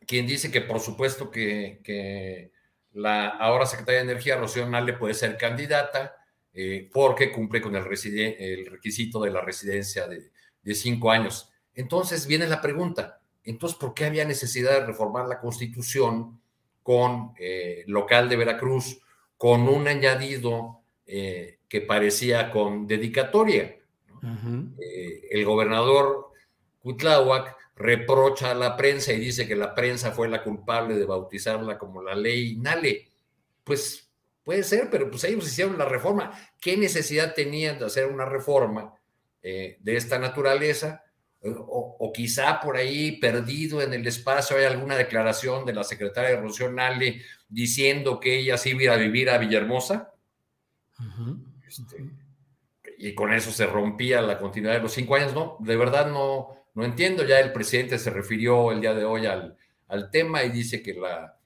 quien dice que por supuesto que, la ahora secretaria de Energía, Rocío Nale, puede ser candidata eh, porque cumple con el, requisito de la residencia de, cinco años. Entonces viene la pregunta, entonces, ¿por qué había necesidad de reformar la constitución con local de Veracruz? Con un añadido eh, que parecía con dedicatoria. Eh, el gobernador Cuitláhuac reprocha a la prensa y dice que la prensa fue la culpable de bautizarla como la ley Nale. Pues puede ser, pero pues ellos hicieron la reforma. ¿Qué necesidad tenían de hacer una reforma eh, de esta naturaleza? O, quizá por ahí perdido en el espacio hay alguna declaración de la secretaria de Rocío Nale diciendo que ella sí iba a vivir a Villahermosa. este, y con eso se rompía la continuidad de los cinco años. No, de verdad no, no entiendo. Ya el presidente se refirió el día de hoy al, al tema y dice que la,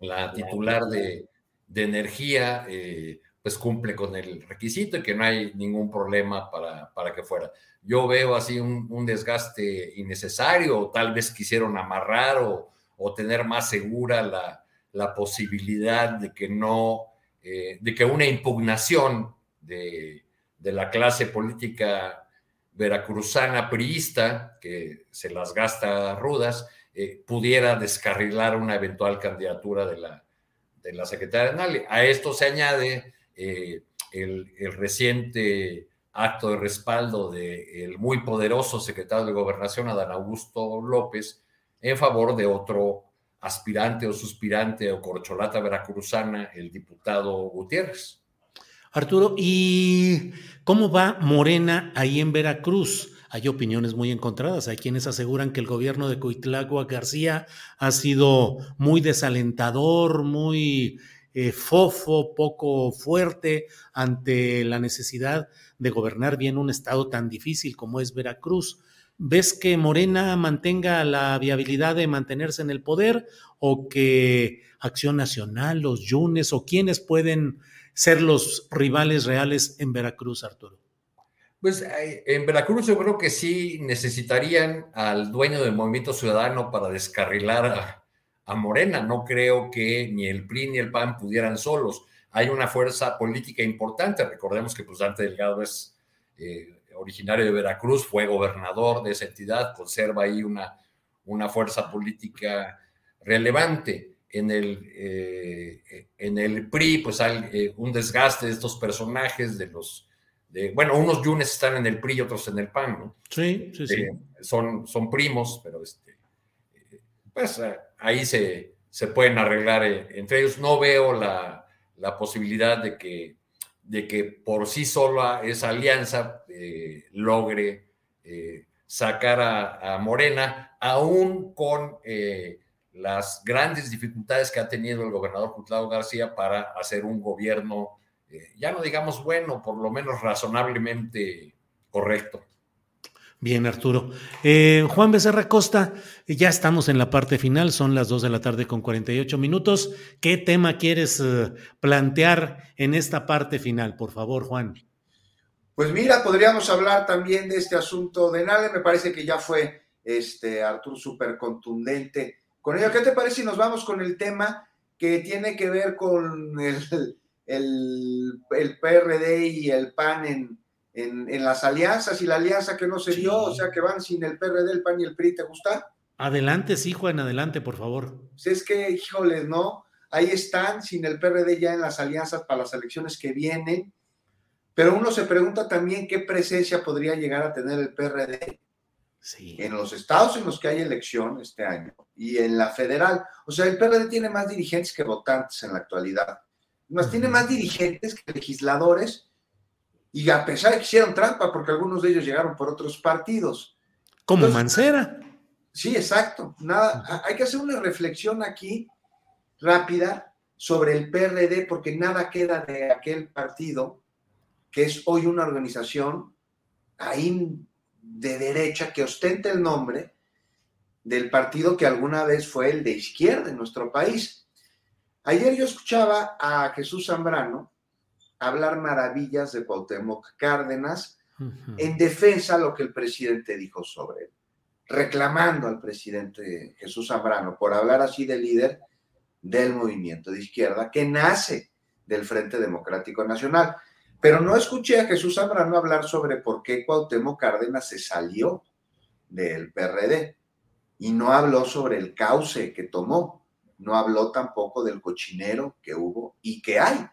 la titular de, de energía eh, pues cumple con el requisito y que no hay ningún problema para, para que fuera. Yo veo así un, un, desgaste innecesario, o tal vez quisieron amarrar o, o tener más segura la, la, posibilidad de que no, eh, de que una impugnación de, de la clase política veracruzana priista, que se las gasta rudas, eh, pudiera descarrilar una eventual candidatura de la, de la secretaria Nali. A esto se añade eh, el, el, reciente acto de respaldo del muy poderoso secretario de Gobernación, Adán Augusto López, en favor de otro aspirante o suspirante o corcholata veracruzana, el diputado Gutiérrez. Arturo, ¿y cómo va Morena ahí en Veracruz? Hay opiniones muy encontradas. Hay quienes aseguran que el gobierno de Coitlagua García ha sido muy desalentador, muy eh, fofo, poco fuerte ante la necesidad de gobernar bien un estado tan difícil como es Veracruz. ¿Ves que Morena mantenga la viabilidad de mantenerse en el poder o que Acción Nacional, los Yunes o quienes pueden ser los rivales reales en Veracruz, Arturo? Pues en Veracruz yo creo que sí necesitarían al dueño del movimiento ciudadano para descarrilar a, a, Morena. No creo que ni el PRI ni el PAN pudieran solos. Hay una fuerza política importante. Recordemos que pues Dante Delgado es eh, originario de Veracruz, fue gobernador de esa entidad, conserva ahí una, una fuerza política relevante en el, eh, en el PRI, pues hay eh, un desgaste de estos personajes, de los, de, bueno, unos yunes están en el PRI y otros en el PAN, ¿no? Sí, sí, sí. Eh, son, son primos, pero este, pues ahí se, se pueden arreglar entre ellos. No veo la, la, posibilidad de que, de que por sí sola esa alianza logre sacar a, Morena, aún con las grandes dificultades que ha tenido el gobernador Cutlao García para hacer un gobierno, eh, ya no digamos bueno, por lo menos razonablemente correcto. Bien, Arturo. Eh, Juan Becerra Costa, ya estamos en la parte final, son las 2 de la tarde con 48 minutos. ¿Qué tema quieres eh, plantear en esta parte final? Por favor, Juan. Pues mira, podríamos hablar también de este asunto de Nale, me parece que ya fue este Arturo súper contundente con ello. ¿Qué te parece si nos vamos con el tema que tiene que ver con el, el, el PRD y el PAN en, en, en, las alianzas y la alianza que no se dio, o sea que van sin el PRD, el PAN y el PRI, ¿te gusta? Adelante, sí, Juan, adelante, por favor. Si es que, híjole, ¿no? Ahí están, sin el PRD ya en las alianzas para las elecciones que vienen, pero uno se pregunta también qué presencia podría llegar a tener el PRD en los estados en los que hay elección este año y en la federal. O sea, el PRD tiene más dirigentes que votantes en la actualidad. Más tiene más dirigentes que legisladores y a pesar de que hicieron trampa, porque algunos de ellos llegaron por otros partidos. Como Mancera. Sí, exacto. Nada, hay que hacer una reflexión aquí rápida sobre el PRD, porque nada queda de aquel partido que es hoy una organización ahí de derecha que ostenta el nombre del partido que alguna vez fue el de izquierda en nuestro país. Ayer yo escuchaba a Jesús Zambrano hablar maravillas de Cuauhtémoc Cárdenas en defensa de lo que el presidente dijo sobre él, reclamando al presidente Jesús Zambrano por hablar así de líder del movimiento de izquierda que nace del Frente Democrático Nacional. Pero no escuché a Jesús Zambrano hablar sobre por qué Cuauhtémoc Cárdenas se salió del PRD y no habló sobre el cauce que tomó, no habló tampoco del cochinero que hubo y que hay.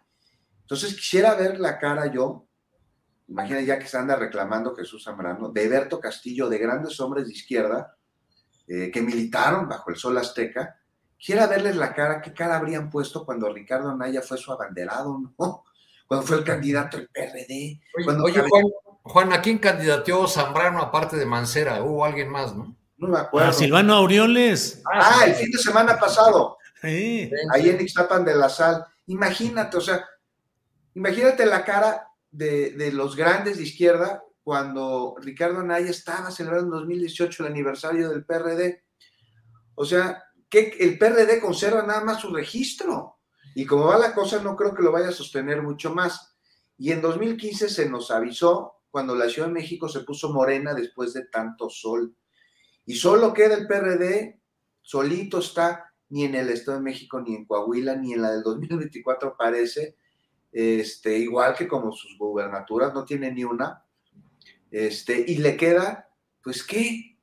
Entonces quisiera ver la cara yo, imagina ya que se anda reclamando Jesús Zambrano, de Berto Castillo, de grandes hombres de izquierda eh, que militaron bajo el sol azteca, quisiera verles la cara, qué cara habrían puesto cuando Ricardo Anaya fue su abanderado, ¿no? cuando fue el candidato del PRD. Oye, cuando oye Juan, Juan, ¿a quién candidateó Zambrano aparte de Mancera? Hubo alguien más, ¿no? No me acuerdo. A Silvano Aureoles. Ah, el fin de semana pasado. Sí. Ahí en Ixtapan de la Sal. Imagínate, o sea, imagínate la cara de, los grandes de izquierda cuando Ricardo Anaya estaba celebrando en 2018 el aniversario del PRD. O sea, que el PRD conserva nada más su registro. Y como va la cosa, no creo que lo vaya a sostener mucho más. Y en 2015 se nos avisó cuando la Ciudad de México se puso morena después de tanto sol. Y solo queda el PRD, solito está, ni en el Estado de México, ni en Coahuila, ni en la del 2024 parece, este, igual que como sus gubernaturas, no tiene ni una. Este, y le queda, pues, ¿qué?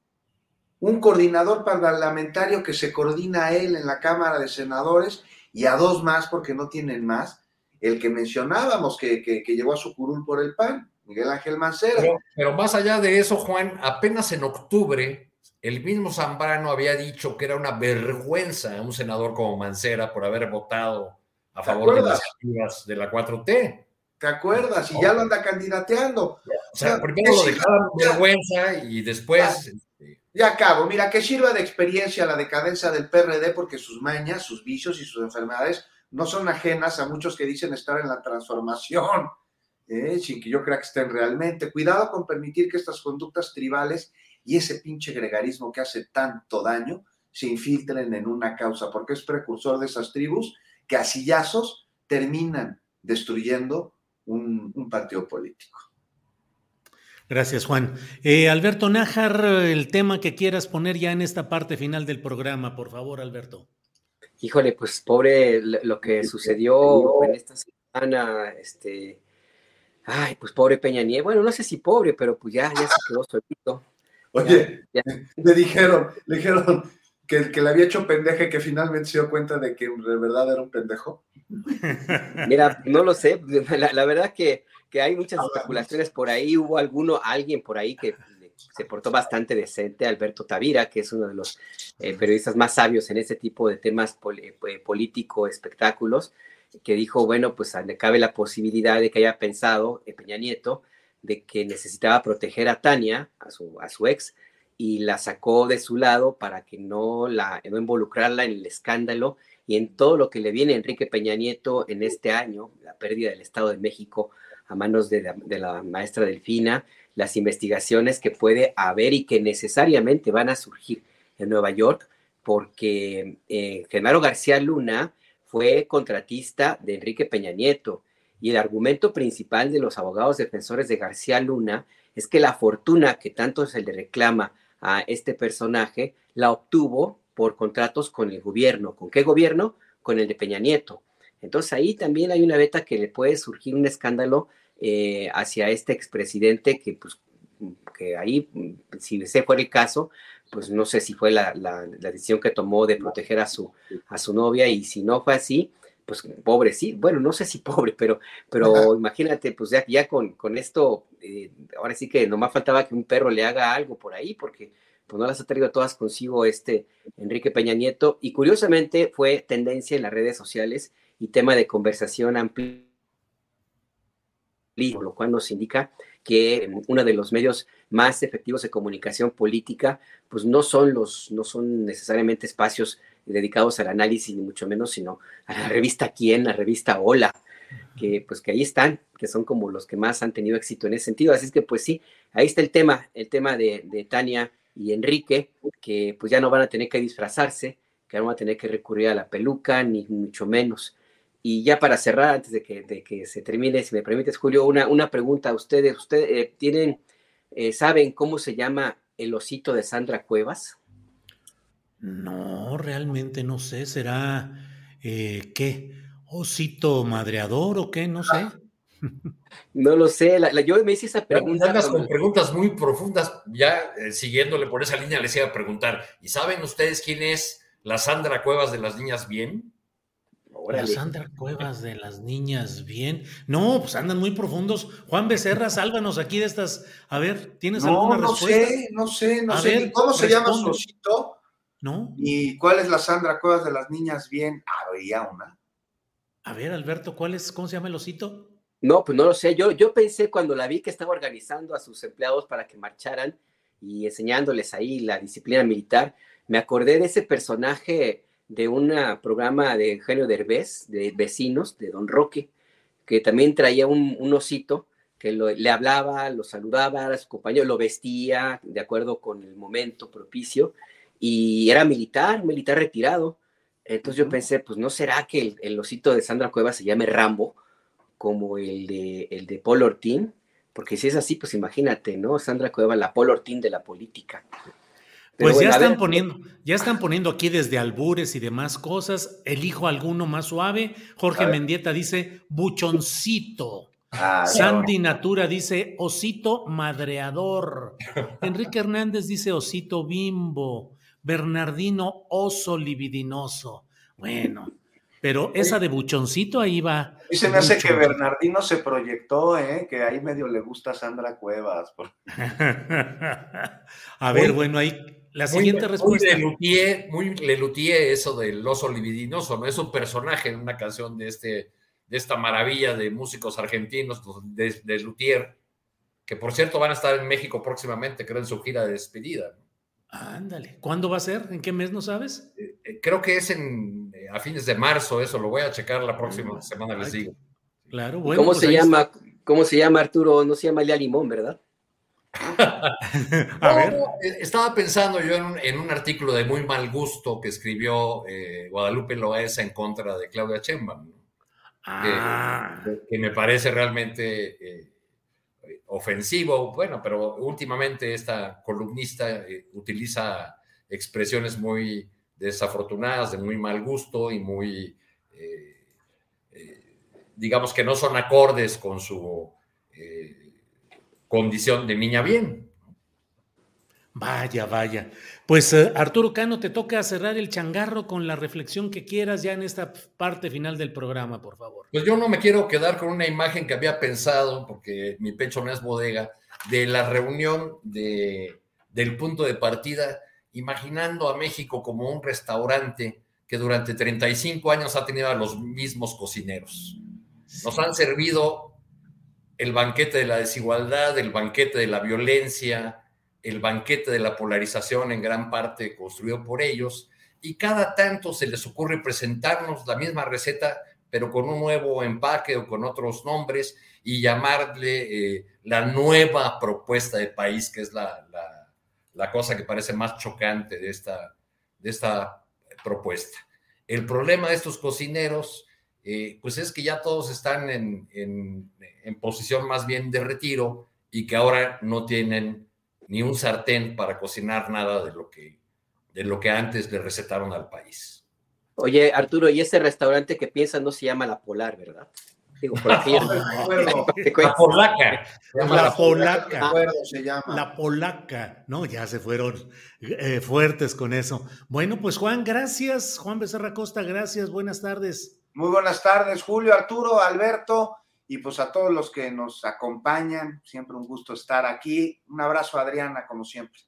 Un coordinador parlamentario que se coordina a él en la Cámara de Senadores y a dos más porque no tienen más. El que mencionábamos que, que, llegó a su curul por el PAN, Miguel Ángel Mancera. Pero, pero, más allá de eso, Juan, apenas en octubre, el mismo Zambrano había dicho que era una vergüenza un senador como Mancera por haber votado a favor de las activas de la 4T. ¿Te acuerdas? Y ya lo anda candidateando. O sea, primero lo dejaron vergüenza y después. Ya, ya acabo. Mira, que sirva de experiencia la decadencia del PRD porque sus mañas, sus vicios y sus enfermedades no son ajenas a muchos que dicen estar en la transformación ¿eh? sin que yo crea que estén realmente. Cuidado con permitir que estas conductas tribales y ese pinche gregarismo que hace tanto daño se infiltren en una causa, porque es precursor de esas tribus que a sillazos terminan destruyendo un, un partido político. Gracias, Juan. Eh, Alberto Nájar, el tema que quieras poner ya en esta parte final del programa, por favor, Alberto. Híjole, pues pobre lo que sucedió en esta semana, este, Ay, pues pobre Peña Nieto. Bueno, no sé si pobre, pero pues ya, ya se quedó solito. Oye, le dijeron, le dijeron que, que le había hecho pendeje que finalmente se dio cuenta de que de verdad era un pendejo. Mira, no lo sé. La, la verdad que, que, hay muchas especulaciones por ahí. Hubo alguno, alguien por ahí que se portó bastante decente, Alberto Tavira, que es uno de los eh, periodistas más sabios en ese tipo de temas pol eh, político, espectáculos que dijo, bueno, pues le cabe la posibilidad de que haya pensado eh, Peña Nieto de que necesitaba proteger a Tania, a su, a su ex, y la sacó de su lado para que no, la, no involucrarla en el escándalo y en todo lo que le viene a Enrique Peña Nieto en este año, la pérdida del Estado de México a manos de la, maestra Delfina, las investigaciones que puede haber y que necesariamente van a surgir en Nueva York, porque eh, Genaro García Luna, fue contratista de Enrique Peña Nieto y el argumento principal de los abogados defensores de García Luna es que la fortuna que tanto se le reclama a este personaje la obtuvo por contratos con el gobierno. ¿Con qué gobierno? Con el de Peña Nieto. Entonces ahí también hay una beta que le puede surgir un escándalo eh, hacia este expresidente que, pues, que ahí, si ese fuera el caso, pues no sé si fue la, la, la, decisión que tomó de proteger a su, a su novia y si no fue así, pues pobre, sí, bueno, no sé si pobre, pero, pero imagínate, pues ya, ya con, con esto, eh, ahora sí que nomás faltaba que un perro le haga algo por ahí, porque pues no las ha traído todas consigo este Enrique Peña Nieto, y curiosamente fue tendencia en las redes sociales y tema de conversación amplio, lo cual nos indica que uno de los medios más efectivos de comunicación política, pues no son los, no son necesariamente espacios dedicados al análisis, ni mucho menos, sino a la revista Quién, la revista Hola, que pues que ahí están, que son como los que más han tenido éxito en ese sentido. Así es que pues sí, ahí está el tema, el tema de, de Tania y Enrique, que pues ya no van a tener que disfrazarse, que no van a tener que recurrir a la peluca, ni mucho menos. Y ya para cerrar, antes de que, de que se termine, si me permites, Julio, una, una pregunta a ustedes. ¿Ustedes eh, tienen, eh, saben cómo se llama el osito de Sandra Cuevas? No, realmente no sé. ¿Será eh, qué? ¿Osito madreador o qué? No sé. No lo sé. La, la, yo me hice esa pregunta. Andas con preguntas muy profundas. Ya eh, siguiéndole por esa línea, les iba a preguntar. ¿Y saben ustedes quién es la Sandra Cuevas de las Niñas Bien? La Sandra Cuevas de las niñas, bien. No, pues andan muy profundos. Juan Becerra, sálvanos aquí de estas. A ver, ¿tienes no, alguna no respuesta? Sé, no sé, no a sé. Ver, ¿Cómo se llama su osito? ¿No? ¿Y cuál es la Sandra Cuevas de las niñas, bien? Habría una. A ver, Alberto, ¿cuál es, cómo se llama el osito? No, pues no lo sé. Yo, yo pensé cuando la vi que estaba organizando a sus empleados para que marcharan y enseñándoles ahí la disciplina militar, me acordé de ese personaje de un programa de Eugenio Derbez, de vecinos, de Don Roque, que también traía un, un, osito que le hablaba, lo saludaba, a su compañero lo vestía de acuerdo con el momento propicio y era militar, militar retirado. Entonces yo pensé, pues no será que el, el osito de Sandra Cueva se llame Rambo, como el de, el de Paul Ortín, porque si es así, pues imagínate, ¿no? Sandra Cueva, la Paul Ortín de la política. Pues ya están poniendo, ya están poniendo aquí desde albures y demás cosas. Elijo alguno más suave. Jorge Mendieta dice buchoncito. Ah, Sandy Natura dice osito madreador. Enrique Hernández dice osito bimbo. Bernardino oso libidinoso. Bueno, pero esa de buchoncito ahí va. Y se me hace que Bernardino se proyectó, ¿eh? que ahí medio le gusta Sandra Cuevas. a ver, bueno, ahí la siguiente respuesta. Muy Lelutier, muy eso del oso libidinoso, ¿no? Es un personaje en una canción de, este, de esta maravilla de músicos argentinos, de, de Luthier, que por cierto van a estar en México próximamente, creo, en su gira de despedida. Ándale, ¿cuándo va a ser? ¿En qué mes no sabes? Eh, eh, creo que es en, eh, a fines de marzo, eso lo voy a checar la próxima semana, les digo. Claro, bueno. ¿Cómo pues se llama? ¿Cómo se llama Arturo? No se llama Lea Limón, ¿verdad? a ver. Estaba pensando yo en un, artículo de muy mal gusto que escribió Guadalupe Loaesa en contra de Claudia Sheinbaum, ah. que, me parece realmente ofensivo, bueno, pero últimamente esta columnista eh, utiliza expresiones muy desafortunadas, de muy mal gusto y muy, eh, eh, digamos que no son acordes con su condición de niña bien. Vaya, vaya. Pues eh, Arturo Cano, te toca cerrar el changarro con la reflexión que quieras ya en esta parte final del programa, por favor. Pues yo no me quiero quedar con una imagen que había pensado, porque mi pecho no es bodega, de la reunión de, del punto de partida, imaginando a México como un restaurante que durante 35 años ha tenido a los mismos cocineros. Nos han servido el banquete de la desigualdad, el banquete de la violencia, el banquete de la polarización en gran parte construido por ellos, y cada tanto se les ocurre presentarnos la misma receta, pero con un nuevo empaque o con otros nombres, y llamarle eh, la nueva propuesta de país, que es la, la, cosa que parece más chocante de esta, de esta propuesta. El problema de estos cocineros, eh, pues es que ya todos están en, en, en posición más bien de retiro y que ahora no tienen ni un sartén para cocinar nada de lo que, de lo que antes le recetaron al país. Oye, Arturo, y ese restaurante que piensa no se llama La Polar, ¿verdad? Digo, por aquí. la polaca. La polaca. Se llama. La polaca. No, ya se fueron eh, fuertes con eso. Bueno, pues Juan, gracias. Juan Becerra Costa, gracias. Buenas tardes. Muy buenas tardes, Julio, Arturo, Alberto y pues a todos los que nos acompañan, siempre un gusto estar aquí. Un abrazo, Adriana, como siempre.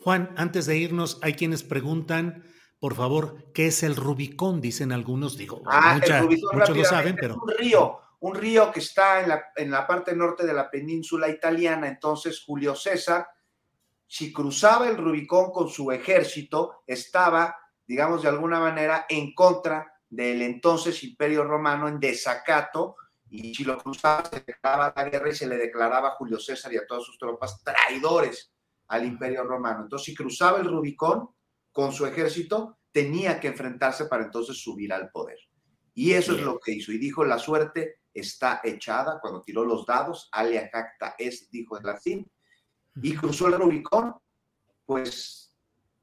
Juan, antes de irnos, hay quienes preguntan, por favor, ¿qué es el Rubicón? Dicen algunos, digo, ah, el Rubicón, muchos lo saben, pero... Un río, un río que está en la, en la parte norte de la península italiana, entonces Julio César, si cruzaba el Rubicón con su ejército, estaba, digamos, de alguna manera en contra del entonces Imperio Romano en desacato y si lo cruzaba se declaraba la guerra y se le declaraba a Julio César y a todas sus tropas traidores al imperio romano. Entonces, si cruzaba el Rubicón con su ejército, tenía que enfrentarse para entonces subir al poder. Y eso es lo que hizo. Y dijo, la suerte está echada. Cuando tiró los dados, alia cacta es, dijo en latín, y cruzó el Rubicón, pues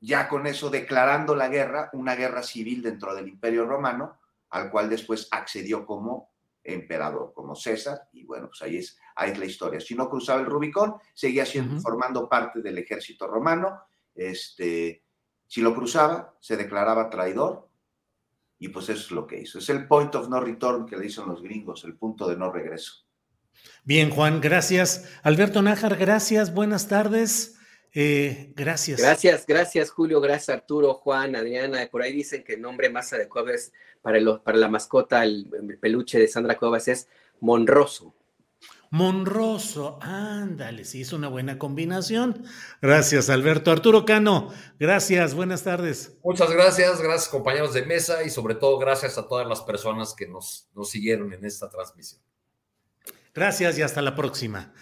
ya con eso declarando la guerra, una guerra civil dentro del imperio romano, al cual después accedió como emperador como César, y bueno, pues ahí es, ahí es la historia. Si no cruzaba el Rubicón, seguía siendo, formando parte del ejército romano, este, si lo cruzaba, se declaraba traidor, y pues eso es lo que hizo. Es el point of no return que le dicen los gringos, el punto de no regreso. Bien, Juan, gracias. Alberto Nájar, gracias, buenas tardes. Eh, gracias. Gracias, gracias Julio, gracias Arturo, Juan, Adriana. Por ahí dicen que el nombre más adecuado es para, para la mascota, el, peluche de Sandra Cuevas es Monroso. Monroso, ándale, sí, es una buena combinación. Gracias, Alberto. Arturo Cano, gracias, buenas tardes. Muchas gracias, gracias compañeros de mesa y sobre todo gracias a todas las personas que nos, nos siguieron en esta transmisión. Gracias y hasta la próxima.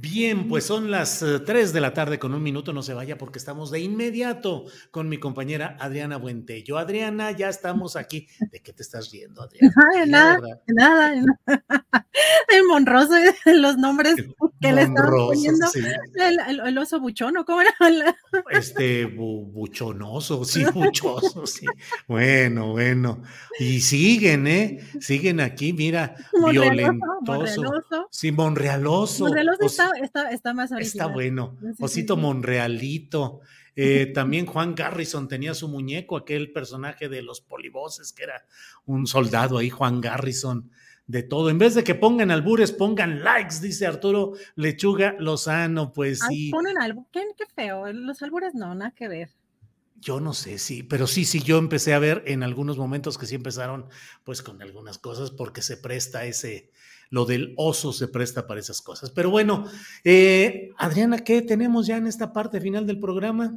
Bien, pues son las 3 de la tarde con un minuto, no se vaya porque estamos de inmediato con mi compañera Adriana Buentello. Adriana, ya estamos aquí. ¿De qué te estás riendo, Adriana? nada, nada, nada. El monroso, los nombres que le están poniendo. El, oso buchono, ¿cómo era? Este, buchonoso, sí, buchoso, sí. Bueno, bueno. Y siguen, ¿eh? Siguen aquí, mira, violentoso. Sí, monrealoso. Monrealoso está, más Está bueno. Osito Monrealito. Eh, también Juan Garrison tenía su muñeco, aquel personaje de los polivoces, que era un soldado ahí, Juan Garrison, de todo. En vez de que pongan albures, pongan likes, dice Arturo Lechuga Lozano, pues sí. ponen algo, qué, qué feo, los albures no, nada que ver. Yo no sé, sí, pero sí, sí, yo empecé a ver en algunos momentos que sí empezaron pues con algunas cosas porque se presta ese, lo del oso se presta para esas cosas. Pero bueno, eh, Adriana, ¿qué tenemos ya en esta parte final del programa?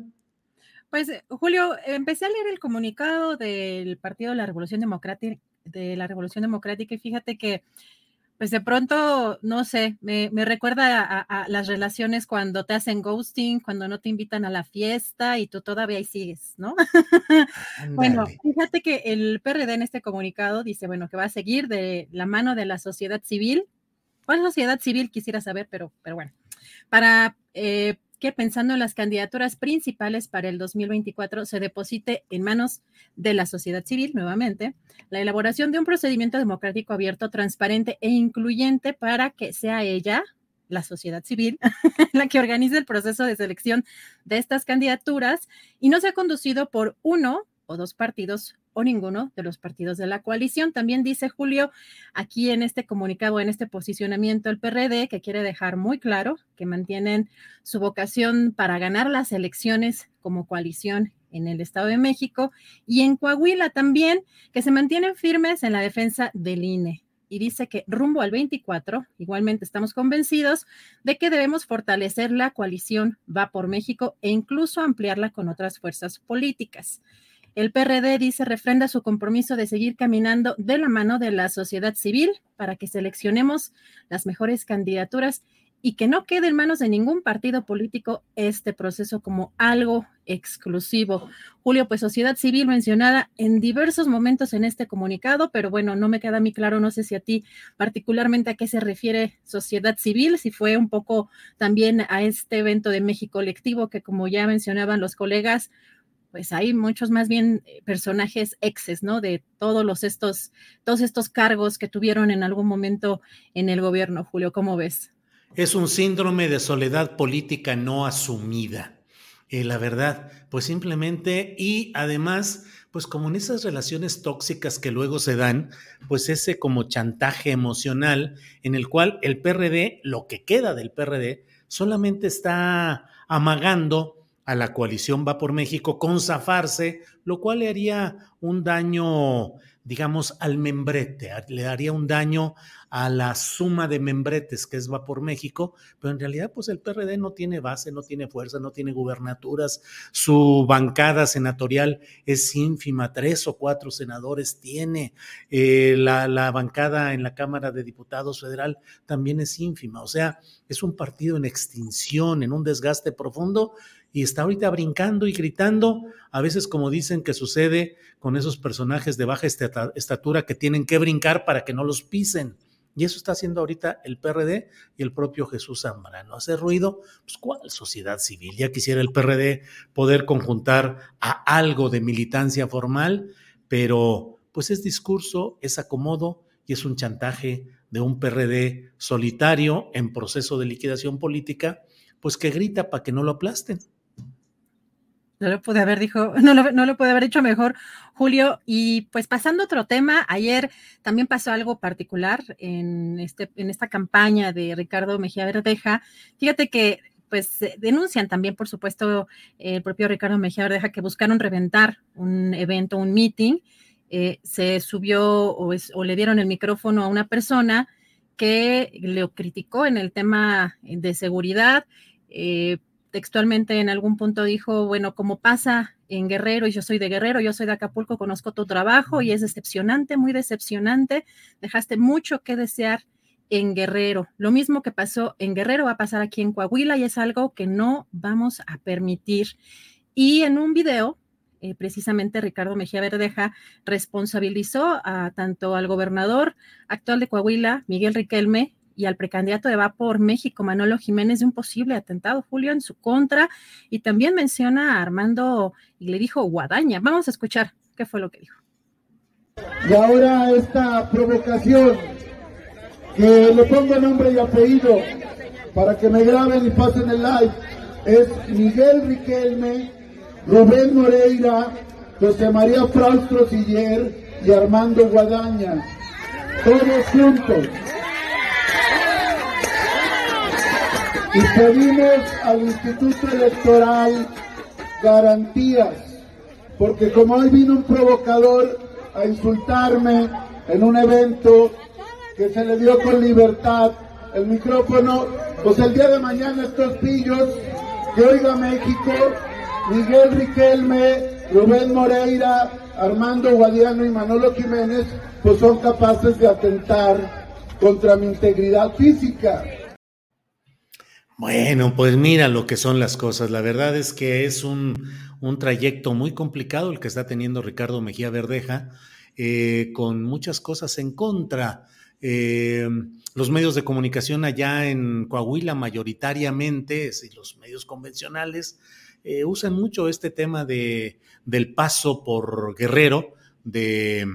Pues, Julio, empecé a leer el comunicado del Partido de la Revolución Democrática, de la Revolución Democrática y fíjate que pues de pronto, no sé, me, recuerda a, las relaciones cuando te hacen ghosting, cuando no te invitan a la fiesta y tú todavía ahí sigues, ¿no? bueno, fíjate que el PRD en este comunicado dice, bueno, que va a seguir de la mano de la sociedad civil. ¿Cuál sociedad civil? Quisiera saber, pero, pero bueno, para eh, que pensando en las candidaturas principales para el 2024 se deposite en manos de la sociedad civil nuevamente la elaboración de un procedimiento democrático abierto, transparente e incluyente para que sea ella, la sociedad civil, la que organice el proceso de selección de estas candidaturas y no sea conducido por uno o dos partidos o ninguno de los partidos de la coalición. También dice Julio aquí en este comunicado, en este posicionamiento, el PRD, que quiere dejar muy claro que mantienen su vocación para ganar las elecciones como coalición en el Estado de México y en Coahuila también, que se mantienen firmes en la defensa del INE. Y dice que rumbo al 24, igualmente estamos convencidos de que debemos fortalecer la coalición Va por México e incluso ampliarla con otras fuerzas políticas. El PRD dice refrenda su compromiso de seguir caminando de la mano de la sociedad civil para que seleccionemos las mejores candidaturas y que no quede en manos de ningún partido político este proceso como algo exclusivo. Julio, pues sociedad civil mencionada en diversos momentos en este comunicado, pero bueno, no me queda muy claro, no sé si a ti particularmente a qué se refiere sociedad civil, si fue un poco también a este evento de México colectivo que como ya mencionaban los colegas, pues hay muchos más bien eh, personajes exes, ¿no? De todos los estos, todos estos cargos que tuvieron en algún momento en el gobierno, Julio, ¿cómo ves? Es un síndrome de soledad política no asumida. Eh, la verdad, pues simplemente, y además, pues como en esas relaciones tóxicas que luego se dan, pues ese como chantaje emocional en el cual el PRD, lo que queda del PRD, solamente está amagando a la coalición Va por México con zafarse, lo cual le haría un daño, digamos, al membrete, le daría un daño a la suma de membretes que es Va por México, pero en realidad pues el PRD no tiene base, no tiene fuerza, no tiene gubernaturas, su bancada senatorial es ínfima, tres o cuatro senadores tiene, eh, la, la bancada en la Cámara de Diputados Federal también es ínfima, o sea, es un partido en extinción, en un desgaste profundo y está ahorita brincando y gritando, a veces como dicen que sucede con esos personajes de baja estatura que tienen que brincar para que no los pisen. Y eso está haciendo ahorita el PRD y el propio Jesús Zambrano. Hace ruido, pues ¿cuál sociedad civil? Ya quisiera el PRD poder conjuntar a algo de militancia formal, pero pues es discurso, es acomodo y es un chantaje de un PRD solitario en proceso de liquidación política, pues que grita para que no lo aplasten. No lo pude haber dicho, no lo, no lo pude haber dicho mejor, Julio. Y pues pasando a otro tema, ayer también pasó algo particular en, este, en esta campaña de Ricardo Mejía Verdeja. Fíjate que pues denuncian también, por supuesto, el propio Ricardo Mejía Verdeja que buscaron reventar un evento, un meeting. Eh, se subió o, o, le dieron el micrófono a una persona que le criticó en el tema de seguridad. Eh, textualmente en algún punto dijo, bueno, como pasa en Guerrero, y yo soy de Guerrero, yo soy de Acapulco, conozco tu trabajo y es decepcionante, muy decepcionante, dejaste mucho que desear en Guerrero. Lo mismo que pasó en Guerrero va a pasar aquí en Coahuila y es algo que no vamos a permitir. Y en un video, eh, precisamente Ricardo Mejía Verdeja responsabilizó a tanto al gobernador actual de Coahuila, Miguel Riquelme, y al precandidato de Va por México, Manolo Jiménez, de un posible atentado, Julio, en su contra. Y también menciona a Armando y le dijo Guadaña. Vamos a escuchar qué fue lo que dijo. Y ahora esta provocación, que le pongo nombre y apellido para que me graben y pasen el live, es Miguel Riquelme, Rubén Moreira, José María Fraustro Siller y Armando Guadaña. Todos juntos. Y pedimos al Instituto Electoral garantías, porque como hoy vino un provocador a insultarme en un evento que se le dio con libertad el micrófono, pues el día de mañana estos pillos que oiga México, Miguel Riquelme, Rubén Moreira, Armando Guadiano y Manolo Jiménez, pues son capaces de atentar contra mi integridad física. Bueno, pues mira lo que son las cosas. La verdad es que es un, un trayecto muy complicado el que está teniendo Ricardo Mejía Verdeja, eh, con muchas cosas en contra. Eh, los medios de comunicación allá en Coahuila mayoritariamente, y los medios convencionales, eh, usan mucho este tema de, del paso por Guerrero de,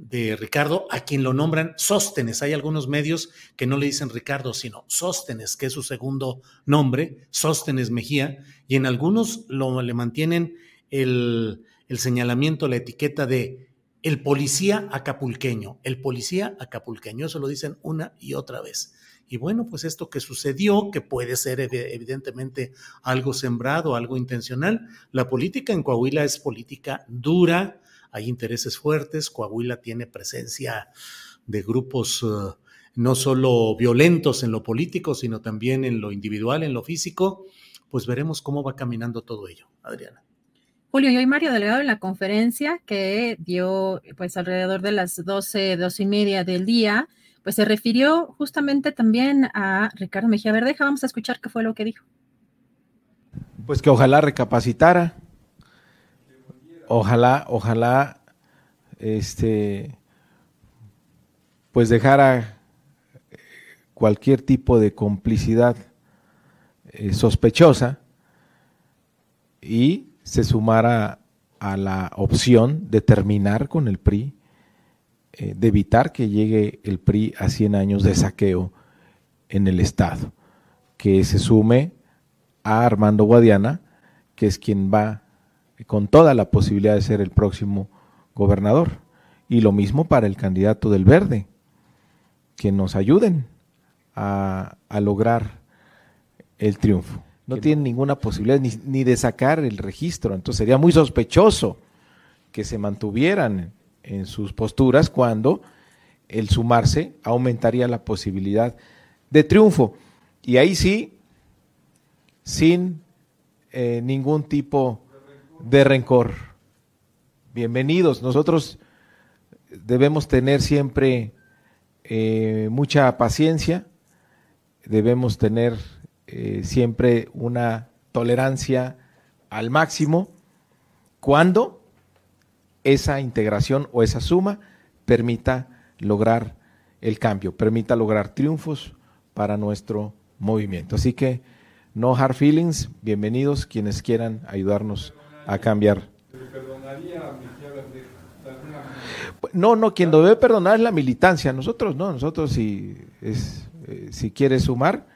de Ricardo, a quien lo nombran Sóstenes. Hay algunos medios que no le dicen Ricardo, sino Sóstenes, que es su segundo nombre, Sóstenes Mejía, y en algunos lo, le mantienen el, el señalamiento, la etiqueta de el policía acapulqueño, el policía acapulqueño, eso lo dicen una y otra vez. Y bueno, pues esto que sucedió, que puede ser evidentemente algo sembrado, algo intencional, la política en Coahuila es política dura, hay intereses fuertes, Coahuila tiene presencia de grupos uh, no solo violentos en lo político, sino también en lo individual, en lo físico, pues veremos cómo va caminando todo ello. Adriana. Julio, y hoy Mario Delgado en la conferencia que dio pues alrededor de las 12, 12 y media del día, pues se refirió justamente también a Ricardo Mejía Verdeja. Vamos a escuchar qué fue lo que dijo. Pues que ojalá recapacitara, ojalá, ojalá, este, pues dejara cualquier tipo de complicidad eh, sospechosa y se sumara a la opción de terminar con el PRI, eh, de evitar que llegue el PRI a 100 años de saqueo en el Estado, que se sume a Armando Guadiana, que es quien va con toda la posibilidad de ser el próximo gobernador. Y lo mismo para el candidato del Verde, que nos ayuden a, a lograr el triunfo no tienen ninguna posibilidad ni, de sacar el registro. Entonces sería muy sospechoso que se mantuvieran en sus posturas cuando el sumarse aumentaría la posibilidad de triunfo. Y ahí sí, sin eh, ningún tipo de rencor. Bienvenidos. Nosotros debemos tener siempre eh, mucha paciencia, debemos tener eh, siempre una tolerancia al máximo cuando esa integración o esa suma permita lograr el cambio, permita lograr triunfos para nuestro movimiento. Así que no hard feelings, bienvenidos quienes quieran ayudarnos a cambiar. No, no, quien debe perdonar es la militancia, nosotros no, nosotros si, es, eh, si quiere sumar,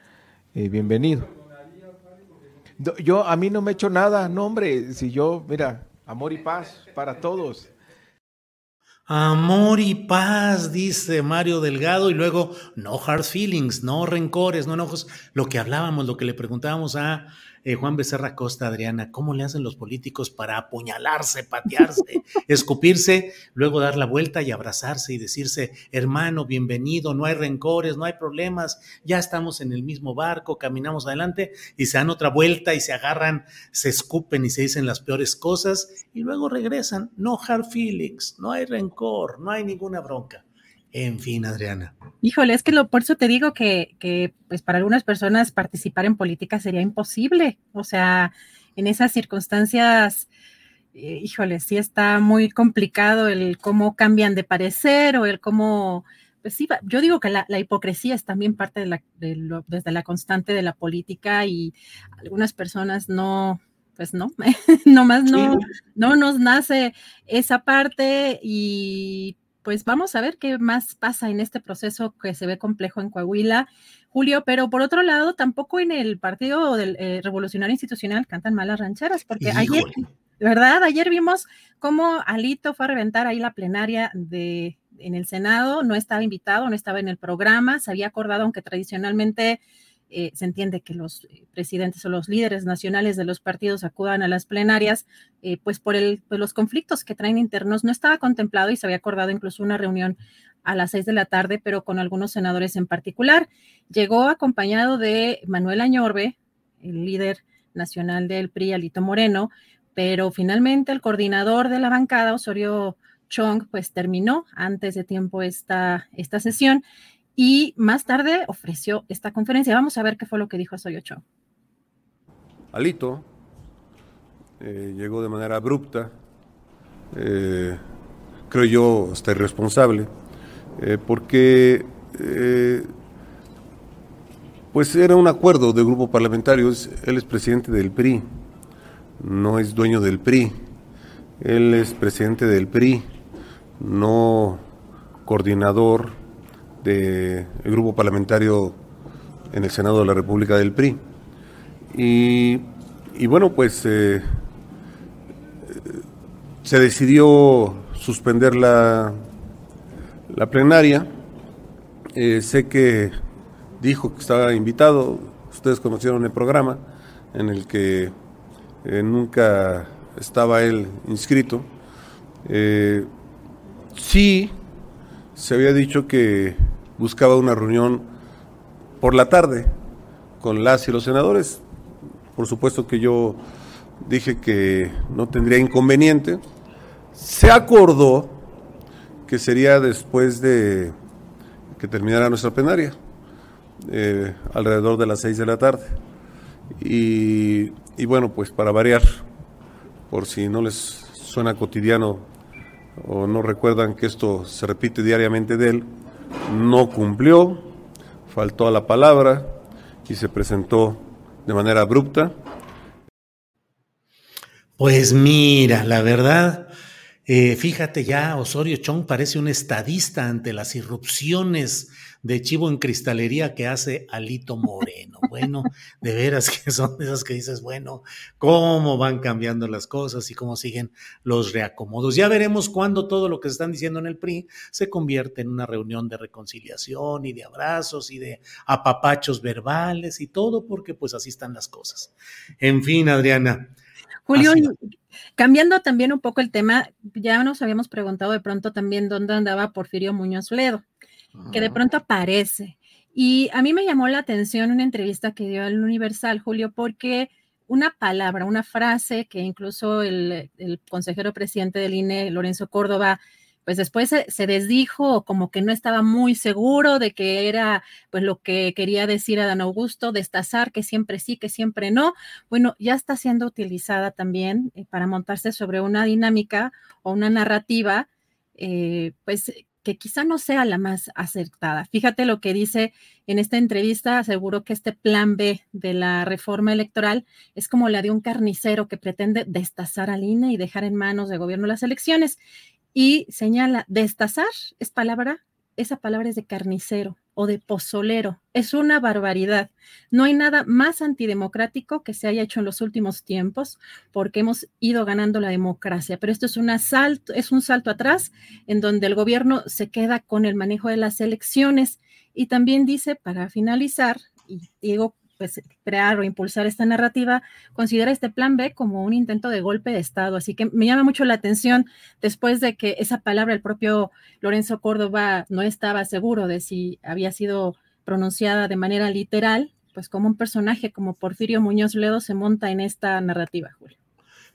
eh, bienvenido. Yo, a mí no me he hecho nada, no hombre, si yo, mira, amor y paz para todos. Amor y paz, dice Mario Delgado, y luego no hard feelings, no rencores, no enojos. Lo que hablábamos, lo que le preguntábamos a eh, Juan Becerra Costa, Adriana, ¿cómo le hacen los políticos para apuñalarse, patearse, escupirse, luego dar la vuelta y abrazarse y decirse, hermano, bienvenido, no hay rencores, no hay problemas, ya estamos en el mismo barco, caminamos adelante y se dan otra vuelta y se agarran, se escupen y se dicen las peores cosas y luego regresan, no hard feelings, no hay rencor, no hay ninguna bronca. En fin, Adriana. Híjole, es que lo, por eso te digo que, que, pues para algunas personas participar en política sería imposible. O sea, en esas circunstancias, eh, híjole, sí está muy complicado el cómo cambian de parecer o el cómo, pues sí, yo digo que la, hipocresía es también parte de la, desde la constante de la política y algunas personas no, pues no, nomás no, no nos nace esa parte y pues vamos a ver qué más pasa en este proceso que se ve complejo en Coahuila, Julio, pero por otro lado, tampoco en el Partido del, eh, Revolucionario Institucional cantan malas rancheras, porque ayer, ¿verdad? Ayer vimos cómo Alito fue a reventar ahí la plenaria de en el Senado, no estaba invitado, no estaba en el programa, se había acordado, aunque tradicionalmente eh, se entiende que los eh, presidentes o los líderes nacionales de los partidos acudan a las plenarias, eh, pues por el, pues los conflictos que traen internos no estaba contemplado y se había acordado incluso una reunión a las seis de la tarde, pero con algunos senadores en particular. Llegó acompañado de Manuel Añorbe, el líder nacional del PRI, Alito Moreno, pero finalmente el coordinador de la bancada, Osorio Chong, pues terminó antes de tiempo esta, esta sesión y más tarde ofreció esta conferencia. Vamos a ver qué fue lo que dijo Soyocho. Alito eh, llegó de manera abrupta, eh, creo yo hasta irresponsable, eh, porque pues era un acuerdo de grupo parlamentario, él es presidente del PRI, no es dueño del PRI, él es presidente del PRI, no coordinador del grupo parlamentario en el Senado de la República del PRI. Y, bueno, pues eh, se decidió suspender la, la plenaria. Eh, sé que dijo que estaba invitado, ustedes conocieron el programa en el que eh, nunca estaba él inscrito. sí, se había dicho que buscaba una reunión por la tarde con las y los senadores. Por supuesto que yo dije que no tendría inconveniente. Se acordó que sería después de que terminara nuestra plenaria, eh, alrededor de las seis de la tarde. Y, y bueno, pues para variar, por si no les suena cotidiano o no recuerdan que esto se repite diariamente de él, no cumplió, faltó a la palabra y se presentó de manera abrupta. Pues mira, la verdad, eh, fíjate ya, Osorio Chong parece un estadista ante las irrupciones de chivo en cristalería que hace Alito Moreno. Bueno, de veras que son esas que dices, bueno, cómo van cambiando las cosas y cómo siguen los reacomodos. Ya veremos cuándo todo lo que se están diciendo en el PRI se convierte en una reunión de reconciliación y de abrazos y de apapachos verbales y todo, porque pues así están las cosas. En fin, Adriana. Julio, cambiando también un poco el tema, ya nos habíamos preguntado de pronto también dónde andaba Porfirio Muñoz Ledo que de pronto aparece. Y a mí me llamó la atención una entrevista que dio al Universal, Julio, porque una palabra, una frase que incluso el, consejero presidente del INE, Lorenzo Córdoba, pues después se, desdijo como que no estaba muy seguro de que era pues lo que quería decir a Dan Augusto, destazar que siempre sí, que siempre no. Bueno, ya está siendo utilizada también eh, para montarse sobre una dinámica o una narrativa, eh, pues que quizá no sea la más acertada. Fíjate lo que dice en esta entrevista, aseguró que este plan B de la reforma electoral es como la de un carnicero que pretende destazar al INE y dejar en manos de gobierno las elecciones. Y señala, destazar es palabra, esa palabra es de carnicero o de pozolero. Es una barbaridad. No hay nada más antidemocrático que se haya hecho en los últimos tiempos porque hemos ido ganando la democracia. Pero esto es un asalto, es un salto atrás en donde el gobierno se queda con el manejo de las elecciones. Y también dice, para finalizar, y digo pues, crear o impulsar esta narrativa, considera este plan B como un intento de golpe de Estado. Así que me llama mucho la atención después de que esa palabra el propio Lorenzo Córdoba no estaba seguro de si había sido pronunciada de manera literal, pues como un personaje como Porfirio Muñoz Ledo se monta en esta narrativa, Julio.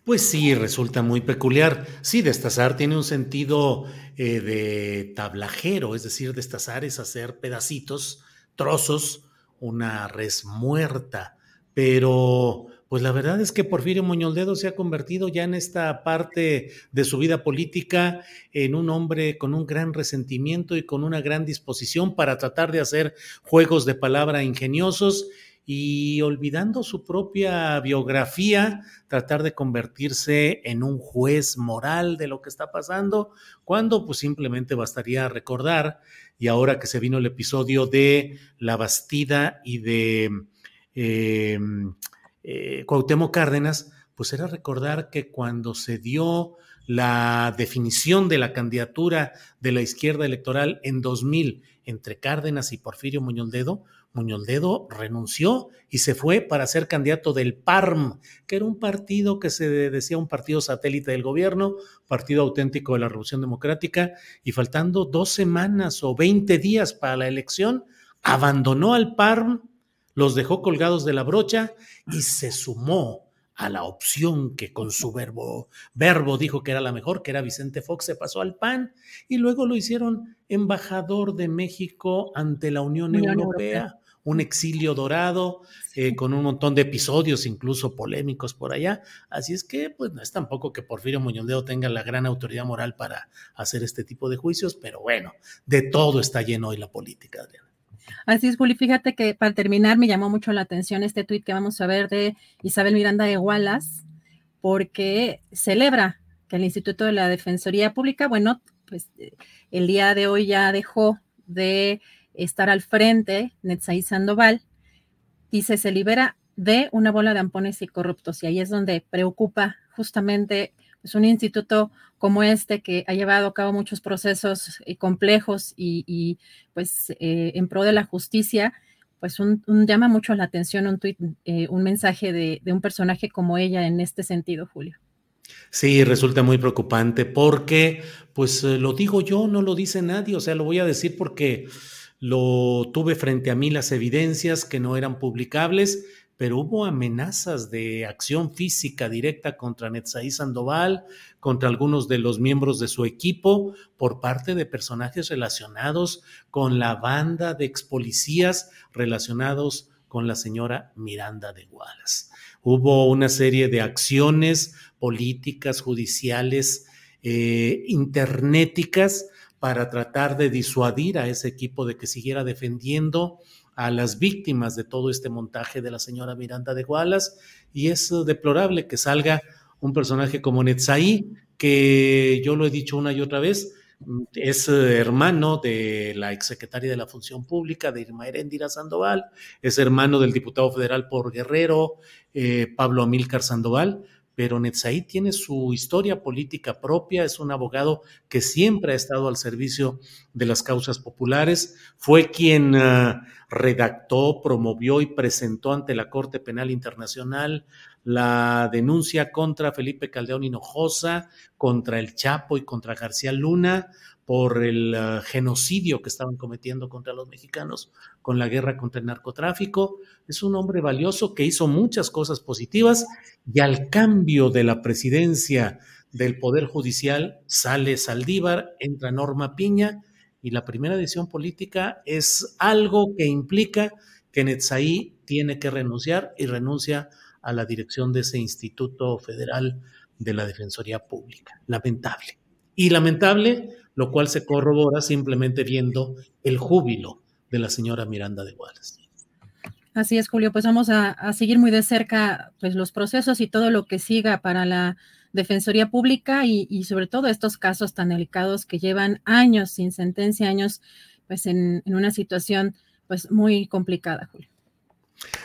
Pues sí, resulta muy peculiar. Sí, destazar tiene un sentido eh, de tablajero, es decir, destazar es hacer pedacitos, trozos, una res muerta. Pero, pues la verdad es que Porfirio Muñoldedo se ha convertido ya en esta parte de su vida política en un hombre con un gran resentimiento y con una gran disposición para tratar de hacer juegos de palabra ingeniosos y olvidando su propia biografía, tratar de convertirse en un juez moral de lo que está pasando, cuando pues simplemente bastaría recordar, y ahora que se vino el episodio de La Bastida y de eh, eh, Cuauhtémoc Cárdenas, pues era recordar que cuando se dio la definición de la candidatura de la izquierda electoral en 2000 entre Cárdenas y Porfirio Muñoz Ledo, Muñoz Ledo renunció y se fue para ser candidato del PARM, que era un partido que se decía un partido satélite del gobierno, partido auténtico de la Revolución Democrática, y faltando dos semanas o 20 días para la elección, abandonó al PARM, los dejó colgados de la brocha y se sumó a la opción que con su verbo, verbo dijo que era la mejor, que era Vicente Fox, se pasó al PAN y luego lo hicieron embajador de México ante la Unión, Europea, un exilio dorado eh, con un montón de episodios incluso polémicos por allá. Así es que pues no es tampoco que Porfirio Muñoz tenga la gran autoridad moral para hacer este tipo de juicios, pero bueno, de todo está lleno hoy la política, Adriana. Así es, Juli. Fíjate que para terminar me llamó mucho la atención este tuit que vamos a ver de Isabel Miranda de Wallace, porque celebra que el Instituto de la Defensoría Pública, bueno, pues eh, el día de hoy ya dejó de estar al frente Netzaí Sandoval, dice, se libera de una bola de ampones y corruptos. Y ahí es donde preocupa justamente es un instituto como este que ha llevado a cabo muchos procesos eh, complejos y, pues eh, en pro de la justicia, pues un, llama mucho la atención un tweet, eh, un mensaje de, de un personaje como ella en este sentido, Julio. Sí, resulta muy preocupante porque, pues lo digo yo, no lo dice nadie, o sea, lo voy a decir porque lo tuve frente a mí las evidencias que no eran publicables pero hubo amenazas de acción física directa contra Netzaí Sandoval, contra algunos de los miembros de su equipo, por parte de personajes relacionados con la banda de ex policías relacionados con la señora Miranda de Wallace. Hubo una serie de acciones políticas, judiciales, eh, internéticas para tratar de disuadir a ese equipo de que siguiera defendiendo a las víctimas de todo este montaje de la señora Miranda de Gualas y es deplorable que salga un personaje como Netzaí, que yo lo he dicho una y otra vez, es hermano de la exsecretaria de la Función Pública, de Irma Heréndira Sandoval, es hermano del diputado federal por Guerrero, eh, Pablo Amílcar Sandoval, pero Netzaí tiene su historia política propia, es un abogado que siempre ha estado al servicio de las causas populares, fue quien ah, redactó, promovió y presentó ante la Corte Penal Internacional la denuncia contra Felipe Caldeón Hinojosa, contra el Chapo y contra García Luna por el ah, genocidio que estaban cometiendo contra los mexicanos con la guerra contra el narcotráfico. Es un hombre valioso que hizo muchas cosas positivas y al cambio de la presidencia del Poder Judicial sale Saldívar, entra Norma Piña y la primera decisión política es algo que implica que Netzaí tiene que renunciar y renuncia a la dirección de ese Instituto Federal de la Defensoría Pública. Lamentable. Y lamentable, lo cual se corrobora simplemente viendo el júbilo de la señora Miranda de Wallace. Así es, Julio. Pues vamos a, seguir muy de cerca pues, los procesos y todo lo que siga para la Defensoría Pública y, sobre todo estos casos tan delicados que llevan años sin sentencia, años pues en, en una situación pues muy complicada, Julio.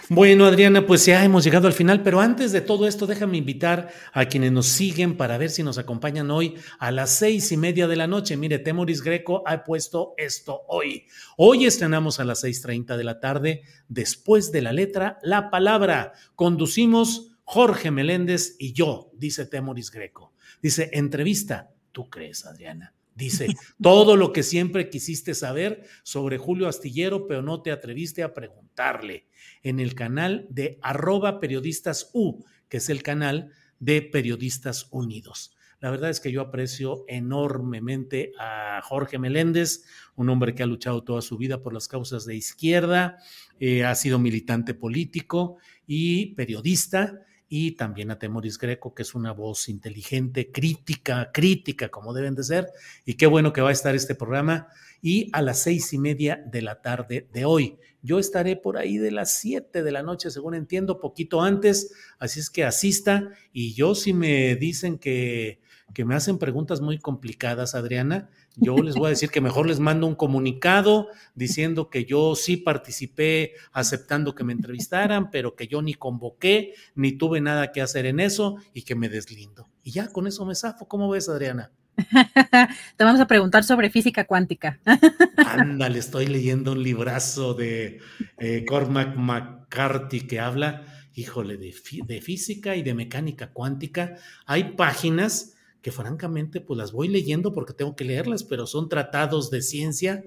Bueno, Adriana, pues ya hemos llegado al final, pero antes de todo esto, déjame invitar a quienes nos siguen para ver si nos acompañan hoy a las seis y media de la noche. Mire, Temoris Greco ha puesto esto hoy. Hoy estrenamos a las seis treinta de la tarde, después de la letra, la palabra. Conducimos Jorge Meléndez y yo, dice Temoris Greco. Dice, entrevista, ¿tú crees, Adriana? Dice, todo lo que siempre quisiste saber sobre Julio Astillero, pero no te atreviste a preguntarle en el canal de arroba periodistas U, que es el canal de Periodistas Unidos. La verdad es que yo aprecio enormemente a Jorge Meléndez, un hombre que ha luchado toda su vida por las causas de izquierda, eh, ha sido militante político y periodista, y también a Temoris Greco, que es una voz inteligente, crítica, crítica, como deben de ser. Y qué bueno que va a estar este programa. Y a las seis y media de la tarde de hoy. Yo estaré por ahí de las siete de la noche, según entiendo, poquito antes. Así es que asista. Y yo, si me dicen que que me hacen preguntas muy complicadas, Adriana, yo les voy a decir que mejor les mando un comunicado diciendo que yo sí participé aceptando que me entrevistaran, pero que yo ni convoqué, ni tuve nada que hacer en eso y que me deslindo. Y ya con eso me zafo. ¿Cómo ves, Adriana? Te vamos a preguntar sobre física cuántica. Ándale, estoy leyendo un librazo de eh, Cormac McCarthy que habla, híjole, de, de física y de mecánica cuántica. Hay páginas que francamente pues las voy leyendo porque tengo que leerlas, pero son tratados de ciencia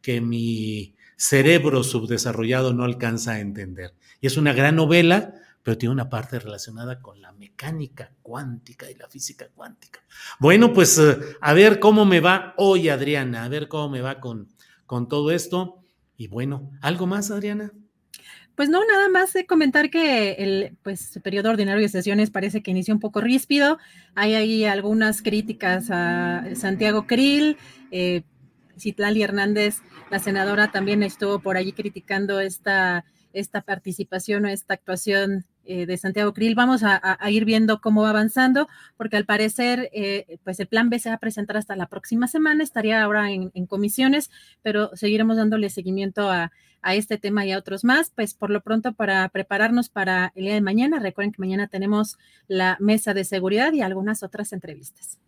que mi cerebro subdesarrollado no alcanza a entender. Y es una gran novela, pero tiene una parte relacionada con la mecánica cuántica y la física cuántica. Bueno, pues eh, a ver cómo me va hoy, Adriana, a ver cómo me va con, con todo esto. Y bueno, ¿algo más, Adriana? Pues no, nada más de comentar que el pues, periodo ordinario de sesiones parece que inició un poco ríspido. Hay ahí algunas críticas a Santiago Krill, eh, Citlali Hernández, la senadora, también estuvo por allí criticando esta, esta participación o esta actuación eh, de Santiago Krill. Vamos a, ir viendo cómo va avanzando, porque al parecer, eh, pues el plan B se va a presentar hasta la próxima semana, estaría ahora en, comisiones, pero seguiremos dándole seguimiento a, a, este tema y a otros más. Pues por lo pronto, para prepararnos para el día de mañana, recuerden que mañana tenemos la mesa de seguridad y algunas otras entrevistas.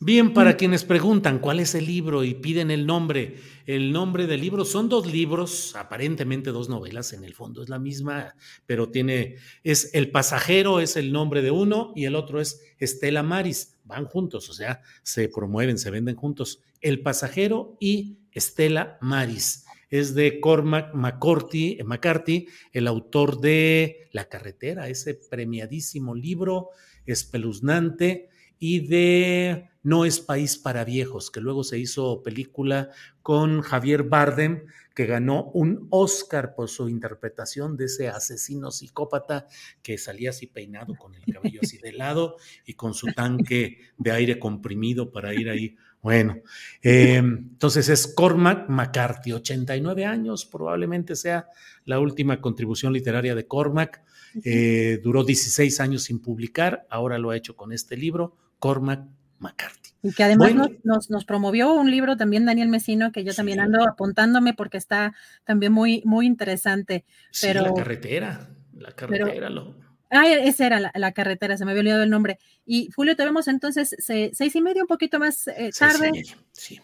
Bien, para quienes preguntan cuál es el libro y piden el nombre, el nombre del libro son dos libros, aparentemente dos novelas, en el fondo es la misma, pero tiene, es El pasajero es el nombre de uno y el otro es Estela Maris, van juntos, o sea, se promueven, se venden juntos. El pasajero y Estela Maris. Es de Cormac McCarthy, McCarthy, el autor de La carretera, ese premiadísimo libro espeluznante y de No es país para viejos, que luego se hizo película con Javier Bardem, que ganó un Oscar por su interpretación de ese asesino psicópata que salía así peinado con el cabello así de lado y con su tanque de aire comprimido para ir ahí. Bueno, eh, entonces es Cormac McCarthy, 89 años, probablemente sea la última contribución literaria de Cormac. Eh, duró 16 años sin publicar, ahora lo ha hecho con este libro, Cormac McCarthy. Y que además nos, nos, promovió un libro también Daniel Mesino, que yo también ando apuntándome porque está también muy, muy interesante. Pero, sí, la carretera, la carretera, lo, Ah, esa era la, carretera, se me había olvidado el nombre. Y Julio, te vemos entonces seis y medio, un poquito más eh, tarde. sí.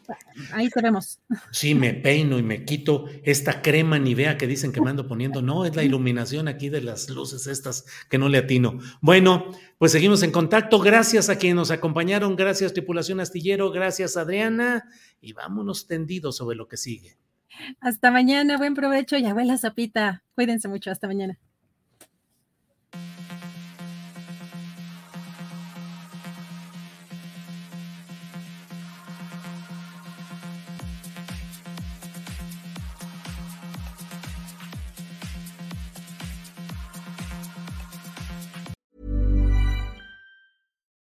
Ahí te vemos. Sí, me peino y me quito esta crema Nivea que dicen que me ando poniendo. No, es la iluminación aquí de las luces estas que no le atino. Bueno, pues seguimos en contacto. Gracias a quienes nos acompañaron. Gracias, tripulación astillero. Gracias, Adriana. Y vámonos tendidos sobre lo que sigue. Hasta mañana. Buen provecho y abuela Zapita. Cuídense mucho. Hasta mañana.